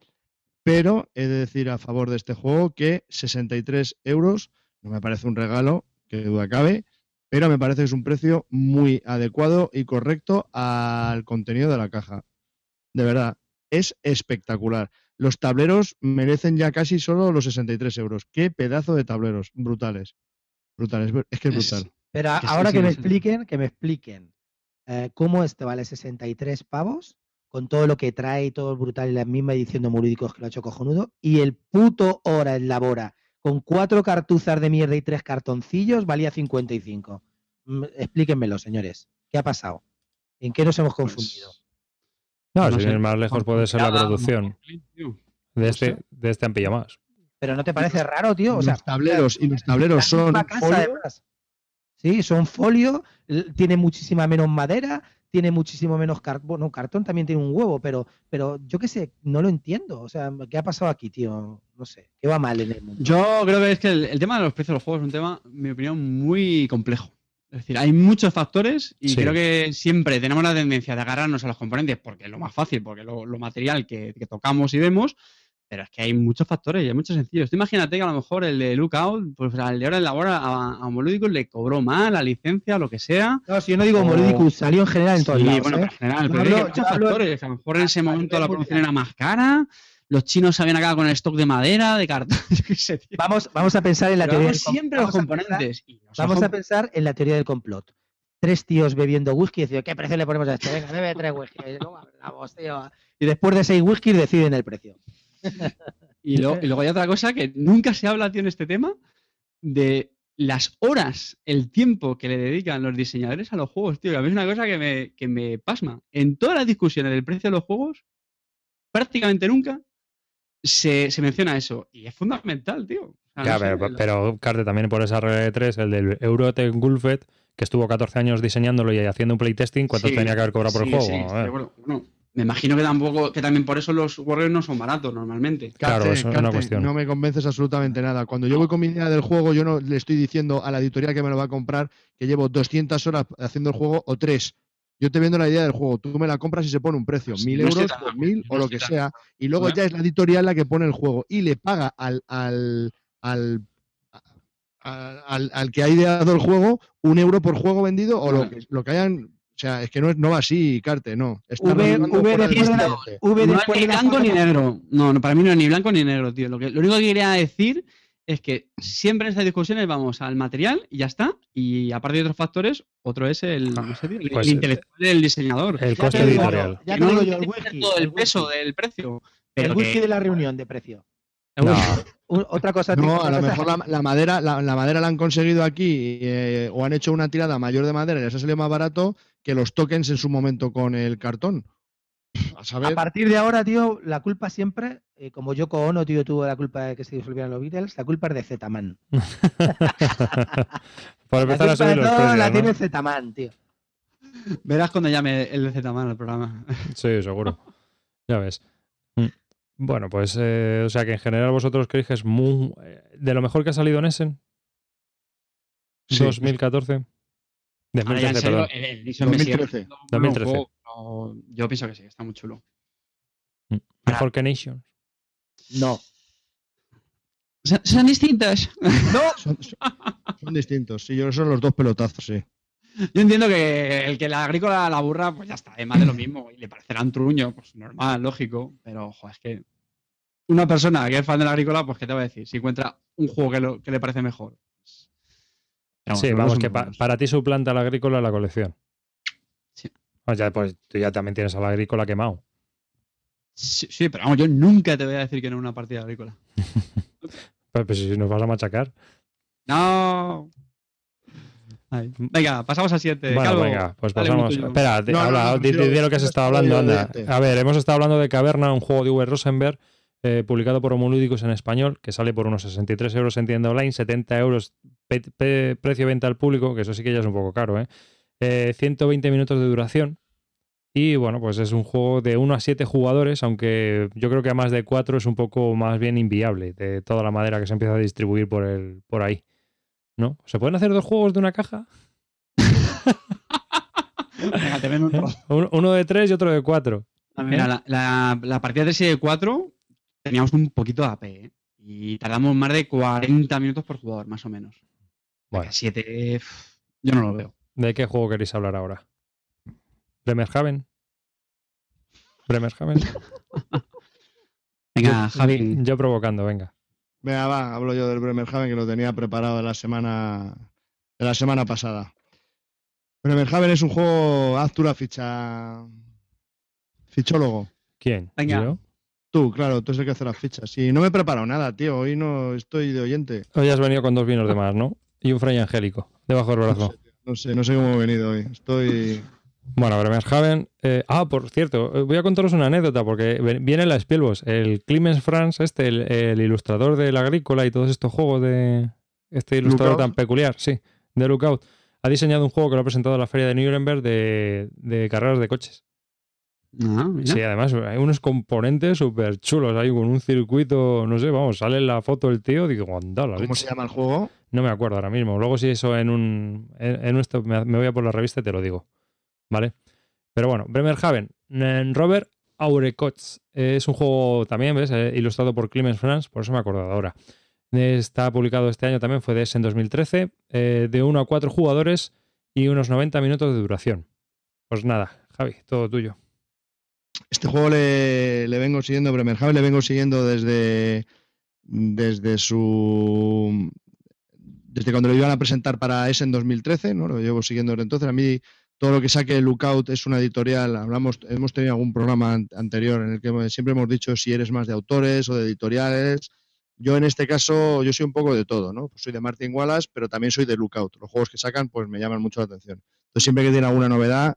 pero he de decir a favor de este juego que 63 euros no me parece un regalo, que duda cabe, pero me parece que es un precio muy adecuado y correcto al contenido de la caja. De verdad, es espectacular. Los tableros merecen ya casi solo los 63 euros. Qué pedazo de tableros, brutales. Brutales, es que es brutal. Pero ahora que me expliquen, que me expliquen eh, cómo este vale 63 pavos, con todo lo que trae y todo el brutal y la misma edición de Murúdicos que lo ha hecho cojonudo, y el puto hora en la Bora, con cuatro cartuzas de mierda y tres cartoncillos, valía 55. Mm, Explíquenmelo, señores. ¿Qué ha pasado? ¿En qué nos hemos Pues, confundido? No, No si ir más lejos puede ser la producción. tío. De no este, de este han pillado más. Pero ¿no te parece raro, tío? O sea, los tableros y los tableros son misma casa, folio. Sí, son folio, tiene muchísima menos madera, tiene muchísimo menos cartón. Bueno, cartón también tiene un huevo, pero, pero yo qué sé, no lo entiendo. O sea, ¿qué ha pasado aquí, tío? No sé, ¿qué va mal en el mundo? Yo creo que es que el, el tema de los precios de los juegos es un tema, en mi opinión, muy complejo. Es decir, hay muchos factores y Sí. creo que siempre tenemos la tendencia de agarrarnos a los componentes porque es lo más fácil, porque es lo, lo material que, que tocamos y vemos, pero es que hay muchos factores y hay muchos sencillos. Tú imagínate que a lo mejor el de Lookout, pues al de ahora en la hora a, a le cobró mal la licencia, lo que sea. No, si yo no digo o- salió en general en todos Sí, lados. bueno, ¿eh? pero en general, pero hablo- hay muchos hablo- factores. A lo mejor en ese momento la producción era más cara, los chinos se habían acabado con el stock de madera, de cartón, yo qué sé, tío. Vamos, vamos a pensar en la Pero teoría vamos siempre los vamos a pensar- componentes. Vamos a pensar en la teoría del complot. Tres tíos bebiendo whisky y ¿qué precio le ponemos a este? Venga, bebe tres whisky. ¿Cómo hablamos, tío? Y después de seis whisky deciden el precio. Y luego, y luego hay otra cosa que nunca se habla, tío, en este tema, de las horas, el tiempo que le dedican los diseñadores a los juegos, tío. A mí es una cosa que me, que me pasma. En todas las discusiones del precio de los juegos, prácticamente nunca se, se menciona eso. Y es fundamental, tío. O sea, Ya, no sé, pero, la- pero, Carte, también por esa regla de tres, el del Eurotech Gulfet, que estuvo 14 años diseñándolo y haciendo un playtesting, ¿cuánto Sí, tenía que haber cobrado por el juego? sí, de acuerdo. Bueno, me imagino que tampoco, que también por eso los Warriors no son baratos normalmente. Claro, Carte, eso es una cuestión. No me convences absolutamente nada. Cuando yo voy con mi idea del juego, yo no le estoy diciendo a la editorial que me lo va a comprar que llevo 200 horas haciendo el juego o tres. Yo te vendo la idea del juego, tú me la compras y se pone un precio, Pues mil no euros, tan- dos mil no o lo que tan- sea, y luego Bueno. ya es la editorial la que pone el juego y le paga al, al, al al, al que ha ideado el juego un euro por juego vendido o lo que, lo que hayan. O sea, es que no, es- no va así, Carte, no. Está V, el de restaurante. V No es ni blanco ni negro. No, no, para mí no es ni blanco ni negro, tío. Lo, que, lo único que quería decir es que siempre en estas discusiones vamos al material y ya está. Y aparte de otros factores, otro es el, no sé, tío, el- Pues, el intelectual del diseñador. El Ya coste te digo, editorial. Ya no digo yo, el whisky. todo el el peso whisky. del precio. El whisky que- de la reunión de precio. No, otra cosa. No, a lo mejor la, la madera, la, la madera la han conseguido aquí eh, o han hecho una tirada mayor de madera y les ha salido más barato que los tokens en su momento con el cartón. A partir de ahora, tío, la culpa siempre, eh, como Yoko Ono, tío, tuvo la culpa de que se disolvieran los Beatles, la culpa es de Zetaman. Por La empezar a subir los todo precios, la ¿no? tiene Zetaman, tío. Verás cuando llame el de Z-Man al programa. Sí, seguro. Ya ves. Mm. Bueno, pues, eh, o sea que en general vosotros creéis que es muy, eh, de lo mejor que ha salido en Essen Sí. 2014. Ahora ya en 2013, serio, perdón. el, el Elysium me sigue 2013. pareciendo un 2013. juego, pero Yo pienso que sí, está muy chulo. Mejor que Nations. No. Son, son distintos. son, son- son distintos. Sí, yo son los dos pelotazos, sí. Yo entiendo que el que la agrícola la burra, pues ya está, es más de lo mismo. Y le parecerá un truño, pues normal, lógico. Pero, ojo, es que una persona que es fan de la agrícola, pues, ¿qué te va a decir? Si encuentra un juego que, lo- que le parece mejor. Pero Sí, vamos, que pa- para ti suplanta la agrícola la colección. Sí. Ya, pues tú ya también tienes a la agrícola quemado. Sí, sí, pero vamos, yo nunca te voy a decir que no una partida agrícola. Pues, pues si nos vas a machacar. No. Venga, pasamos al siguiente. Bueno, Calvo, venga, pues pasamos. Espera, No, habla, no, di, quiero- di- di lo que has estado hablando, anda. A ver, hemos estado hablando de Caverna, un juego de V. Rosenberg, eh, publicado por Homolúdicos en español, que sale por unos 63 euros en tienda online, 70 euros precio de venta al público, que eso sí que ya es un poco caro, ¿eh? Eh, 120 minutos de duración. Y bueno, pues es un juego de 1 a 7 jugadores, aunque yo creo que a más de 4 es un poco más bien inviable de toda la madera que se empieza a distribuir por, el, por ahí. ¿No? ¿Se pueden hacer dos juegos de una caja? Venga, te un. Uno de 3 y otro de 4. Mira, la, la- la partida de serie 4 teníamos un poquito de AP, ¿eh? Y tardamos más de 40 minutos por jugador, más o menos. Bueno. 7, yo no lo veo. ¿De qué juego queréis hablar ahora? ¿Bremerhaven? ¿Bremerhaven? Venga, Javi. Yo provocando, venga. Venga, va, hablo yo del Bremerhaven que lo tenía preparado de la semana, de la semana pasada. Bremerhaven es un juego, la ficha. Fichólogo. ¿Quién? Venga. ¿Yo? Tú, claro, tú es el que hace las fichas. Y no me he preparado nada, tío. Hoy no estoy de oyente. Hoy has venido con dos vinos de más, ¿no? Y un fray angélico, debajo del brazo. No sé, no sé cómo he venido hoy. Estoy. Bueno, Bremerhaven. eh, ah, por cierto, eh, voy a contaros una anécdota porque viene en la Spielbos. El Clemens Franz, este, el, el ilustrador del Agrícola y todos estos juegos de. Este ilustrador Lookout. tan peculiar, sí, de Lookout. Ha diseñado un juego que lo ha presentado en la feria de Nuremberg de, de carreras de coches. Ah, mira. Sí, además hay unos componentes súper chulos ahí con un circuito, no sé, vamos, sale en la foto el tío, digo, anda, la ¿Cómo leche". se llama el juego? No me acuerdo ahora mismo. Luego si eso en un en, en esto me, me voy a por la revista y te lo digo. ¿Vale? Pero bueno, Bremerhaven, en Robert Aurecots. Es un juego también, ¿ves? Eh, ilustrado por Clemens Franz, por eso me he acordado ahora. Está publicado este año también, fue de ese en 2013, eh, de 1 a 4 jugadores y unos 90 minutos de duración. Pues nada, Javi, todo tuyo. Este juego le, vengo siguiendo, Bremerhaven le vengo siguiendo desde, desde su. Desde cuando lo iban a presentar para ese en 2013, ¿no? Lo llevo siguiendo desde entonces. A mí todo lo que saque Lookout es una editorial. Hablamos, hemos tenido algún programa an- anterior en el que siempre hemos dicho si eres más de autores o de editoriales. Yo en este caso, yo soy un poco de todo, ¿no? Pues soy de Martin Wallace, pero también soy de Lookout. Los juegos que sacan, pues me llaman mucho la atención. Entonces, siempre que tiene alguna novedad,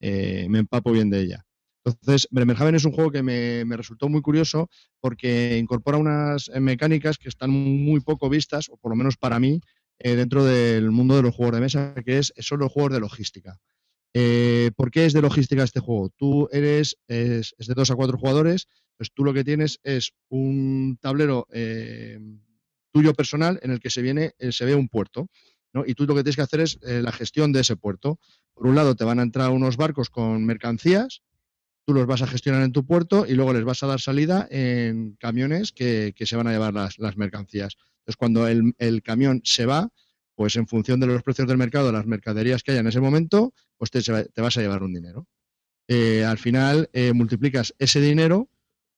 eh, me empapo bien de ella. Entonces, Bremerhaven es un juego que me, resultó muy curioso porque incorpora unas eh, mecánicas que están muy poco vistas, o por lo menos para mí, eh, dentro del mundo de los juegos de mesa, que es, son los juegos de logística. Eh, ¿Por qué es de logística este juego? Tú eres, es, de dos a cuatro jugadores, pues tú lo que tienes es un tablero eh, tuyo personal en el que se, viene, eh, se ve un puerto. ¿no? Y tú lo que tienes que hacer es eh, la gestión de ese puerto. Por un lado, te van a entrar unos barcos con mercancías, tú los vas a gestionar en tu puerto y luego les vas a dar salida en camiones que, que se van a llevar las, las mercancías. Entonces, cuando el, el camión se va, pues en función de los precios del mercado, las mercaderías que haya en ese momento, pues te, te vas a llevar un dinero. Eh, al final, eh, multiplicas ese dinero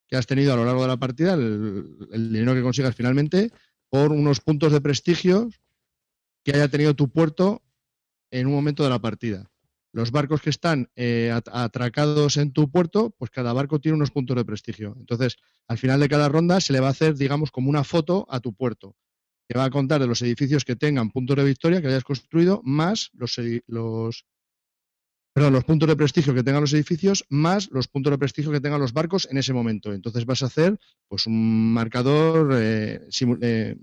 que has tenido a lo largo de la partida, el, el dinero que consigas finalmente, por unos puntos de prestigio que haya tenido tu puerto en un momento de la partida. Los barcos que están eh, at- atracados en tu puerto, pues cada barco tiene unos puntos de prestigio. Entonces, al final de cada ronda se le va a hacer, digamos, como una foto a tu puerto. Que va a contar de los edificios que tengan puntos de victoria que hayas construido, más los, los, perdón, los puntos de prestigio que tengan los edificios, más los puntos de prestigio que tengan los barcos en ese momento. Entonces vas a hacer pues un marcador eh, eh,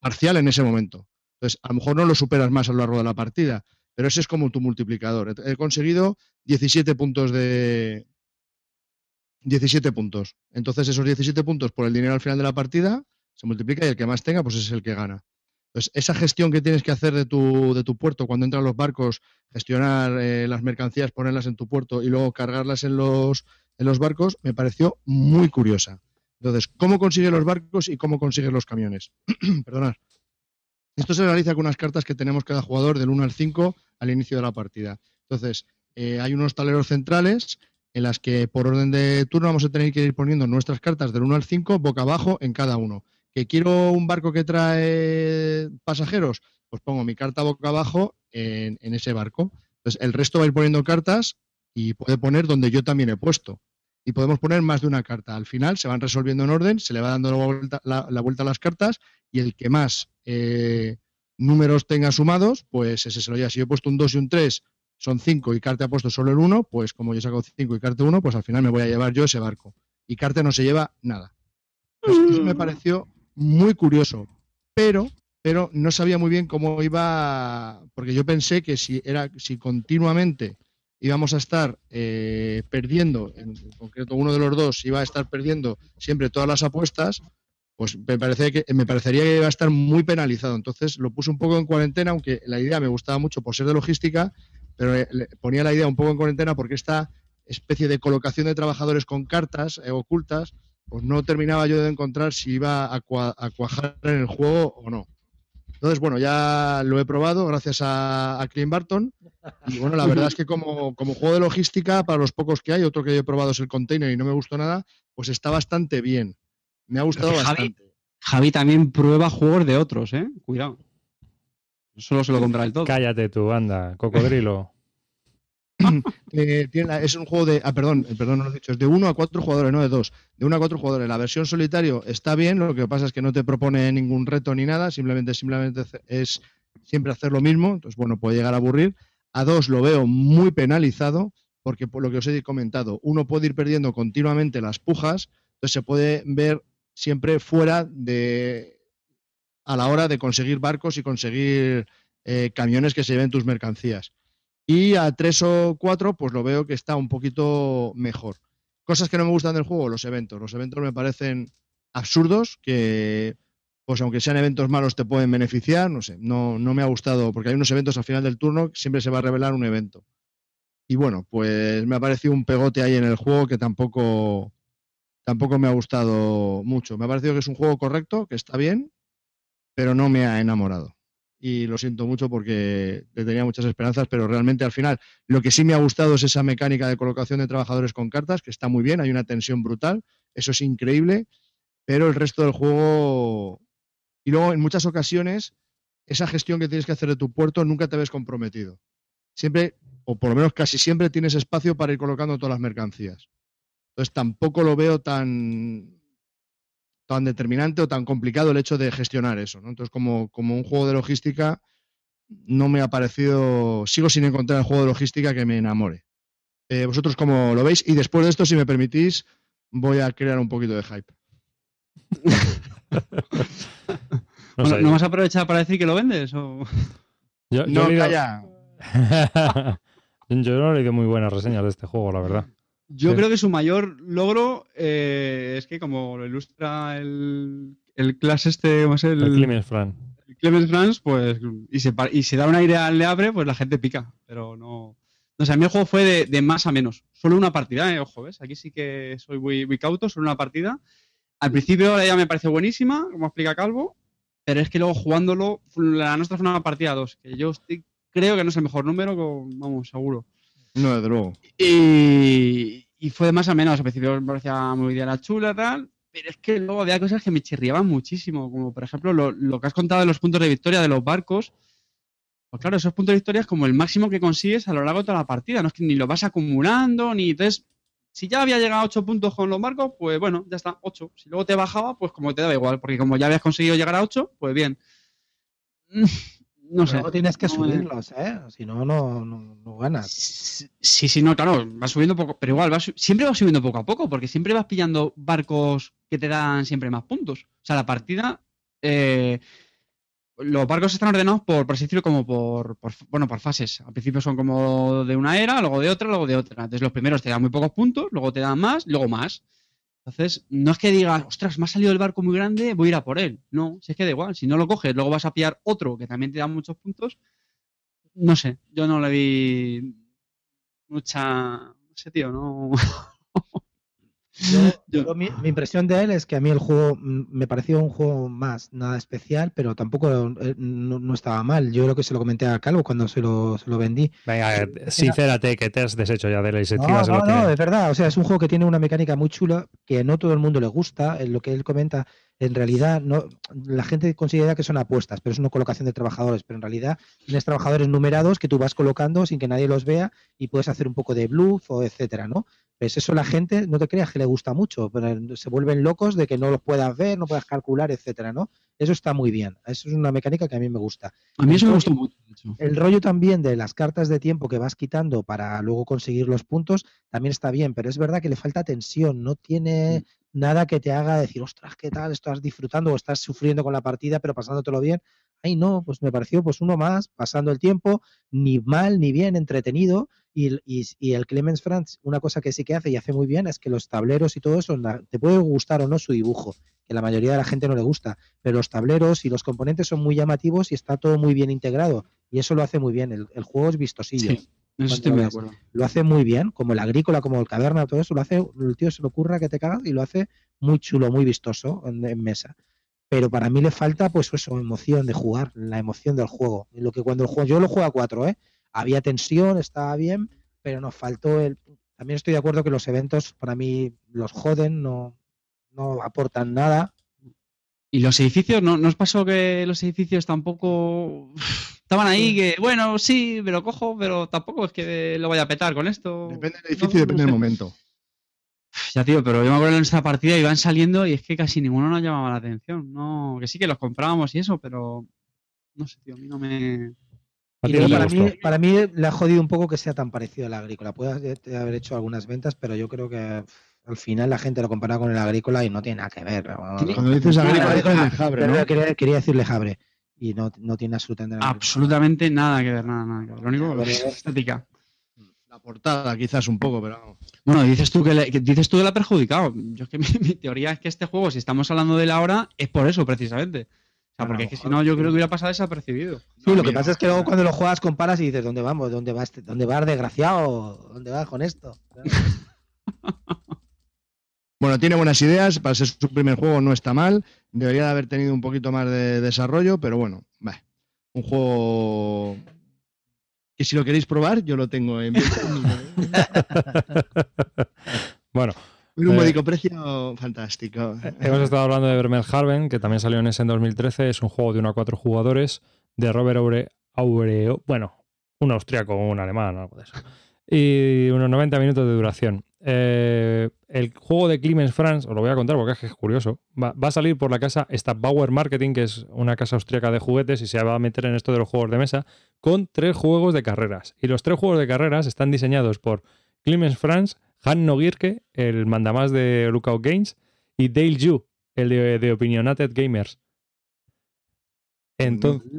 parcial en ese momento. Entonces, a lo mejor no lo superas más a lo largo de la partida, pero ese es como tu multiplicador. He conseguido 17 puntos de. 17 puntos. Entonces, esos 17 puntos por el dinero al final de la partida se multiplica y el que más tenga, pues es el que gana. Entonces, esa gestión que tienes que hacer de tu, de tu puerto cuando entran los barcos, gestionar eh, las mercancías, ponerlas en tu puerto y luego cargarlas en los, en los barcos, me pareció muy curiosa. Entonces, ¿cómo consigue los barcos y cómo consigue los camiones? Perdonad. Esto se realiza con unas cartas que tenemos cada jugador del 1 al 5 al inicio de la partida. Entonces, eh, hay unos taleros centrales en las que por orden de turno vamos a tener que ir poniendo nuestras cartas del 1 al 5 boca abajo en cada uno. ¿Que quiero un barco que trae pasajeros? Pues pongo mi carta boca abajo en, en ese barco. Entonces, el resto va a ir poniendo cartas y puede poner donde yo también he puesto. Y podemos poner más de una carta. Al final se van resolviendo en orden, se le va dando la vuelta, la- la vuelta a las cartas y el que más eh, números tenga sumados, pues ese se lo lleva. Si yo he puesto un 2 y un 3, son 5 y Carte ha puesto solo el 1, pues como yo saco 5 y Carte 1, pues al final me voy a llevar yo ese barco. Y Carte no se lleva nada. Pues eso me pareció muy curioso, pero, pero no sabía muy bien cómo iba, porque yo pensé que si, era, si continuamente íbamos a estar eh, perdiendo, en concreto uno de los dos iba a estar perdiendo siempre todas las apuestas, pues me, parece que, me parecería que iba a estar muy penalizado. Entonces lo puse un poco en cuarentena, aunque la idea me gustaba mucho por ser de logística, pero eh, le ponía la idea un poco en cuarentena porque esta especie de colocación de trabajadores con cartas eh, ocultas, pues no terminaba yo de encontrar si iba a, a cuajar en el juego o no. Entonces, bueno, ya lo he probado gracias a, a Clint Barton. Y bueno, la verdad es que como, como juego de logística, para los pocos que hay, otro que yo he probado es el container y no me gustó nada, pues está bastante bien. Me ha gustado Javi- bastante. Javi también prueba juegos de otros, ¿eh? Cuidado. Solo se lo compra el todo. Cállate tú, anda, cocodrilo. Eh, es un juego de. Ah, perdón, eh, perdón, no lo he dicho. Es de 1 a 4 jugadores, no de 2. De 1 a 4 jugadores. La versión solitario está bien, lo que pasa es que no te propone ningún reto ni nada, simplemente, simplemente es siempre hacer lo mismo. Entonces, bueno, puede llegar a aburrir. A 2 lo veo muy penalizado, porque por lo que os he comentado, uno puede ir perdiendo continuamente las pujas, entonces se puede ver siempre fuera de. a la hora de conseguir barcos y conseguir eh, camiones que se lleven tus mercancías. Y a 3 o 4, pues lo veo que está un poquito mejor. Cosas que no me gustan del juego, los eventos. Los eventos me parecen absurdos, que pues aunque sean eventos malos te pueden beneficiar, no sé, no, no me ha gustado, porque hay unos eventos al final del turno, que siempre se va a revelar un evento. Y bueno, pues me ha parecido un pegote ahí en el juego que tampoco, tampoco me ha gustado mucho. Me ha parecido que es un juego correcto, que está bien, pero no me ha enamorado y lo siento mucho porque tenía muchas esperanzas, pero realmente al final lo que sí me ha gustado es esa mecánica de colocación de trabajadores con cartas, que está muy bien, hay una tensión brutal, eso es increíble, pero el resto del juego... Y luego en muchas ocasiones esa gestión que tienes que hacer de tu puerto nunca te ves comprometido. Siempre, o por lo menos casi siempre, tienes espacio para ir colocando todas las mercancías. Entonces tampoco lo veo tan, tan determinante o tan complicado el hecho de gestionar eso. ¿no? Entonces, como, como un juego de logística, no me ha parecido. Sigo sin encontrar el juego de logística que me enamore. Eh, ¿Vosotros cómo lo veis? Y después de esto, si me permitís, voy a crear un poquito de hype. No Bueno, sé, ¿No vas a aprovechar para decir que lo vendes? O... yo, yo No, calla. yo no he leído muy buenas reseñas de este juego, la verdad. Yo Sí. creo que su mayor logro eh, es que, como lo ilustra el, el class este, ¿cómo es el? El Clemens Fran. el Clemens Franz, pues, y se, y se da un aire al Le Havre, pues la gente pica. Pero no. No sé, a mí el juego fue de, de más a menos. Solo una partida, eh, ojo, ¿ves? Aquí sí que soy muy, muy cauto, solo una partida. Al principio la idea me pareció buenísima, como explica Calvo, pero es que luego jugándolo, la nuestra fue una partida a dos, que yo estoy- creo que no es el mejor número, vamos, seguro. No, desde luego. Y, y fue de más a menos. Al principio me parecía muy bien la chula, tal. Pero es que luego había cosas que me chirriaban muchísimo. Como por ejemplo lo, lo que has contado de los puntos de victoria de los barcos. Pues claro, esos puntos de victoria es como el máximo que consigues a lo largo de toda la partida. No es que ni lo vas acumulando, ni. Entonces, si ya había llegado a 8 puntos con los barcos, pues bueno, ya está, 8. Si luego te bajaba, pues como te daba igual. Porque como ya habías conseguido llegar a 8, pues bien. No sé. Luego tienes que me- subirlos, ¿eh? Si no, no, no, ganas. Sí, Sí, no, claro, va subiendo poco, pero igual, va su- siempre va subiendo poco a poco, porque siempre vas pillando barcos que te dan siempre más puntos. O sea, la partida, eh, los barcos están ordenados por, por así decirlo, como por, por- bueno, por fases. Al principio son como de una era, luego de otra, luego de otra. Entonces los primeros te dan muy pocos puntos, luego te dan más, luego más. Entonces, no es que digas, ostras, me ha salido el barco muy grande, voy a ir a por él. No, si es que da igual, si no lo coges, luego vas a pillar otro que también te da muchos puntos. No sé, yo no le vi mucha. No sé, tío, no. Yo- Yo- mi, mi impresión de él es que a mí el juego me pareció un juego más, nada especial, pero tampoco eh, no, no estaba mal. Yo creo que se lo comenté a Calvo cuando se lo, se lo vendí. Venga, sincérate que te has deshecho ya de la No, iniciativa. no, que- no, es verdad. O sea, es un juego que tiene una mecánica muy chula que no todo el mundo le gusta. En lo que él comenta, en realidad, no, la gente considera que son apuestas, pero es una colocación de trabajadores. Pero en realidad tienes trabajadores numerados que tú vas colocando sin que nadie los vea y puedes hacer un poco de bluff o etcétera, ¿no? Pues eso la gente, no te creas que le gusta mucho, pero se vuelven locos de que no los puedas ver, no puedas calcular, etcétera, ¿no? Eso está muy bien. Eso es una mecánica que a mí me gusta. A mí eso me gustó mucho. El rollo también de las cartas de tiempo que vas quitando para luego conseguir los puntos también está bien, pero es verdad que le falta tensión, no tiene nada que te haga decir, ostras, ¿qué tal? Estás disfrutando o estás sufriendo con la partida, pero pasándotelo bien. Ay, no, pues me pareció pues uno más, pasando el tiempo, ni mal ni bien, entretenido. Y, y- y el Clemens Franz, una cosa que sí que hace y hace muy bien es que los tableros y todo eso, te puede gustar o no su dibujo, que la mayoría de la gente no le gusta, pero los tableros y los componentes son muy llamativos y está todo muy bien integrado. Y eso lo hace muy bien. El, el juego es vistosillo. Sí, eso estoy muy de acuerdo. Lo hace muy bien, como el agrícola, como el caverna, todo eso lo hace, el tío se lo ocurra que te cagas y lo hace muy chulo, muy vistoso en, en mesa. Pero para mí le falta, pues eso, emoción de jugar, la emoción del juego. Lo que cuando el juego, yo lo juego a cuatro, ¿eh? Había tensión, estaba bien, pero nos faltó el. También estoy de acuerdo que los eventos para mí los joden, no, no aportan nada. Y los edificios, ¿no, ¿no os pasó que los edificios tampoco estaban ahí? Que bueno, sí, me lo cojo, pero tampoco es que lo vaya a petar con esto. Depende del edificio, No, depende no del sé. momento. Ya, tío, pero yo me acuerdo en esta partida iban saliendo y es que casi ninguno nos llamaba la atención. No, que sí que los comprábamos y eso, pero no sé, tío, a mí no me. Para, mí, para mí le ha jodido un poco que sea tan parecido al agrícola. Puede haber hecho algunas ventas, pero yo creo que al final la gente lo compara con el agrícola y no tiene nada que ver. Cuando dices agrícola, quería, quería decirle Jabre y no, no tiene absolutamente nada que ver. Absolutamente nada que ver, nada, nada que ver. Lo único es estética. La portada, quizás un poco, pero. Bueno, dices tú que, le- que dices tú que la ha perjudicado. Yo es que mi, mi teoría es que este juego, si estamos hablando de la hora, es por eso precisamente. O sea, porque es que si no, yo creo que hubiera pasado desapercibido. Sí, lo que mira, pasa es que luego cuando lo juegas comparas y dices, ¿dónde vamos? ¿Dónde va este? ¿Dónde va el desgraciado? ¿Dónde va con esto? Bueno, tiene buenas ideas, para ser su primer juego no está mal, debería de haber tenido un poquito más de desarrollo, pero bueno, va. Un juego que si lo queréis probar, yo lo tengo en Bueno, un Eh, módico precio fantástico. hemos estado hablando de Bremerhaven, que también salió en ese en 2013. Es un juego de 1 a 4 jugadores de Robert Aure, Aureo. Bueno, un austriaco un alemán, algo de eso. Y unos 90 minutos de duración. Eh, el juego de Clemens Franz, os lo voy a contar porque es curioso, va, va a salir por la casa Stabauer Marketing, que es una casa austríaca de juguetes y se va a meter en esto de los juegos de mesa, con tres juegos de carreras. Y los tres juegos de carreras están diseñados por Clemens Franz, Hanno Gierke, el mandamás de Lookout Games, y Dale Yu, el de, de Opinionated Gamers. Entonces,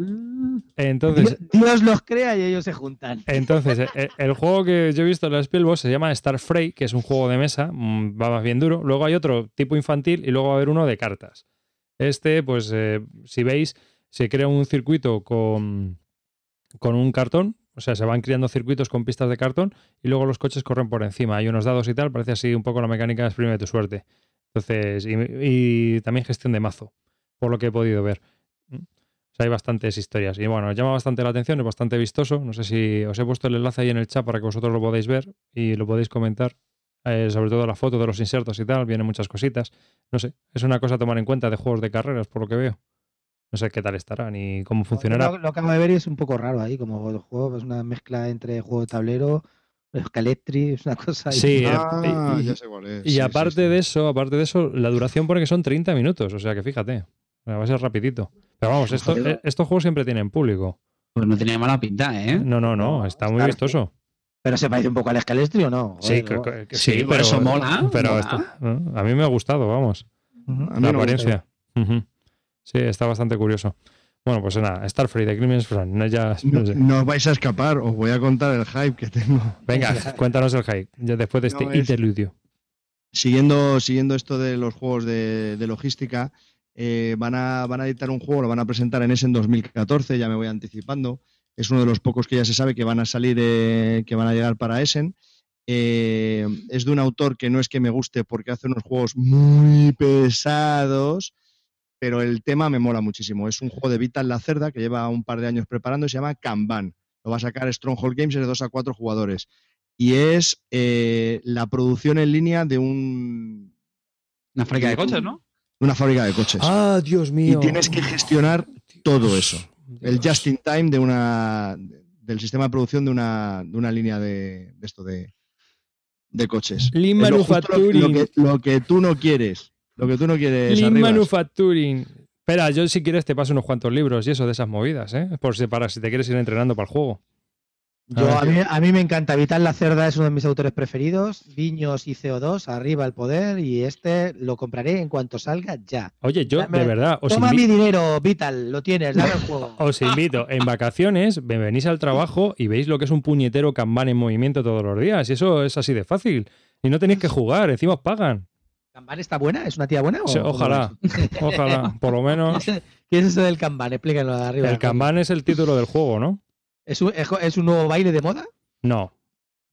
entonces, Dios los crea y ellos se juntan. entonces, eh, eh, el juego que yo he visto en la Spielbox se llama Star Fray, que es un juego de mesa, mm, va más bien duro. Luego hay otro tipo infantil y luego va a haber uno de cartas. Este, pues, eh, si veis, se crea un circuito con, con un cartón, o sea, se van creando circuitos con pistas de cartón y luego los coches corren por encima. Hay unos dados y tal, parece así un poco la mecánica de exprime tu suerte. Entonces, y, y también gestión de mazo, por lo que he podido ver. Mm. O sea, hay bastantes historias. Y bueno, llama bastante la atención, es bastante vistoso. No sé si os he puesto el enlace ahí en el chat para que vosotros lo podáis ver y lo podéis comentar. Eh, sobre todo la foto de los insertos y tal, vienen muchas cositas. No sé, es una cosa a tomar en cuenta de juegos de carreras, por lo que veo. No sé qué tal estará ni cómo funcionará. Lo, lo acabo de ver es un poco raro ahí, como el juego, es una mezcla entre juego de tablero, Scalectri, es una cosa. Sí, Ah, y- ya sé cuál es. Y Sí, aparte sí, sí. de eso, aparte de eso, la duración pone que son 30 minutos, o sea que fíjate, va a ser rapidito. Pero vamos, esto- eh, estos juegos siempre tienen público. Pues no tenía mala pinta, ¿eh? No, no, no, está muy vistoso. Pero se parece un poco al Scalestri o no. Sí, Joder, que- luego- que- Sí, sí, por pero eso mola, Pero mola. ¿no? a mí me ha gustado, vamos, Ujú. A mí la no me gusta. apariencia. Sí, está bastante curioso. Bueno, pues nada, Starfree de Criminals Friend, no, ya, No, no sé. no os vais a escapar, os voy a contar el hype que tengo. Venga, cuéntanos el hype, ya después de este No, es- interludio. Siguiendo, siguiendo esto de los juegos de, de logística, eh, van, a, van a editar un juego, lo van a presentar en ese en 2014, ya me voy anticipando. Es uno de los pocos que ya se sabe que van a salir, eh, que van a llegar para Essen. Eh, es de un autor que no es que me guste porque hace unos juegos muy pesados, pero el tema me mola muchísimo. Es un juego de Vital La Cerda que lleva un par de años preparando y se llama Kanban. Lo va a sacar Stronghold Games es de 2 a 4 jugadores. Y es eh, la producción en línea de un, Una fábrica de coches, ¿no? una fábrica de coches. Ah, Dios y mío. tienes que gestionar todo eso. El just in time de una del sistema de producción de una, de una línea de, de esto de, de coches. Lean lo que, lo que tú no quieres. Lo que tú no quieres. Lean Arribas. Manufacturing. Espera, yo si quieres te paso unos cuantos libros y eso de esas movidas, ¿eh? Por si, para si te quieres ir entrenando para el juego. Yo, a, mí, a mí me encanta. Vital La Cerda es uno de mis autores preferidos. Viños y CO2, arriba el poder. Y este lo compraré en cuanto salga ya. Oye, yo Dame- de verdad os, Toma invi- mi dinero, Vital, lo tienes, dame el juego. os invito en vacaciones, me venís al trabajo y veis lo que es un puñetero Kanban en movimiento todos los días. Y eso es así de fácil. Y no tenéis que jugar, encima os pagan. ¿Kanban está buena? ¿Es una tía buena? o Sí, ojalá, ojalá, por lo menos. ¿Qué es eso del Kanban? Explícalo de arriba. El Kanban es el título del juego, ¿no? ¿Es un, es, un nuevo baile de moda? No,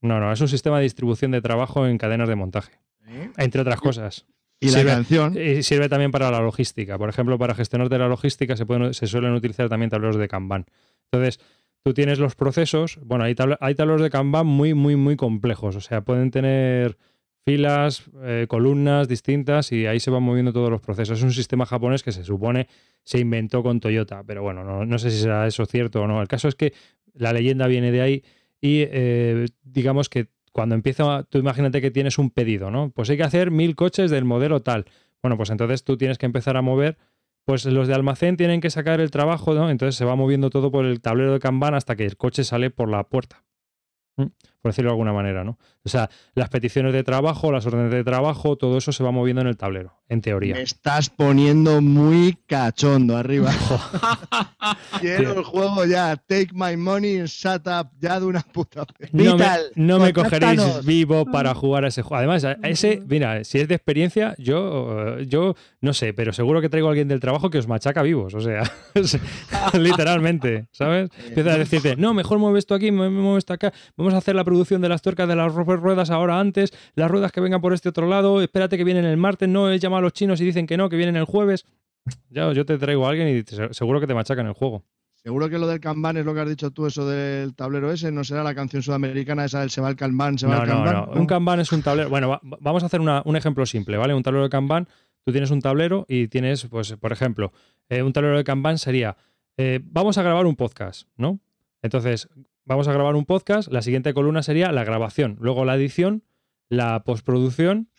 no, no, es un sistema de distribución de trabajo en cadenas de montaje, ¿Eh? entre otras cosas. Y la Sirve- canción. Y sirve también para la logística. Por ejemplo, para gestionarte la logística se, pueden, se suelen utilizar también tableros de Kanban. Entonces, tú tienes los procesos. Bueno, hay, tabla- hay tableros de Kanban muy, muy, muy complejos. O sea, pueden tener filas, eh, columnas distintas y ahí se van moviendo todos los procesos. Es un sistema japonés que se supone se inventó con Toyota, pero bueno, no, sé si será eso cierto o no. El caso es que la leyenda viene de ahí y eh, digamos que cuando empieza, tú imagínate que tienes un pedido, ¿no? Pues hay que hacer mil coches del modelo tal. Bueno, pues entonces tú tienes que empezar a mover, pues los de almacén tienen que sacar el trabajo, ¿no? Entonces se va moviendo todo por el tablero de Kanban hasta que el coche sale por la puerta. ¿Mm? Por decirlo de alguna manera, ¿no? O sea, las peticiones de trabajo, las órdenes de trabajo, todo eso se va moviendo en el tablero, en teoría. Me estás poniendo muy cachondo arriba. Quiero el juego ya. Take my money and shut up ya de una puta vez. No me, Vital, no me cogeréis vivo para jugar a ese juego. Además, a ese, mira, si es de experiencia, yo, eh, yo no sé, pero seguro que traigo a alguien del trabajo que os machaca vivos. O sea, literalmente, ¿sabes? Empieza a decirte, no, mejor mueve esto aquí, mueve mueve esto acá. Vamos a hacer la producción de las tuercas de las ru- ruedas ahora antes, las ruedas que vengan por este otro lado. Espérate que vienen el martes, no, he llamado a los chinos y dicen que no, que vienen el jueves. Ya, yo te traigo a alguien y te- seguro que te machacan el juego. Seguro que lo del Kanban es lo que has dicho tú, eso del tablero ese. No será la canción sudamericana esa del se va el Kanban, se va No, el no, Kanban. no. Un Kanban es un tablero. Bueno, va- va- vamos a hacer una- un ejemplo simple, ¿vale? Un tablero de Kanban. Tú tienes un tablero y tienes, pues, por ejemplo, eh, un tablero de Kanban sería, eh, vamos a grabar un podcast, ¿no? Entonces, vamos a grabar un podcast. La siguiente columna sería la grabación, luego la edición, la postproducción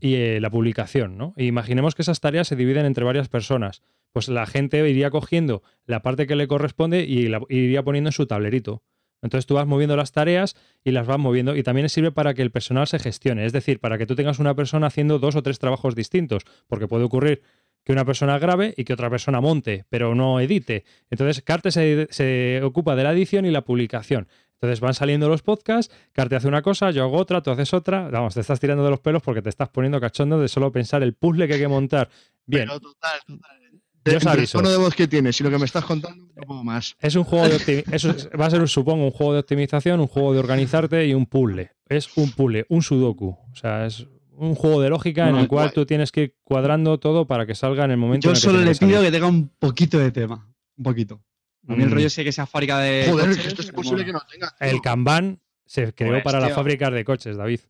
y eh, la publicación, ¿no? Imaginemos que esas tareas se dividen entre varias personas. Pues la gente iría cogiendo la parte que le corresponde y la iría poniendo en su tablerito. Entonces tú vas moviendo las tareas y las vas moviendo y también sirve para que el personal se gestione, es decir, para que tú tengas una persona haciendo dos o tres trabajos distintos, porque puede ocurrir que una persona grabe y que otra persona monte, pero no edite. Entonces Carte se, se ocupa de la edición y la publicación. Entonces van saliendo los podcasts, Carte hace una cosa, yo hago otra, tú haces otra. Vamos, te estás tirando de los pelos porque te estás poniendo cachondo de solo pensar el puzzle que hay que montar. Bien, Pero total, total. Yo os Entre el aviso. tono de voz que tienes y lo que me estás contando, no puedo más. Es un juego de optimización. Va a ser, supongo, un juego de optimización, un juego de organizarte y un puzzle. Es un puzzle, un sudoku. O sea, es un juego de lógica en el cual guay. tú tienes que ir cuadrando todo para que salga en el momento Yo en el que solo le pido que tenga un poquito de tema. Un poquito. A mí el Mm. rollo ese que sea fábrica de. Joder, coches, esto es mola. que no tenga. El Kanban se creó Pues, para las fábricas de coches, David.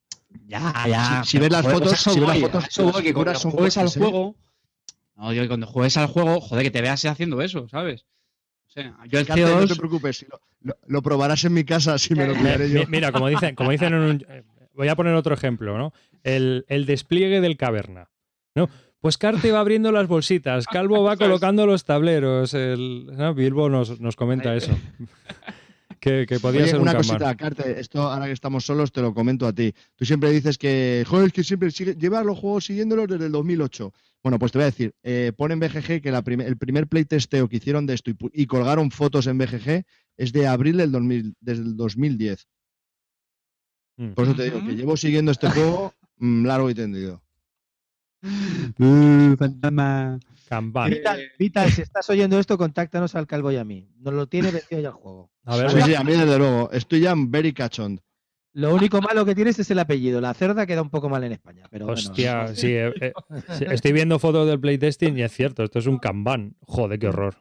Ya, ya. Si- si ves las Joder, fotos- si ves las fotos, eso que cuando juegues al juego. No, digo que cuando juegues al juego, joder, que te veas haciendo eso, ¿sabes? O sea, yo el Carte, no CO2. te preocupes, si lo, lo- lo probarás en mi casa si me lo pillaré yo. mi- Mira, como dicen, como dicen en un. eh, Voy a poner otro ejemplo, ¿no? El, el despliegue del caverna. ¿no? Pues Carte va abriendo las bolsitas, Calvo va colocando los tableros. El, ¿no? Bilbo nos, nos comenta eso. que, que podía Oye, ser un una cosita, Carte, esto ahora que estamos solos te lo comento a ti. Tú siempre dices que, joder, es que siempre sigue, llevas los juegos siguiéndolos desde el 2008. Bueno, pues te voy a decir, eh, pon en BGG que la prim- el primer playtesteo que hicieron de esto y, colgaron fotos en BGG es de abril del 2000, desde el 2010. Mm. Por eso te digo que llevo siguiendo este juego largo y tendido. Uh, fantasma. Kanban. Vital, Vital, si estás oyendo esto, contáctanos al calvo y a mí. Nos lo tiene vendido ya el juego. A ver, Sí, sí, a mí desde luego. Estoy ya very cachond. Lo único malo que tienes es el apellido. La cerda queda un poco mal en España. Pero bueno, hostia, sí, eh, eh, sí, estoy viendo fotos del playtesting y es cierto, esto es un Kanban. Joder, qué horror.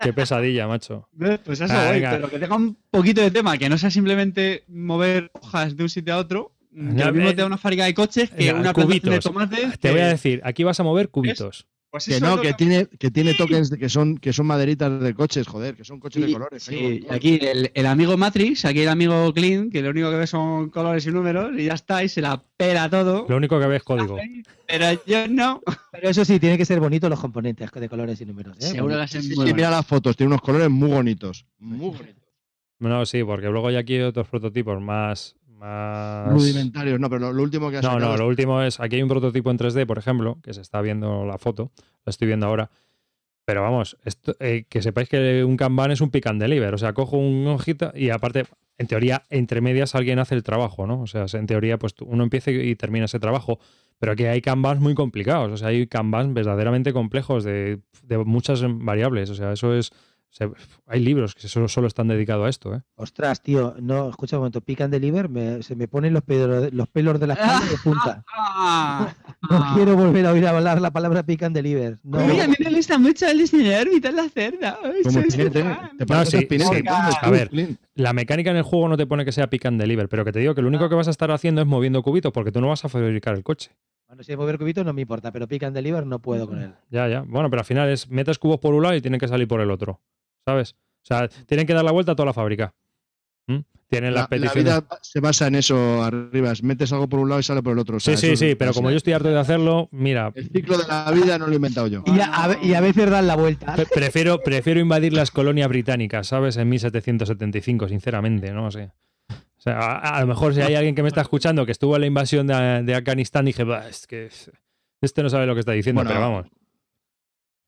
Qué pesadilla, macho. Pues eso Ah, voy, pero que tenga un poquito de tema, que no sea simplemente mover hojas de un sitio a otro. Ya, lo mismo eh, te da una fábrica de coches que ya, una plantación de cubitos. tomates. Te que- voy a decir, aquí vas a mover cubitos. pues Que no, lo que tiene, que tiene tokens de- que son, que son maderitas de coches, joder, que son coches de colores. hay sí, aquí el, el amigo Matrix, aquí el amigo Clean, que lo único que ve son colores y números y ya está, y se la pela todo. Lo único que ves es código. Pero yo no. Pero eso sí, tiene que ser bonito los componentes de colores y números. ¿eh? Seguro que Sí, sí, mira las fotos, tiene unos colores muy bonitos. Muy bonitos. No, sí, porque luego hay aquí otros prototipos más. Más... Rudimentarios, no, pero lo, lo último que has No, no, lo último es. Aquí hay un prototipo en 3D, por ejemplo, que se está viendo la foto, la estoy viendo ahora. Pero vamos, esto, eh, que sepáis que un Kanban es un pick and deliver. O sea, cojo un hojita y aparte, en teoría, entre medias alguien hace el trabajo, ¿no? O sea, en teoría, pues uno empieza y termina ese trabajo. Pero aquí hay Kanbans muy complicados. O sea, hay Kanbans verdaderamente complejos de, de muchas variables. O sea, eso es. Se- hay libros que solo, solo están dedicados a esto, ¿eh? Ostras, tío, no, escucha un momento, pick and deliver, me- se me ponen los pelos, los pelos de la espalda de punta. Ah, No quiero volver a oír hablar la palabra pick and deliver. No. Uy, a mí me gusta mucho el diseñador Vital la cerda. Ay, Como soy Spinete, su ¿eh? fan. ¿Te parece sí, Spinete, sí. entonces, A ver. La mecánica en el juego no te pone que sea pick and deliver, pero que te digo que lo único que vas a estar haciendo es moviendo cubitos porque tú no vas a fabricar el coche. Bueno, si hay mover cubitos no me importa, pero pick and deliver no puedo con él. Ya, ya. Bueno, pero al final es metes cubos por un lado y tienen que salir por el otro. ¿Sabes? O sea, tienen que dar la vuelta a toda la fábrica. ¿Mm? Tienen La, las la peticiones. vida se basa en eso arriba. es Metes algo por un lado y sale por el otro. o sea, sí, sí, sí, es- pero como yo estoy harto de hacerlo, mira, El ciclo de la vida no lo he inventado yo. Y a, a ve- y a veces dan la vuelta. pre- prefiero, prefiero invadir las colonias británicas, ¿sabes? En 1775, sinceramente, no sé. O sea, a, a lo mejor si hay alguien que me está escuchando que estuvo en la invasión de, de Afganistán, dije, "Bah, es que este no sabe lo que está diciendo, Bueno, pero vamos.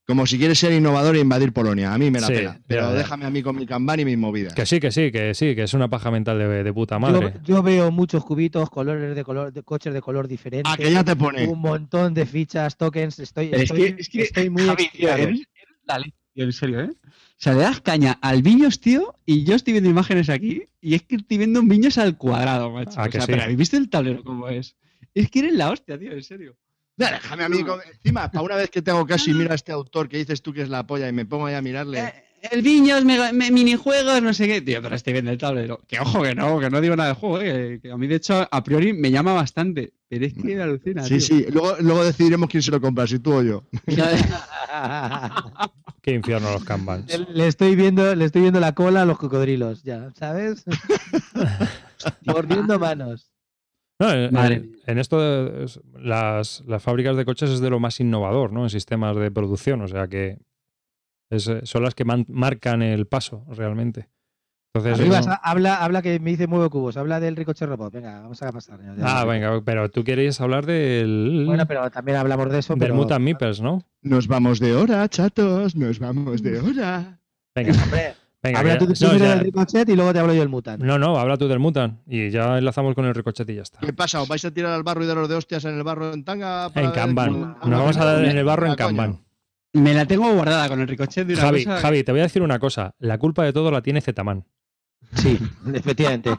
Como si quieres ser innovador e invadir Polonia. A mí me la Sí, pela. Pero ya, ya. déjame a mí con mi Kanban y mis movidas. Que sí, que sí, que sí, que es una paja mental de, de puta madre. yo veo muchos cubitos, colores de color, de coches de color diferente. A que ya te pone. Un montón de fichas, tokens. Estoy, Pero es estoy, que, es que estoy muy Javi, tío, excitado. eres, eres la leche, tío, en serio, ¿eh? O sea, le das caña al Viños, tío, y yo estoy viendo imágenes aquí, y es que estoy viendo un Viños al cuadrado, macho. Ah, o que sea, sí. pero ¿habéis visto el tablero cómo es? Es que eres la hostia, tío, en serio. Ya, Déjame a mí. con- Encima, para una vez que tengo casi mira a este autor que dices tú que es la polla y me pongo ahí a mirarle. Eh, el Viños, mega- me- minijuegos, no sé qué. Tío, pero estoy viendo el tablero. Que ojo, que no, que no digo nada del juego, eh, que, a mí, de hecho, a priori me llama bastante. Pero es que me alucina. sí, tío. sí. Luego, luego decidiremos quién se lo compra, si tú o yo. Qué infierno los Kanbans. le estoy viendo, le estoy viendo la cola a los cocodrilos, ya, ¿sabes? Mordiendo manos. No, en, Madre en- en esto las, las fábricas de coches es de lo más innovador, ¿no? En sistemas de producción, o sea que es, eh, son las que man- marcan el paso realmente. Entonces, Arriba, no- habla, habla que me dice mueve cubos, habla del Ricochet Robot. Venga, vamos a pasar. ya, ya. ah, venga, pero tú quieres hablar del, Bueno, pero también hablamos de eso. del pero... Mutant Meeples, ¿no? Nos vamos de hora, chatos. Nos vamos de hora. Venga, Hombre, venga. habla ya- tú no, del Ricochet y luego te hablo yo del Mutant. no, no, habla tú del Mutant y ya enlazamos con el ricochet y ya está. ¿Qué pasa? ¿Os vais a tirar al barro y daros de hostias en el barro en tanga? para En Kanban. Nos vamos a dar en el barro en. Kanban. Me la tengo guardada con el ricochet de una Javi, cosa. Javi, te voy a decir una cosa. La culpa de todo la tiene Zetaman. Sí, efectivamente.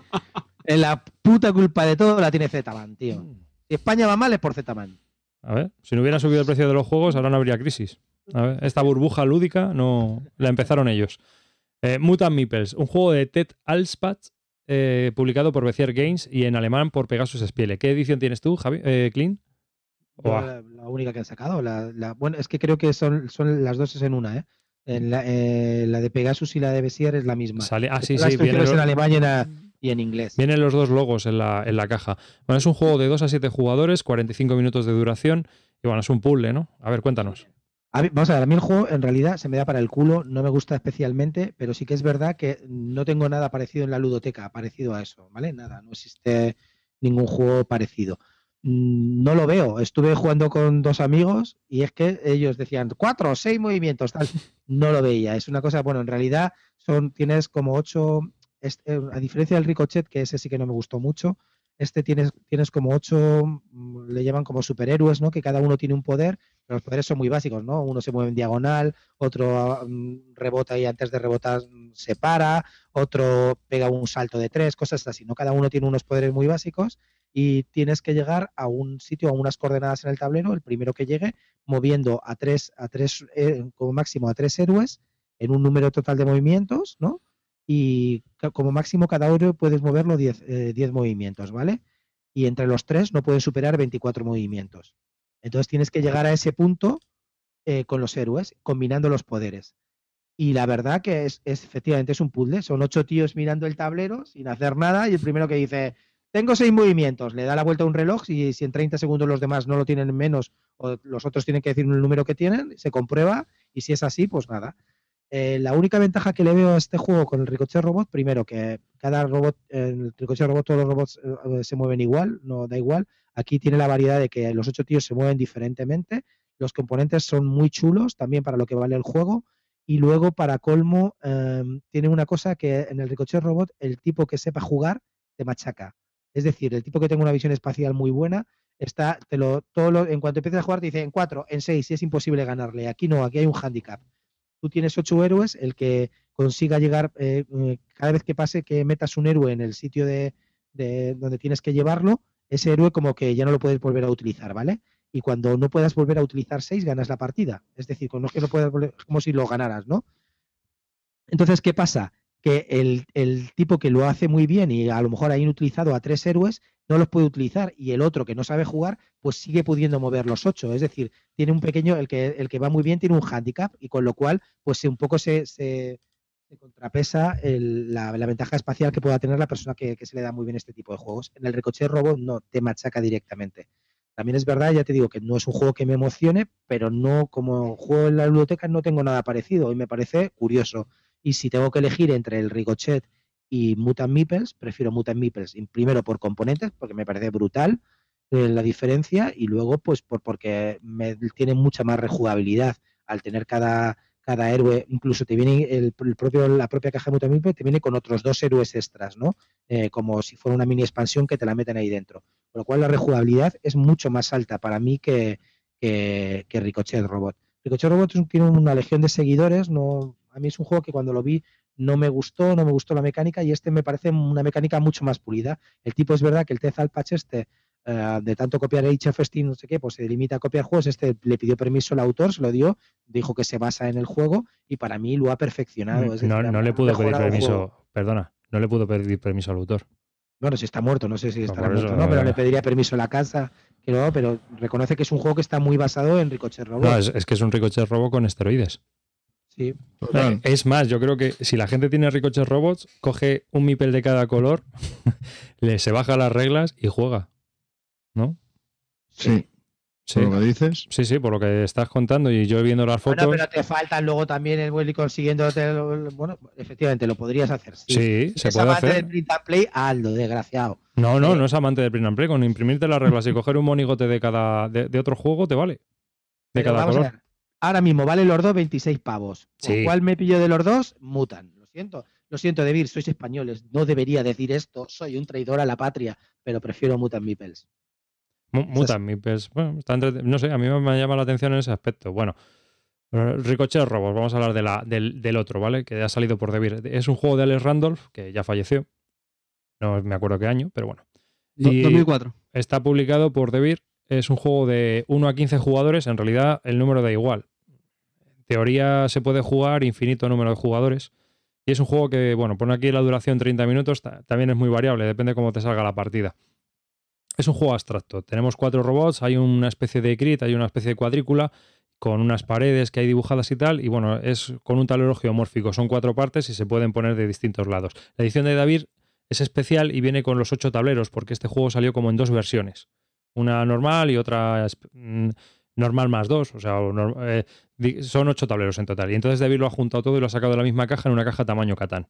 En la puta culpa de todo la tiene Zetaman, tío. Si España va mal es por Zetaman. A ver, si no hubiera subido el precio de los juegos, ahora no habría crisis. A ver, esta burbuja lúdica no la empezaron ellos. Eh, Mutant Meeples, un juego de Ted Alspach eh, publicado por Bezier Games y en alemán por Pegasus Spiele. ¿Qué edición tienes tú, Javi? Eh, la, la única que han sacado. La, la- bueno, es que creo que son, son las dos es en una, ¿eh? En la, eh, la de Pegasus y la de Bessier es la misma. Sale- ah, sí, Las sí, vienen instrucciones en los, alemán y en, a- y en inglés. vienen los dos logos en la, en la caja. Bueno, es un juego de 2 a 7 jugadores, 45 minutos de duración y bueno, es un puzzle, ¿no? A ver, cuéntanos. Vamos a ver, a mí el juego en realidad se me da para el culo, no me gusta especialmente, pero sí que es verdad que no tengo nada parecido en la ludoteca, parecido a eso, ¿vale? Nada, no existe ningún juego parecido. Mm, No lo veo, estuve jugando con dos amigos y es que ellos decían cuatro o seis movimientos, tal. No lo veía, es una cosa, bueno, en realidad son, tienes como ocho, eh, a diferencia del Ricochet, que ese sí que no me gustó mucho, este tienes, tienes como ocho, mm, le llaman como superhéroes, ¿no? Que cada uno tiene un poder, pero los poderes son muy básicos, ¿no? Uno se mueve en diagonal, otro mm, rebota y antes de rebotar mm, se para, otro pega un salto de tres, cosas así, ¿no? Cada uno tiene unos poderes muy básicos y tienes que llegar a un sitio, a unas coordenadas en el tablero, el primero que llegue, moviendo a tres, a tres, eh, como máximo a tres héroes en un número total de movimientos, ¿no? Y como máximo cada héroe puedes moverlo 10 eh, 10 movimientos, ¿vale? Y entre los tres no pueden superar 24 movimientos. Entonces tienes que llegar a ese punto eh, con los héroes, combinando los poderes. Y la verdad que es, efectivamente es un puzzle. Son ocho tíos mirando el tablero sin hacer nada y el primero que dice, tengo seis movimientos, le da la vuelta a un reloj y si en 30 segundos los demás no lo tienen menos o los otros tienen que decir el número que tienen, se comprueba y si es así, pues nada. Eh, la única ventaja que le veo a este juego con el Ricochet Robot, primero que cada robot, el Ricochet Robot todos los robots eh, se mueven igual, no da igual. Aquí tiene la variedad de que los ocho tíos se mueven diferentemente. Los componentes son muy chulos también para lo que vale el juego. Y luego, para colmo, eh, tiene una cosa que en el Ricochet Robot, el tipo que sepa jugar te machaca. Es decir, el tipo que tenga una visión espacial muy buena, está, te lo, todo en cuanto empieces a jugar, te dice en cuatro, en seis, y es imposible ganarle. Aquí no, aquí hay un handicap. Tú tienes ocho héroes, el que consiga llegar, eh, eh, cada vez que pase, que metas un héroe en el sitio de donde tienes que llevarlo, ese héroe como que ya no lo puedes volver a utilizar, ¿vale? Y cuando no puedas volver a utilizar seis, ganas la partida. Es decir, con que no puedas volver, es como si lo ganaras, ¿no? Entonces, ¿qué pasa? Que el, el tipo que lo hace muy bien y a lo mejor ha inutilizado a tres héroes, no los puede utilizar y el otro que no sabe jugar, pues sigue pudiendo mover los ocho. Es decir, tiene un pequeño, el que, el que va muy bien tiene un handicap y con lo cual, pues un poco se, se contrapesa el- la, la ventaja espacial que pueda tener la persona que, se le da muy bien este tipo de juegos. En el Ricochet Robot no te machaca directamente. También es verdad, ya te digo que no es un juego que me emocione, pero no como juego en la biblioteca no tengo nada parecido y me parece curioso. Y si tengo que elegir entre el Ricochet y Mutant Meeples, prefiero Mutant Meeples. Primero por componentes, porque me parece brutal eh, la diferencia, y luego pues por, porque me, tiene mucha más rejugabilidad al tener cada, cada héroe, incluso te viene el, propio, la propia caja de Mutant Meeples, te viene con otros dos héroes extras, ¿no? Eh, como si fuera una mini expansión que te la meten ahí dentro. Con lo cual la rejugabilidad es mucho más alta para mí que, que, Ricochet Robot. Ricochet Robot tiene una legión de seguidores, no, a mí es un juego que cuando lo vi no me gustó, no me gustó la mecánica y este me parece una mecánica mucho más pulida. El tipo es verdad que el Tez Alpach este, eh, de tanto copiar HFST, no sé qué, pues se limita a copiar juegos, este le pidió permiso al autor, se lo dio, dijo que se basa en el juego y para mí lo ha perfeccionado. es Mm, No, decir, no le pudo pedir permiso, perdona, no le pudo pedir permiso al autor. Bueno, si está muerto, no sé si Pues estará eso, muerto o no, pero le pediría permiso a la casa, que no, pero reconoce que es un juego que está muy basado en Ricochet Robot. No, es, es que es un Ricochet Robo con esteroides. Sí. Es más, yo creo que si la gente tiene Ricochet Robots, coge un Mipel de cada color, le se baja las reglas y juega. ¿No? Sí, Sí. por lo que dices. Sí, sí, por lo que estás contando y yo viendo las Bueno, fotos. pero te faltan luego también el Willy consiguiéndote. el- Bueno, efectivamente, lo podrías hacer. Sí. Sí, se eres puede amante hacer. del print and play, hazlo, desgraciado. No, no, Sí. no es amante del print and play. Con imprimirte las reglas y coger un monigote de cada de, de otro juego te vale. De Pero cada vamos a color. ver, Ahora mismo valen los dos 26 pavos. ¿Con Sí. ¿Cuál me pillo de los dos? Mutan. Lo siento. Lo siento, Debir, sois españoles. No debería decir esto. Soy un traidor a la patria, pero prefiero Mutant Meeples. Mu- Esas- Mutant Meeples, bueno, está entrete- no sé, a mí me, llama la atención en ese aspecto. Bueno, Ricochet Robos, vamos a hablar de la, del, del otro, ¿vale? Que ha salido por Debir. Es un juego de Alex Randolph, que ya falleció. No me acuerdo qué año, pero bueno. Do- Y- 2004. Está publicado por Debir. Es un juego de 1 a 15 jugadores. En realidad, el número da igual. teoría se puede jugar infinito número de jugadores. Y es un juego que, bueno, pone aquí la duración 30 minutos, ta- también es muy variable, depende cómo te salga la partida. Es un juego abstracto. Tenemos cuatro robots, hay una especie de crit, hay una especie de cuadrícula con unas paredes que hay dibujadas y tal, y bueno, es con un tablero geomórfico. Son cuatro partes y se pueden poner de distintos lados. La edición de David es especial y viene con los ocho tableros, porque este juego salió como en dos versiones. Una normal y otra mm, normal más dos. O sea, eh, son ocho tableros en total. Y entonces David lo ha juntado todo y lo ha sacado de la misma caja en una caja tamaño Catán.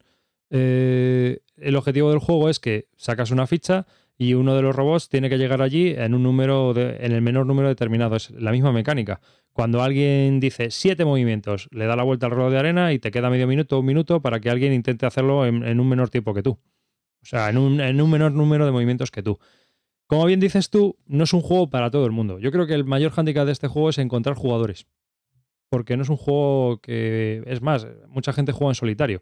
Eh, el objetivo del juego es que sacas una ficha y uno de los robots tiene que llegar allí en un número de- en el menor número determinado. Es la misma mecánica. Cuando alguien dice siete movimientos, le da la vuelta al reloj de arena y te queda medio minuto un minuto para que alguien intente hacerlo en, en un menor tiempo que tú. O sea, en un, en un menor número de movimientos que tú. Como bien dices tú, no es un juego para todo el mundo. Yo creo que el mayor hándicap de este juego es encontrar jugadores. Porque no es un juego que. Es más, mucha gente juega en solitario.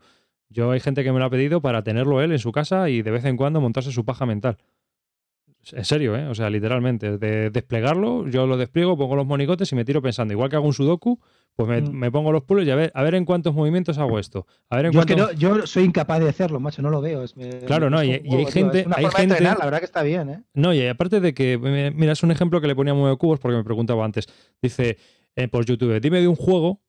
Yo hay gente que me lo ha pedido para tenerlo él en su casa y de vez en cuando montarse su paja mental. En serio, ¿eh? O sea, literalmente. De desplegarlo, yo lo despliego, pongo los monigotes y me tiro pensando. Igual que hago un sudoku, pues me, Mm. me pongo los puzzles y a ver, a ver en cuántos movimientos hago esto. A ver en Yo, es que cuántos. no- yo soy incapaz de hacerlo, macho, no lo veo. es- me- Claro, no, y- hay tío, gente- Es una hay forma gente- de entrenar, la verdad que está bien, ¿eh? No, y aparte de que, mira, es un ejemplo que le ponía muy de cubos porque me preguntaba antes. Dice eh, por YouTube, dime de un juego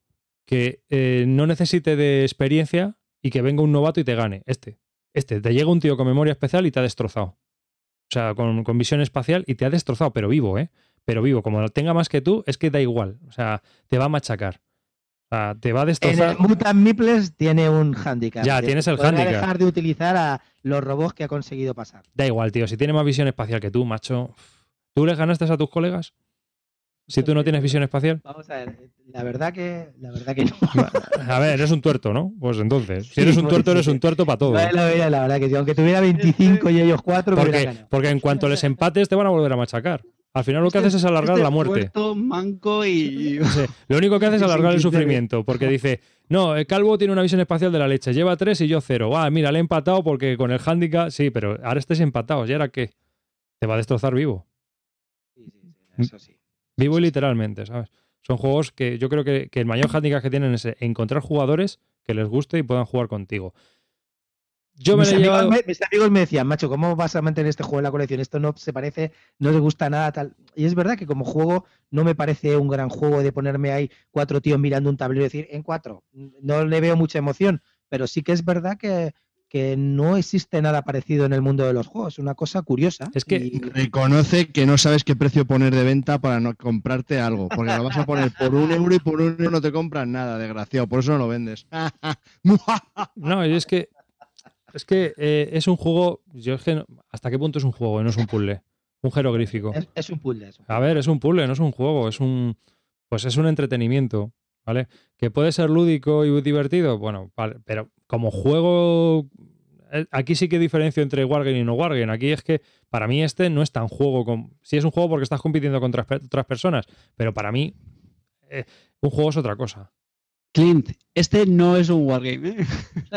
que eh, no necesite de experiencia y que venga un novato y te gane. Este, este, te llega un tío con memoria especial y te ha destrozado. O sea, con, con visión espacial y te ha destrozado, pero vivo, ¿eh? Pero vivo. Como tenga más que tú, es que da igual. O sea, te va a machacar. O sea, te va a En destrozar. el Mutant Meeples tiene un handicap. Ya, de- tienes el handicap. dejar de utilizar a los robots que ha conseguido pasar. Da igual, tío. Si tiene más visión espacial que tú, macho. ¿Tú les ganaste a tus colegas? Si tú no tienes visión espacial. Vamos a ver, la verdad que, la verdad que no. A ver, eres un tuerto, ¿no? Pues entonces, si Sí, eres un tuerto, sí, eres un tuerto para todo. La verdad, la verdad que sí, aunque tuviera 25 y ellos 4, me hubiera Porque, porque en cuanto les empates te van a volver a machacar. Al final lo que haces es alargar Este la muerte. tuerto, manco y. Sí, Lo único que haces es alargar el sufrimiento. Porque dice, no, el calvo tiene una visión espacial de la leche, lleva tres y yo cero. Ah, mira, le he empatado porque con el handicap. Sí, pero ahora estés empatados. ¿Y ahora qué? Te va a destrozar vivo. Sí, sí, sí, eso sí. Vivo y literalmente, ¿sabes? Son juegos que yo creo que, que el mayor handicap que tienen es encontrar jugadores que les guste y puedan jugar contigo. Yo me mis, he amigos llevado. me, mis amigos me decían, macho, ¿cómo vas a mantener este juego en la colección? Esto no se parece, no le gusta nada, tal. Y es verdad que como juego no me parece un gran juego de ponerme ahí cuatro tíos mirando un tablero y decir, en cuatro. No le veo mucha emoción, pero sí que es verdad que, que no existe nada parecido en el mundo de los juegos. Una cosa curiosa. Es que- y- Reconoce que no sabes qué precio poner de venta para no comprarte algo. Porque lo vas a poner por un euro y por un euro no te compras nada, desgraciado. Por eso no lo vendes. No, y es que. Es que eh, es un juego. Yo es que no- ¿Hasta qué punto es un juego y no es un puzzle? Un jeroglífico. es, es un puzzle. A ver, es un puzzle, no es un juego, es un. Pues es un entretenimiento, ¿vale? Que puede ser lúdico y divertido, bueno, vale, pero como juego. eh, Aquí sí que diferencio entre Wargame y no Wargame. Aquí es que para mí este no es tan juego. Con... Sí es un juego porque estás compitiendo contra otras personas, pero para mí eh, un juego es otra cosa. Clint, este no es un wargame, ¿eh?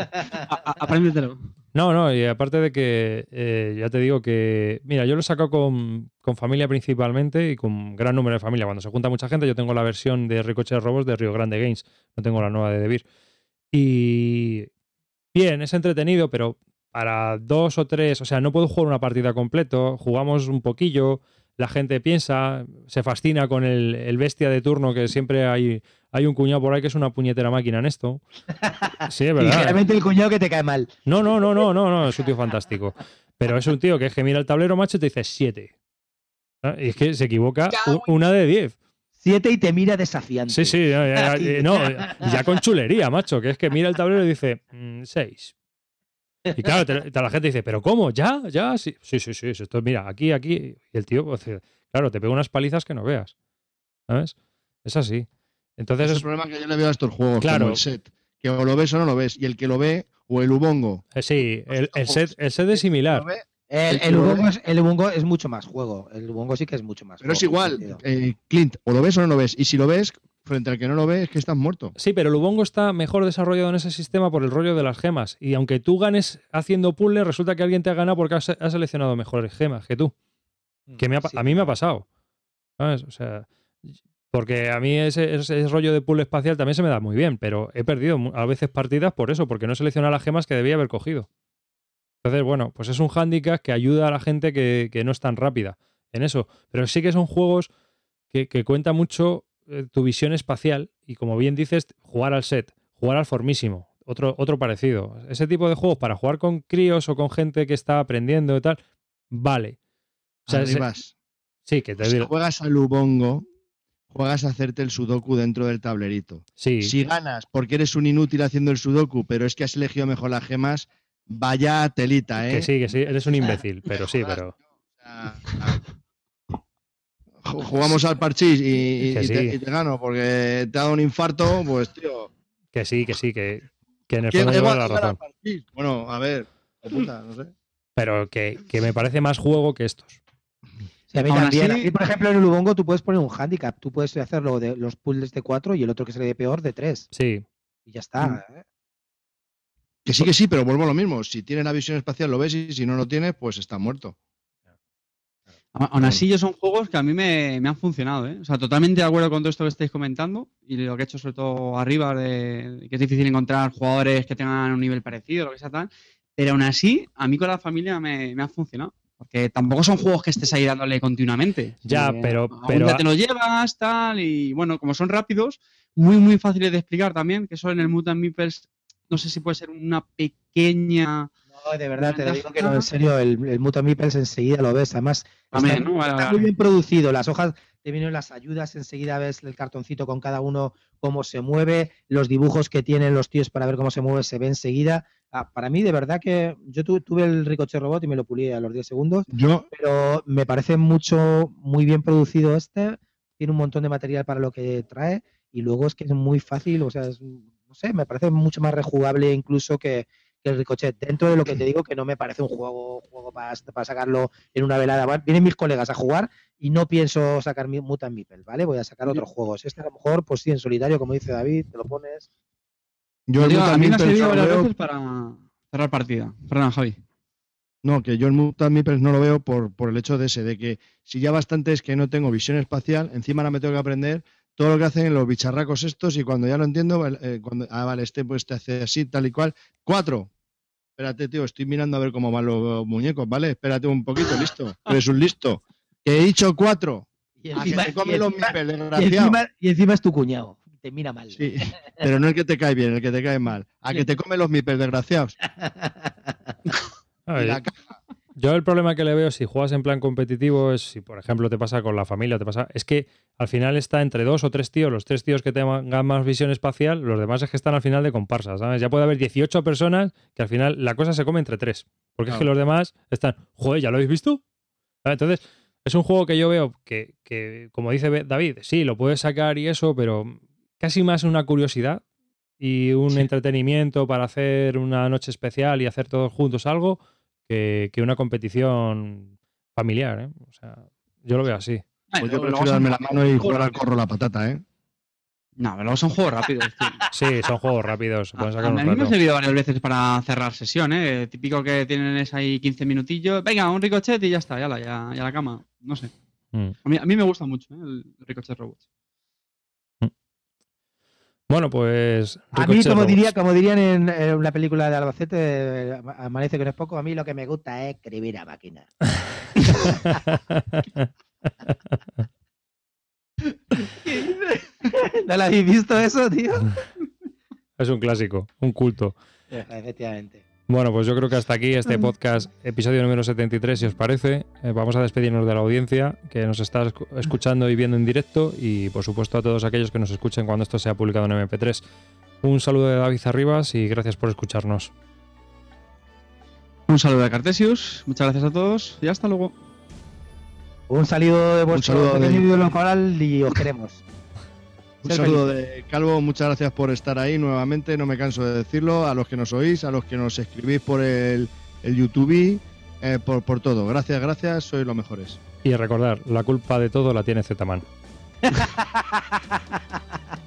Apréndetelo. No, no, y aparte de que eh, ya te digo que, mira, yo lo he sacado con, con familia principalmente y con gran número de familia. Cuando se junta mucha gente, yo tengo la versión de Ricochet Robos de Río Grande Games, no tengo la nueva de Debir. Y bien, es entretenido, pero para dos o tres, o sea, no puedo jugar una partida completo, jugamos un poquillo, la gente piensa, se fascina con el, el bestia de turno, que siempre hay, hay un cuñado por ahí que es una puñetera máquina en esto. Sí, es verdad. Ligeramente el cuñado que te cae mal. No, no, no, no, no, no, es un tío fantástico. Pero es un tío que es que mira el tablero, macho, y te dice siete. Y es que se equivoca una de diez. 7 y te mira desafiante. Sí, sí, eh, no, ya, ya, con chulería, macho, que es que mira el tablero y dice mm, 6. Y claro, te, la gente dice, ¿pero cómo? ¿Ya? ¿Ya? Sí, sí, sí, sí esto, mira, aquí, aquí. Y el tío, pues, claro, te pega unas palizas que no veas. ¿Sabes? Es así. Entonces, es, el problema que yo le veo a estos juegos, claro. El set, que o lo ves o no lo ves, y el que lo ve, o el ubongo. Eh, sí, el, el, set, el set es similar. El el, Ubongo es, el Ubongo es mucho más juego. El Ubongo sí que es mucho más Pero es igual, eh, Clint, o lo ves o no lo ves. Y si lo ves, frente al que no lo ve, es que estás muerto. Sí, pero el Ubongo está mejor desarrollado en ese sistema por el rollo de las gemas. Y aunque tú ganes haciendo puzzles, resulta que alguien te ha ganado porque has, has seleccionado mejores gemas que tú. Que me ha Sí. a mí me ha pasado. ¿Sabes? O sea, Porque a mí ese, ese rollo de pool espacial también se me da muy bien, pero he perdido a veces partidas por eso, porque no he seleccionado las gemas que debía haber cogido. Entonces, bueno, pues es un hándicap que ayuda a la gente que, que no es tan rápida en eso. Pero sí que son juegos que, que cuenta mucho eh, tu visión espacial y, como bien dices, jugar al set, jugar al formísimo, otro, otro parecido. Ese tipo de juegos para jugar con críos o con gente que está aprendiendo y tal, vale. O sea, Arribas. sí, que te Si digo. juegas al Ubongo, juegas a hacerte el sudoku dentro del tablerito. Sí, Si ganas porque eres un inútil haciendo el sudoku, pero es que has elegido mejor las gemas, vaya telita, ¿eh? que sí, que sí, eres un imbécil, pero sí, pero. Jugamos al parchís y, y- te, sí. y te gano porque te ha dado un infarto, pues tío. Que sí, que sí, que, que en el ¿quién fondo lleva la razón. Bueno, a ver, de puta, no sé. Pero que, que me parece más juego que estos. Sí, a mí también. así- A mí, por ejemplo, en el Ubongo tú puedes poner un handicap. Tú puedes hacerlo de los puzzles de 4 y el otro que se le dé peor de 3. Sí, Y ya está. ¿eh? Que sí, que sí, pero vuelvo a lo mismo. Si tienes la visión espacial lo ves y si no lo tienes, pues está muerto. A- Aún así, yo son juegos que a mí me, me han funcionado, ¿eh? O sea, totalmente de acuerdo con todo esto que estáis comentando y lo que he hecho sobre todo arriba, de, de que es difícil encontrar jugadores que tengan un nivel parecido, lo que sea tal. Pero aún así, a mí con la familia me, me han funcionado. Porque tampoco son juegos que estés ahí dándole continuamente. Ya, que pero- algún pero día a- te lo llevas, tal, y bueno, como son rápidos, muy, muy fáciles de explicar también, que eso en el Mutant Meeples, no sé si puede ser una pequeña... No, de verdad, te lo digo que no, en serio, el, el Mutant Meeples enseguida lo ves. Además, está, ¿no? Vale, está vale. muy bien producido. Las hojas te vienen las ayudas, enseguida ves el cartoncito con cada uno cómo se mueve, los dibujos que tienen los tíos para ver cómo se mueve se ve enseguida. Ah, para mí, de verdad que yo tu- tuve el Ricochet Robot y me lo pulí a los 10 segundos, Yo, pero me parece mucho, muy bien producido este. Tiene un montón de material para lo que trae y luego es que es muy fácil, o sea, es- no sé, me parece mucho más rejugable incluso que, que el Ricochet. Dentro de lo que te digo, que no me parece un juego, juego para, para sacarlo en una velada. Va- Vienen mis colegas a jugar y no pienso sacar mi Mutant Meeple, ¿vale? Voy a sacar otros juegos. Este a lo mejor, pues sí, en solitario, como dice David, te lo pones. yo el Digo, a mí me ha Mutant no varias veo- veces para cerrar partida. Perdón, Javi. No, que yo el Mutant Meeples no lo veo por, por el hecho de ese, de que si ya bastante es que no tengo visión espacial, encima ahora me tengo que aprender todo lo que hacen los bicharracos estos y cuando ya lo entiendo, eh, cuando, ah, vale, este pues te hace así, tal y cual. Cuatro. Espérate, tío, estoy mirando a ver cómo van los muñecos, ¿vale? Espérate un poquito, listo. Eres un listo. Que he dicho cuatro. Y A que encima, te y encima- y encima- y encima es tu cuñado. Te mira mal. Sí, pero no el que te cae bien, el que te cae mal. A que te come los Meeples, desgraciados. A Y ver, la ca- Yo el problema que le veo si juegas en plan competitivo es si, por ejemplo, te pasa con la familia, te pasa. Es que al final está entre dos o tres tíos, los tres tíos que tengan más visión espacial, los demás es que están al final de comparsas, ¿sabes? Ya puede haber 18 personas que al final la cosa se come entre tres. Porque es que los demás están, joder, ¿ya lo habéis visto? ¿Sabes? Entonces, es un juego que yo veo que, que, como dice David, sí, lo puedes sacar y eso, pero casi más una curiosidad y un Sí. entretenimiento para hacer una noche especial y hacer todos juntos algo que, que una competición familiar, ¿eh? O sea, yo lo veo así. Pues yo prefiero darme la mano y jugar al corro la patata, ¿eh? No, pero luego son juegos rápidos. tío. Sí, son juegos rápidos, A, sacar a mí me ha servido varias veces para cerrar sesión, ¿eh? Típico que tienen es ahí 15 minutillos. Venga, un ricochet y ya está, ya la, ya, ya la cama. No sé. Mm. A mí, a mí me gusta mucho ¿eh? el ricochet robots. Bueno, pues. A mí, como, Robots. diría, como dirían en, en la película de Albacete, eh, Amanece que no es poco, a mí lo que me gusta es escribir a máquina. ¿No lo habéis visto eso, tío? es un clásico, un culto. Efectivamente. Bueno, pues yo creo que hasta aquí este podcast, episodio número 73, si os parece. Eh, vamos a despedirnos de la audiencia que nos está escu- escuchando y viendo en directo y, por supuesto, a todos aquellos que nos escuchen cuando esto sea publicado en MP3. Un saludo de David Arribas y gracias por escucharnos. Un saludo de Cartesius. Muchas gracias a todos y hasta luego. Un saludo de vuestro saludo de- y os queremos. Un saludo de Calvo, muchas gracias por estar ahí nuevamente, no me canso de decirlo, a los que nos oís, a los que nos escribís por el, el YouTube, eh, por, por todo. Gracias, gracias, sois los mejores. Y recordar, la culpa de todo la tiene Zetaman.